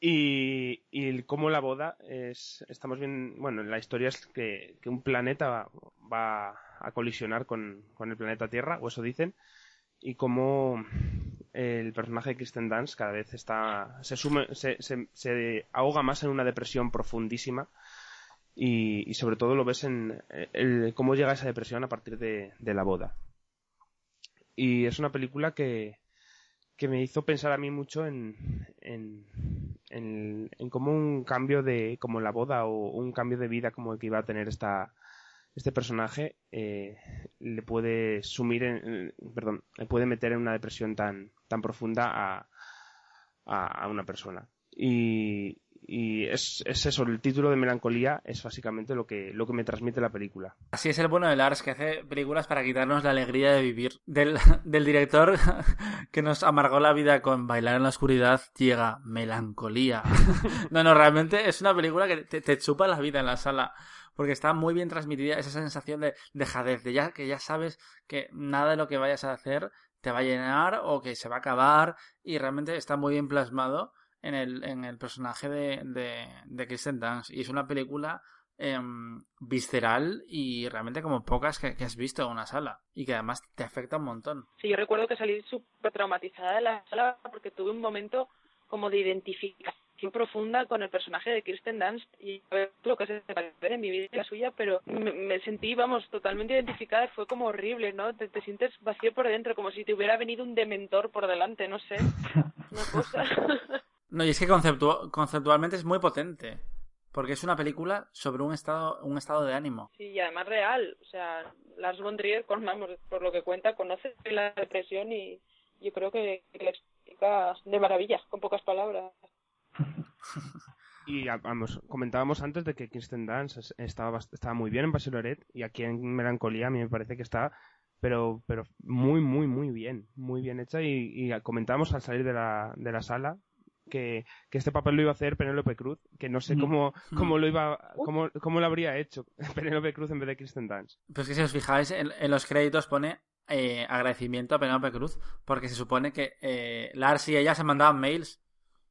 Y, y cómo la boda es, estamos bien, bueno, la historia es que, que un planeta va, va a colisionar con, con el planeta Tierra, o eso dicen, y cómo el personaje de Kristen Dance cada vez está se, sume, se, se, se ahoga más en una depresión profundísima y, y sobre todo lo ves en el, cómo llega esa depresión a partir de, la boda. Y es una película que, que me hizo pensar a mí mucho en, en, en, cómo un cambio de, como la boda o un cambio de vida como el que iba a tener esta, este personaje, eh, le puede sumir en- perdón, le puede meter en una depresión tan, tan profunda a, a, a una persona. Y, y es, es eso, el título de Melancolía es básicamente lo que, lo que me transmite la película. Así es el bueno de Lars, que hace películas para quitarnos la alegría de vivir. Del, <laughs> director <laughs> que nos amargó la vida con Bailar en la oscuridad llega Melancolía. <laughs> No, no, realmente es una película que te, te chupa la vida en la sala. Porque está muy bien transmitida esa sensación de dejadez, de ya, que ya sabes que nada de lo que vayas a hacer te va a llenar o que se va a acabar. Y realmente está muy bien plasmado en el, en el personaje de, de, de Kristen Dunst. Y es una película em, visceral y realmente como pocas que, que has visto en una sala. Y que además te afecta un montón. Sí, yo recuerdo que salí súper traumatizada de la sala porque tuve un momento como de identificación profunda con el personaje de Kirsten Dunst y a ver lo que se parece en mi vida y la suya, pero me, me sentí, vamos, totalmente identificada. Fue como horrible, ¿no? Te, te sientes vacío por dentro, como si te hubiera venido un dementor por delante, no sé. <laughs> Una cosa. <laughs> No, y es que conceptu- conceptualmente es muy potente. Porque es una película sobre un estado, un estado de ánimo. Sí, y además real. O sea, Lars von Trier, por lo que cuenta, conoce la depresión y yo creo que, que le explica de maravilla, con pocas palabras. <laughs> Y a- vamos, comentábamos antes de que Kirsten Dunst es- estaba, bast- estaba muy bien en Bachelorette y aquí en Melancolía a mí me parece que está pero pero muy muy muy bien, muy bien hecha y, y comentábamos al salir de la, de la sala que, que este papel lo iba a hacer Penélope Cruz, que no sé cómo, cómo lo iba cómo, cómo lo habría hecho <laughs> Penélope Cruz en vez de Kirsten Dunst. Pero es que si os fijáis, en, en los créditos pone eh, agradecimiento a Penélope Cruz. Porque se supone que eh, Lars y ella se mandaban mails.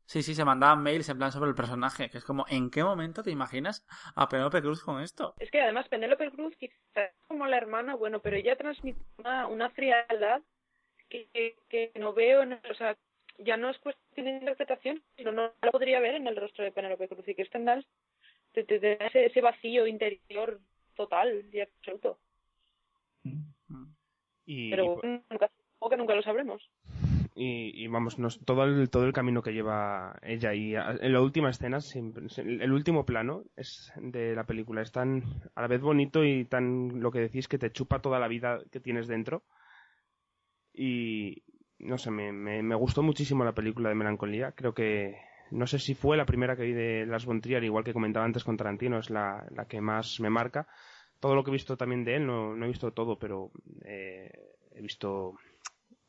Sí, sí, se mandaban mails en plan sobre el personaje. Que es como, ¿en qué momento te imaginas a Penélope Cruz con esto? Es que además Penélope Cruz quizás es como la hermana, bueno, pero ella transmite una, una frialdad que, que, que no veo, en, o sea, ya no es cuestión de interpretación, sino no la podría ver en el rostro de Penélope Cruz. Y Kirsten Dunst te, te, ese, ese vacío interior total y absoluto. Y, Pero nunca, supongo que nunca lo sabremos. y, y vamos, nos- todo, el, todo el camino que lleva ella y a- en la última escena, siempre- el último plano es de la película. Es tan a la vez bonito y tan lo que decís que te chupa toda la vida que tienes dentro. Y no sé, me, me, me gustó muchísimo la película de Melancolía, creo que no sé si fue la primera que vi de Lars von Trier, igual que comentaba antes con Tarantino, es la, la que más me marca. Todo lo que he visto también de él, no, no he visto todo, pero eh, he visto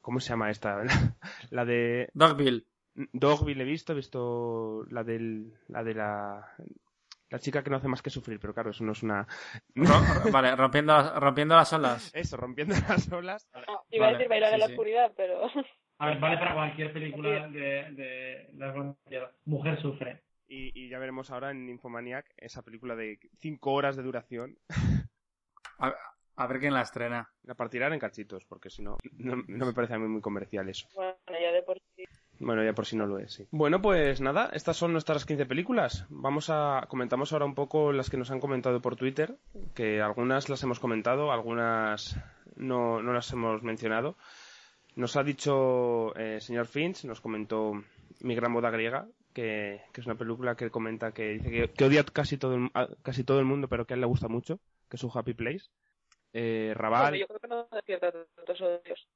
¿Cómo se llama esta? <laughs> la de. Dogville. Dogville he visto, he visto la del. La de la. La chica que no hace más que sufrir, pero claro, eso no es una. Ro- vale, rompiendo, las- rompiendo las olas. Eso, rompiendo las olas. Iba Vale, a decir bailar sí, en la sí. oscuridad, pero... A ver, vale para cualquier película de, Trier. Mujer sufre. Y, y ya veremos ahora en Infomaniac esa película de 5 horas de duración. A, a ver quién la estrena. La partirán en cachitos, porque si no, no, no me parece a mí muy comercial eso. Bueno, ya de por sí. Bueno, ya por si no lo es, sí. Bueno, pues nada, estas son nuestras 15 películas. Vamos a comentamos ahora un poco las que nos han comentado por Twitter, que algunas las hemos comentado, algunas no, no las hemos mencionado. Nos ha dicho eh, señor Finch, nos comentó Mi gran boda griega, que, que es una película que comenta que dice que, que odia casi todo, el, a casi todo el mundo, pero que a él le gusta mucho, que es un happy place. Eh, Raval, Bueno, yo creo que no despierta tantos odios.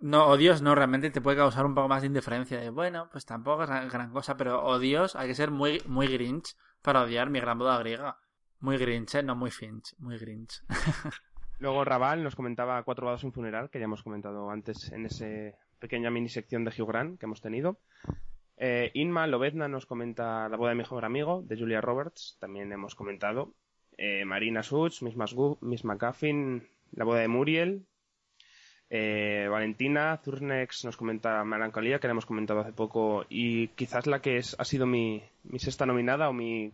No, odios no, realmente te puede causar un poco más de indiferencia. De, bueno, pues tampoco es gran, cosa, pero odios hay que ser muy, muy grinch para odiar mi gran boda griega. Muy grinch, ¿eh? no muy finch, muy grinch. <laughs> Luego Raval nos comentaba Cuatro bodas y un funeral, que ya hemos comentado antes en esa pequeña mini sección de Hugh Grant que hemos tenido. Eh, Inma Lobezna nos comenta La boda de mi mejor amigo, de Julia Roberts, también hemos comentado. Eh, Marina Such, Miss, Masgu- Miss McGuffin, La boda de Muriel. Eh, Valentina Zurnex nos comenta Melancolía, que la hemos comentado hace poco, y quizás la que es, ha sido mi, mi sexta nominada o mi,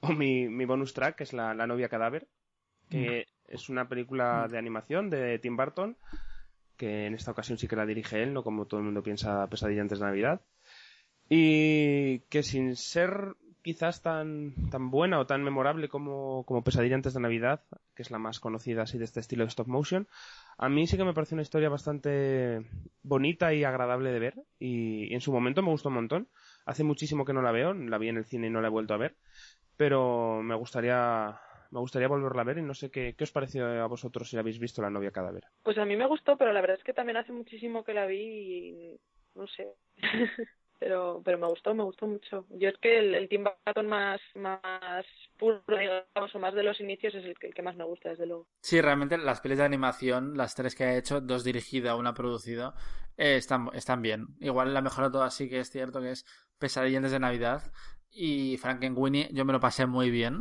o mi, mi bonus track, que es la, la novia cadáver, que Es una película de animación de Tim Burton, que en esta ocasión sí que la dirige él, no como todo el mundo piensa Pesadilla antes de Navidad. Y que sin ser quizás tan, tan buena o tan memorable como, como Pesadilla antes de Navidad, que es la más conocida así de este estilo de stop motion, a mí sí que me parece una historia bastante bonita y agradable de ver. Y, en su momento me gustó un montón. Hace muchísimo que no la veo, la vi en el cine y no la he vuelto a ver. Pero me gustaría, me gustaría volverla a ver y no sé qué, qué os pareció a vosotros si la habéis visto La novia cadáver. Pues a mí me gustó, pero la verdad es que también hace muchísimo que la vi y no sé. <laughs> pero pero me gustó, me gustó mucho. Yo es que el, el Tim Burton más más puro, digamos, o más de los inicios es el que, más me gusta, desde luego. Sí, realmente las pelis de animación, las tres que ha hecho, dos dirigida, una producida, eh, están, están bien. Igual la mejor de todas sí que es cierto que es Pesadilla de Navidad y Frankenweenie yo me lo pasé muy bien,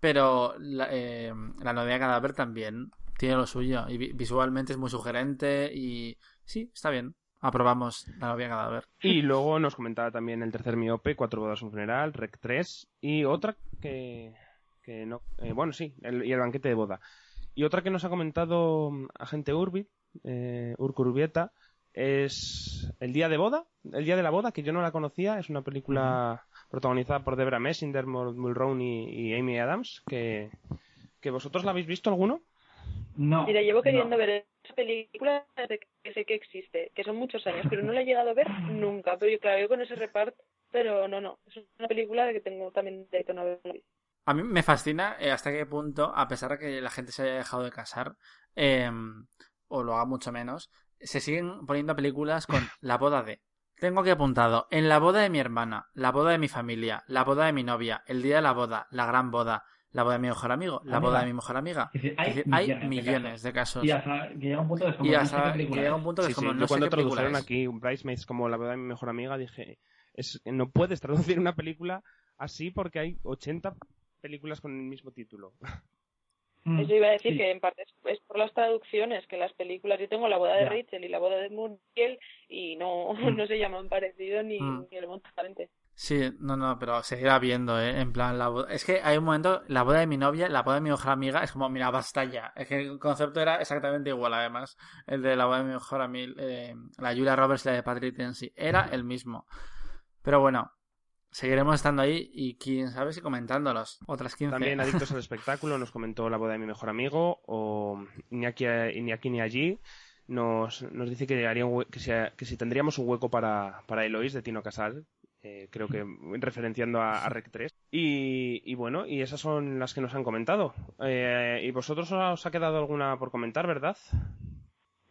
pero la, eh, la novia cadáver también tiene lo suyo y vi- visualmente es muy sugerente y sí, está bien. Aprobamos la novia cadáver. Y luego nos comentaba también el tercer miope, Cuatro bodas un funeral, Rec 3 y otra que, que no, eh, bueno sí, el- y el banquete de boda. Y otra que nos ha comentado mm, agente Urbi, eh, Urco Urbieta, es El día de boda, El día de la boda, que yo no la conocía, es una película protagonizada por Debra Messinger, Mul- Mulroney y, y Amy Adams, que, que vosotros la habéis visto alguno? No. Mira, llevo queriendo ver esa película desde que sé que existe, que son muchos años, pero no la he llegado a ver <laughs> nunca. Pero yo, claro, yo con ese reparto, pero no, no. Es una película que tengo también de no haberla visto. A mí me fascina eh, hasta qué punto, a pesar de que la gente se haya dejado de casar, eh, o lo haga mucho menos, se siguen poniendo películas con <laughs> la boda de. Tengo aquí apuntado, en la boda de mi hermana, la boda de mi familia, la boda de mi novia, el día de la boda, la gran boda, la boda de mi mejor amigo, la Amiga. boda de mi mejor amiga. Es decir, hay Es decir, hay millones de millones de casos. Y hasta que llega un punto que es como, Y no sé hasta qué que llega un punto que Sí, es como, sí, no yo sé cuando qué tradujeron es. aquí Bridesmaids como la boda de mi mejor amiga dije, es, no puedes traducir una película así porque hay 80 películas con el mismo título. Mm, Eso iba a decir sí. que en parte es, es por las traducciones, que las películas, yo tengo la boda de Ya. Rachel y la boda de Muriel y no, <laughs> no se llaman parecido ni, Mm. ni el montalente. Sí, no, no, pero seguirá viendo, ¿eh? En plan, la boda... Es que hay un momento, la boda de mi novia, la boda de mi mejor amiga, es como, mira, basta ya. Es que el concepto era exactamente igual, además. El de la boda de mi mejor amiga, eh, la Julia Roberts y la de Patrick Dempsey. Era el mismo. Pero bueno, seguiremos estando ahí y quién sabe si comentándolos. Otras 15. También <laughs> Adictos al Espectáculo nos comentó la boda de mi mejor amigo o Iñaki, Iñaki ni allí nos, nos dice que, haría un que, si, que si tendríamos un hueco para, para Eloís de Tino Casal. Eh, creo que referenciando a, a Rec 3 y, y bueno y esas son las que nos han comentado Eh, y vosotros os ha quedado alguna por comentar verdad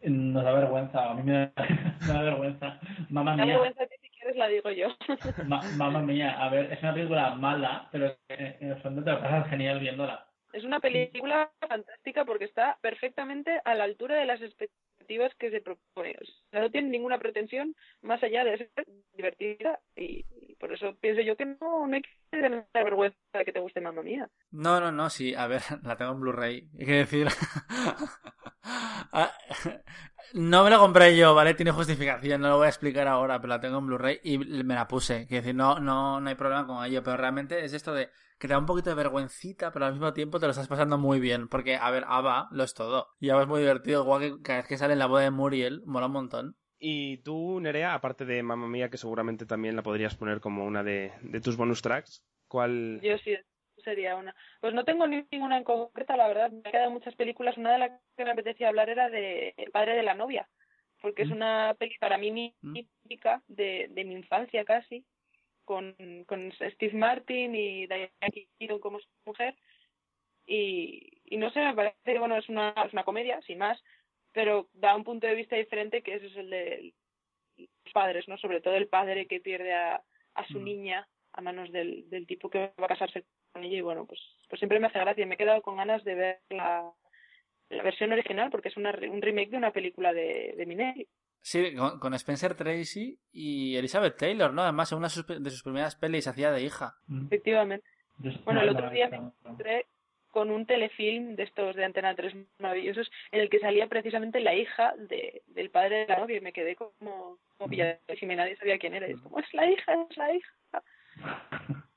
Nos da vergüenza, a mí me da, <laughs> me da vergüenza. Mamma mía, vergüenza que si quieres la digo yo. <laughs> ma- mamma mía, a ver, es una película mala, pero en el fondo te lo pasas genial viéndola. Es una película fantástica porque está perfectamente a la altura de las expectativas que se propone. O sea, no tiene ninguna pretensión más allá de ser divertida y, por eso pienso yo que no, no hay que tener vergüenza de que te guste Mamma. No, no, no, sí, a ver, <laughs> la tengo en Blu-ray. Hay que decir. <laughs> Ah, no me la compré yo, ¿vale? Tiene justificación, no lo voy a explicar ahora, pero la tengo en Blu-ray y me la puse. Quiero decir, no, no, no hay problema con ello, pero realmente es esto de que te da un poquito de vergüencita, pero al mismo tiempo te lo estás pasando muy bien. Porque, a ver, Ava lo es todo. Y Ava es muy divertido, igual que cada vez que sale en la boda de Muriel, mola un montón. y tú Nerea aparte de Mamma Mía que seguramente también la podrías poner como una de, de tus bonus tracks ¿cuál Yo sí sería una. Pues no tengo ni- ninguna en concreta, la verdad. Me han quedado muchas películas. Una de las que me apetecía hablar era de El padre de la novia, porque es una peli para mí mítica de, de mi infancia casi, con, con Steve Martin y Diane Keaton como su mujer. Y, y no sé, me parece que bueno, es una, es una comedia, sin más, pero da un punto de vista diferente que ese es el de los padres, ¿no? Sobre todo el padre que pierde a, a su niña a manos del, del tipo que va a casarse con ella y bueno, pues, pues siempre me hace gracia. Me he quedado con ganas de ver la, la versión original porque es una, un remake de una película de, de Minelli. Sí, con, con Spencer Tracy y Elizabeth Taylor, ¿no? Además, en una de sus- de sus primeras pelis hacía de hija. Efectivamente. Bueno, el otro día me encontré con un telefilm de estos de Antena 3 maravillosos en el que salía precisamente la hija de, del padre de la novia y me quedé como, como pilladísima y nadie sabía quién era. Y es como, es la hija, es la hija. <laughs>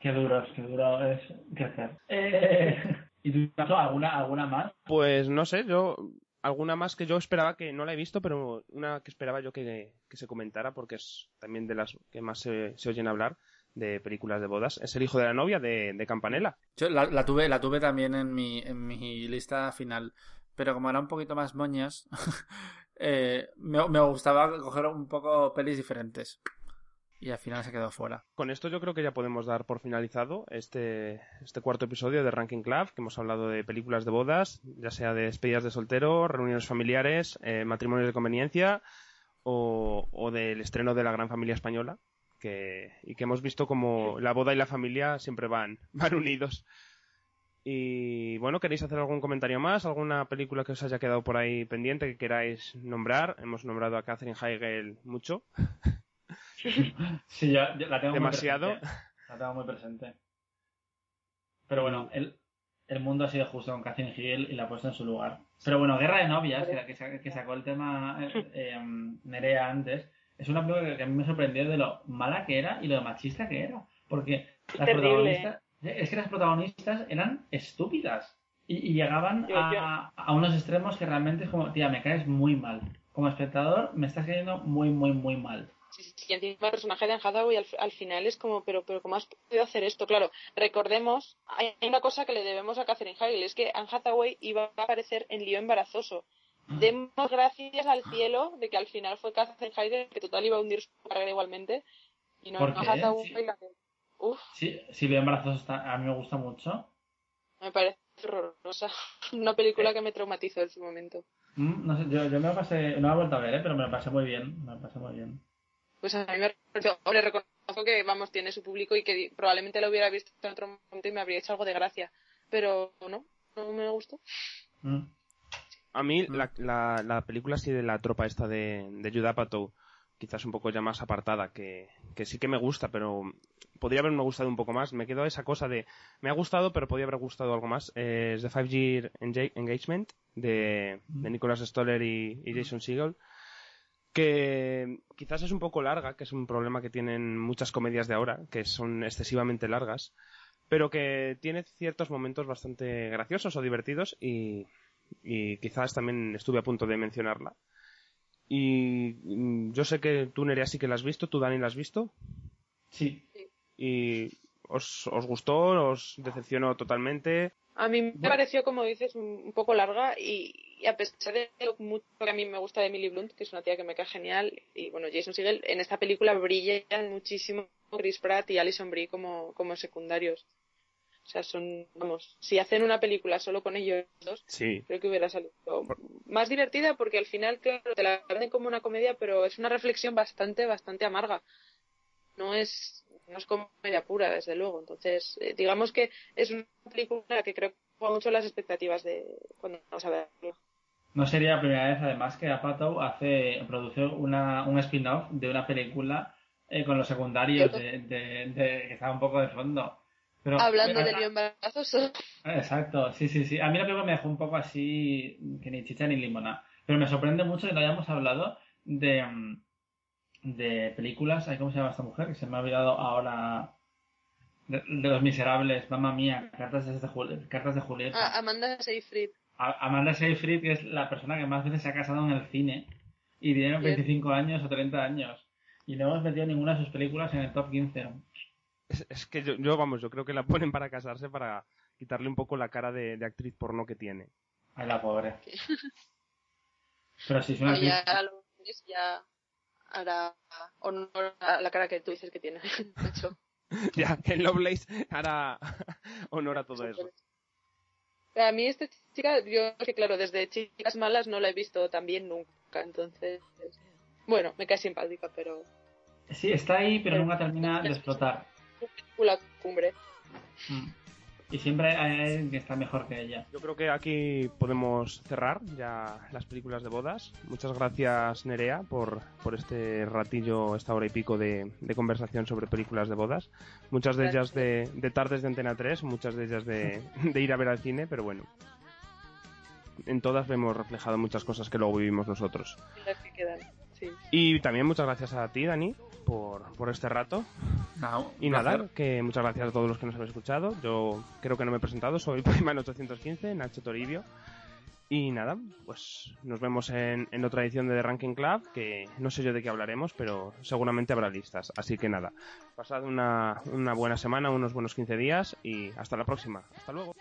Qué duro, qué duro es crecer. <laughs> Eh, <laughs> ¿Y tú, alguna, alguna más? Pues no sé, yo alguna más que yo esperaba que no la he visto, pero una que esperaba yo que, que se comentara porque es también de las que más se, oyen hablar de películas de bodas. Es el hijo de la novia de, de Campanella. Yo la, la tuve, la tuve también en mi, en mi lista final, pero como era un poquito más moñas, <laughs> eh, me, me gustaba coger un poco pelis diferentes. Y al final se quedó fuera. Con esto yo creo que ya podemos dar por finalizado este, este cuarto episodio de Ranking Club, que hemos hablado de películas de bodas, ya sea de despedidas de soltero, reuniones familiares, eh, matrimonios de conveniencia o, o del estreno de la gran familia española, que, y que hemos visto como la boda y la familia siempre van, <laughs> van unidos. Y bueno, ¿queréis hacer algún comentario más? ¿Alguna película que os haya quedado por ahí pendiente que queráis nombrar? Hemos nombrado a Catherine Heigl mucho. <laughs> <laughs> Sí, yo, yo la tengo Demasiado. muy presente. La tengo muy presente. Pero bueno, el, el mundo ha sido justo con Catherine Hill y la ha puesto en su lugar. Pero bueno, Guerra de Novias, que, que sa- que sacó el tema eh, eh, Nerea antes, es una película que, que a mí me sorprendió de lo mala que era y lo machista que era. Porque las Terrible. protagonistas, es que las protagonistas eran estúpidas y, y llegaban Yo- yo- a, a unos extremos que realmente es como, tía, me caes muy mal. Como espectador, me estás cayendo muy, muy, muy mal. Sí, sí, y encima el personaje de Anne Hathaway al, al final es como, pero, pero ¿cómo has podido hacer esto? Claro, recordemos, hay una cosa que le debemos a Catherine Heigl, es que Anne Hathaway iba a aparecer en Lío Embarazoso. Demos gracias al cielo de que al final fue Catherine Heigl que total iba a hundir su carrera igualmente. Y no, ¿Por no qué? Hathaway Sí. la que... Uf, Sí, si bien embarazoso está, a mí me gusta mucho. me parece horrorosa. <laughs> Una película que me traumatizó en su momento. Mm, No sé, yo, yo me lo pasé, no la he vuelto a ver, ¿eh? pero me lo pasé muy bien, me lo pasé muy bien. Pues a mí me pareció, hombre, reconozco que, vamos, tiene su público y que probablemente lo hubiera visto en otro momento y me habría hecho algo de gracia. Pero no, no me gustó. Mm. A mí la, la, la película así de la tropa esta de, de Judd Apatow, quizás un poco ya más apartada, que, que sí que me gusta, pero podría haberme gustado un poco más. Me quedó esa cosa de, me ha gustado, pero podría haber gustado algo más. Eh, es The Five Year Enga- Engagement de, de Nicholas Stoller y, y Jason Segel que quizás es un poco larga, que es un problema que tienen muchas comedias de ahora, que son excesivamente largas, pero que tiene ciertos momentos bastante graciosos o divertidos y, y quizás también estuve a punto de mencionarla. Y mm, yo sé que tú, Nerea, sí que la has visto, tú, Dani, la has visto. Sí. ¿Y os, os gustó? ¿Os decepcionó totalmente? A mí me pareció, como dices, un, un poco larga y, y a pesar de lo mucho que a mí me gusta de Emily Blunt, que es una tía que me cae genial, y bueno, Jason Segel, en esta película brillan muchísimo Chris Pratt y Alison Brie como, como secundarios. O sea, son, vamos, si hacen una película solo con ellos dos, Sí. creo que hubiera salido más divertida porque al final, claro, te la venden como una comedia, pero es una reflexión bastante, bastante amarga. No es, no es comedia pura, desde luego. Entonces, eh, digamos que es una película que creo que juega mucho las expectativas de cuando vamos a verla. No sería la primera vez, además, que Apatow hace, produce una, un spin-off de una película eh, con los secundarios de, de- de- que estaba un poco de fondo. Pero, Hablando eh, de lío embarazoso. <laughs> Exacto, sí, sí, sí. A mí la película me dejó un poco así, que ni chicha ni limona. Pero me sorprende mucho que no hayamos hablado de, mm, de películas. ay, ¿Cómo se llama esta mujer? Que se me ha olvidado ahora. De, de los miserables, mamma mía, cartas de, cartas de Julieta. Ah, Amanda Seyfried. A- Amanda Seyfried, que es la persona que más veces se ha casado en el cine. Y tiene Bien. 25 años o 30 años. Y no hemos metido ninguna de sus películas en el top 15. Es, es que yo, yo, vamos, yo creo que la ponen para casarse para quitarle un poco la cara de, de actriz porno que tiene. Ay, la pobre. <laughs> Pero sí, es una actriz- ya lo ya hará honor a la cara que tú dices que tiene. <laughs> <laughs> Ya, que Lovelace hará honor a todo eso. A mí esta chica, yo que claro, desde chicas malas no la he visto tan bien nunca, entonces, bueno, me cae simpática, pero Sí, está ahí, pero nunca termina de explotar. película cumbre. Mm. Y siempre hay alguien que está mejor que ella. Yo creo que aquí podemos cerrar ya las películas de bodas. Muchas gracias, Nerea, por, por este ratillo, esta hora y pico de, de conversación sobre películas de bodas. Muchas de ellas de, de tardes de Antena 3, muchas de ellas de, <laughs> de ir a ver al cine, pero bueno. En todas vemos reflejado muchas cosas que luego vivimos nosotros. Las que quedan, sí. Y también muchas gracias a ti, Dani, por, por este rato. No, Y nada, placer. que muchas gracias a todos los que nos habéis escuchado. Yo creo que no me he presentado, soy <laughs> Payman 815, Nacho Toribio. Y nada, pues nos vemos en, en otra edición de The Ranking Club, que no sé yo de qué hablaremos, pero seguramente habrá listas. Así que nada, pasad una, una buena semana, unos buenos 15 días y hasta la próxima. Hasta luego.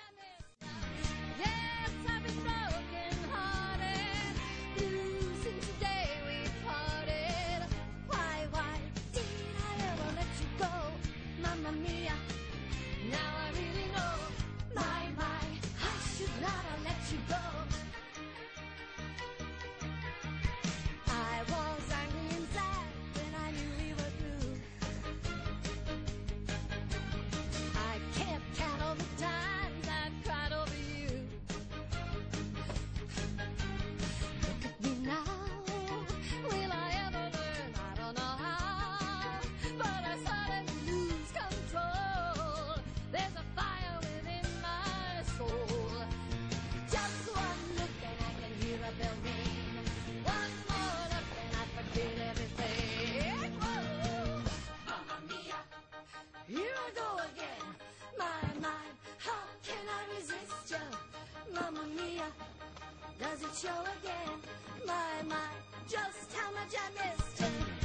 Show again? My, my, just how much I missed you.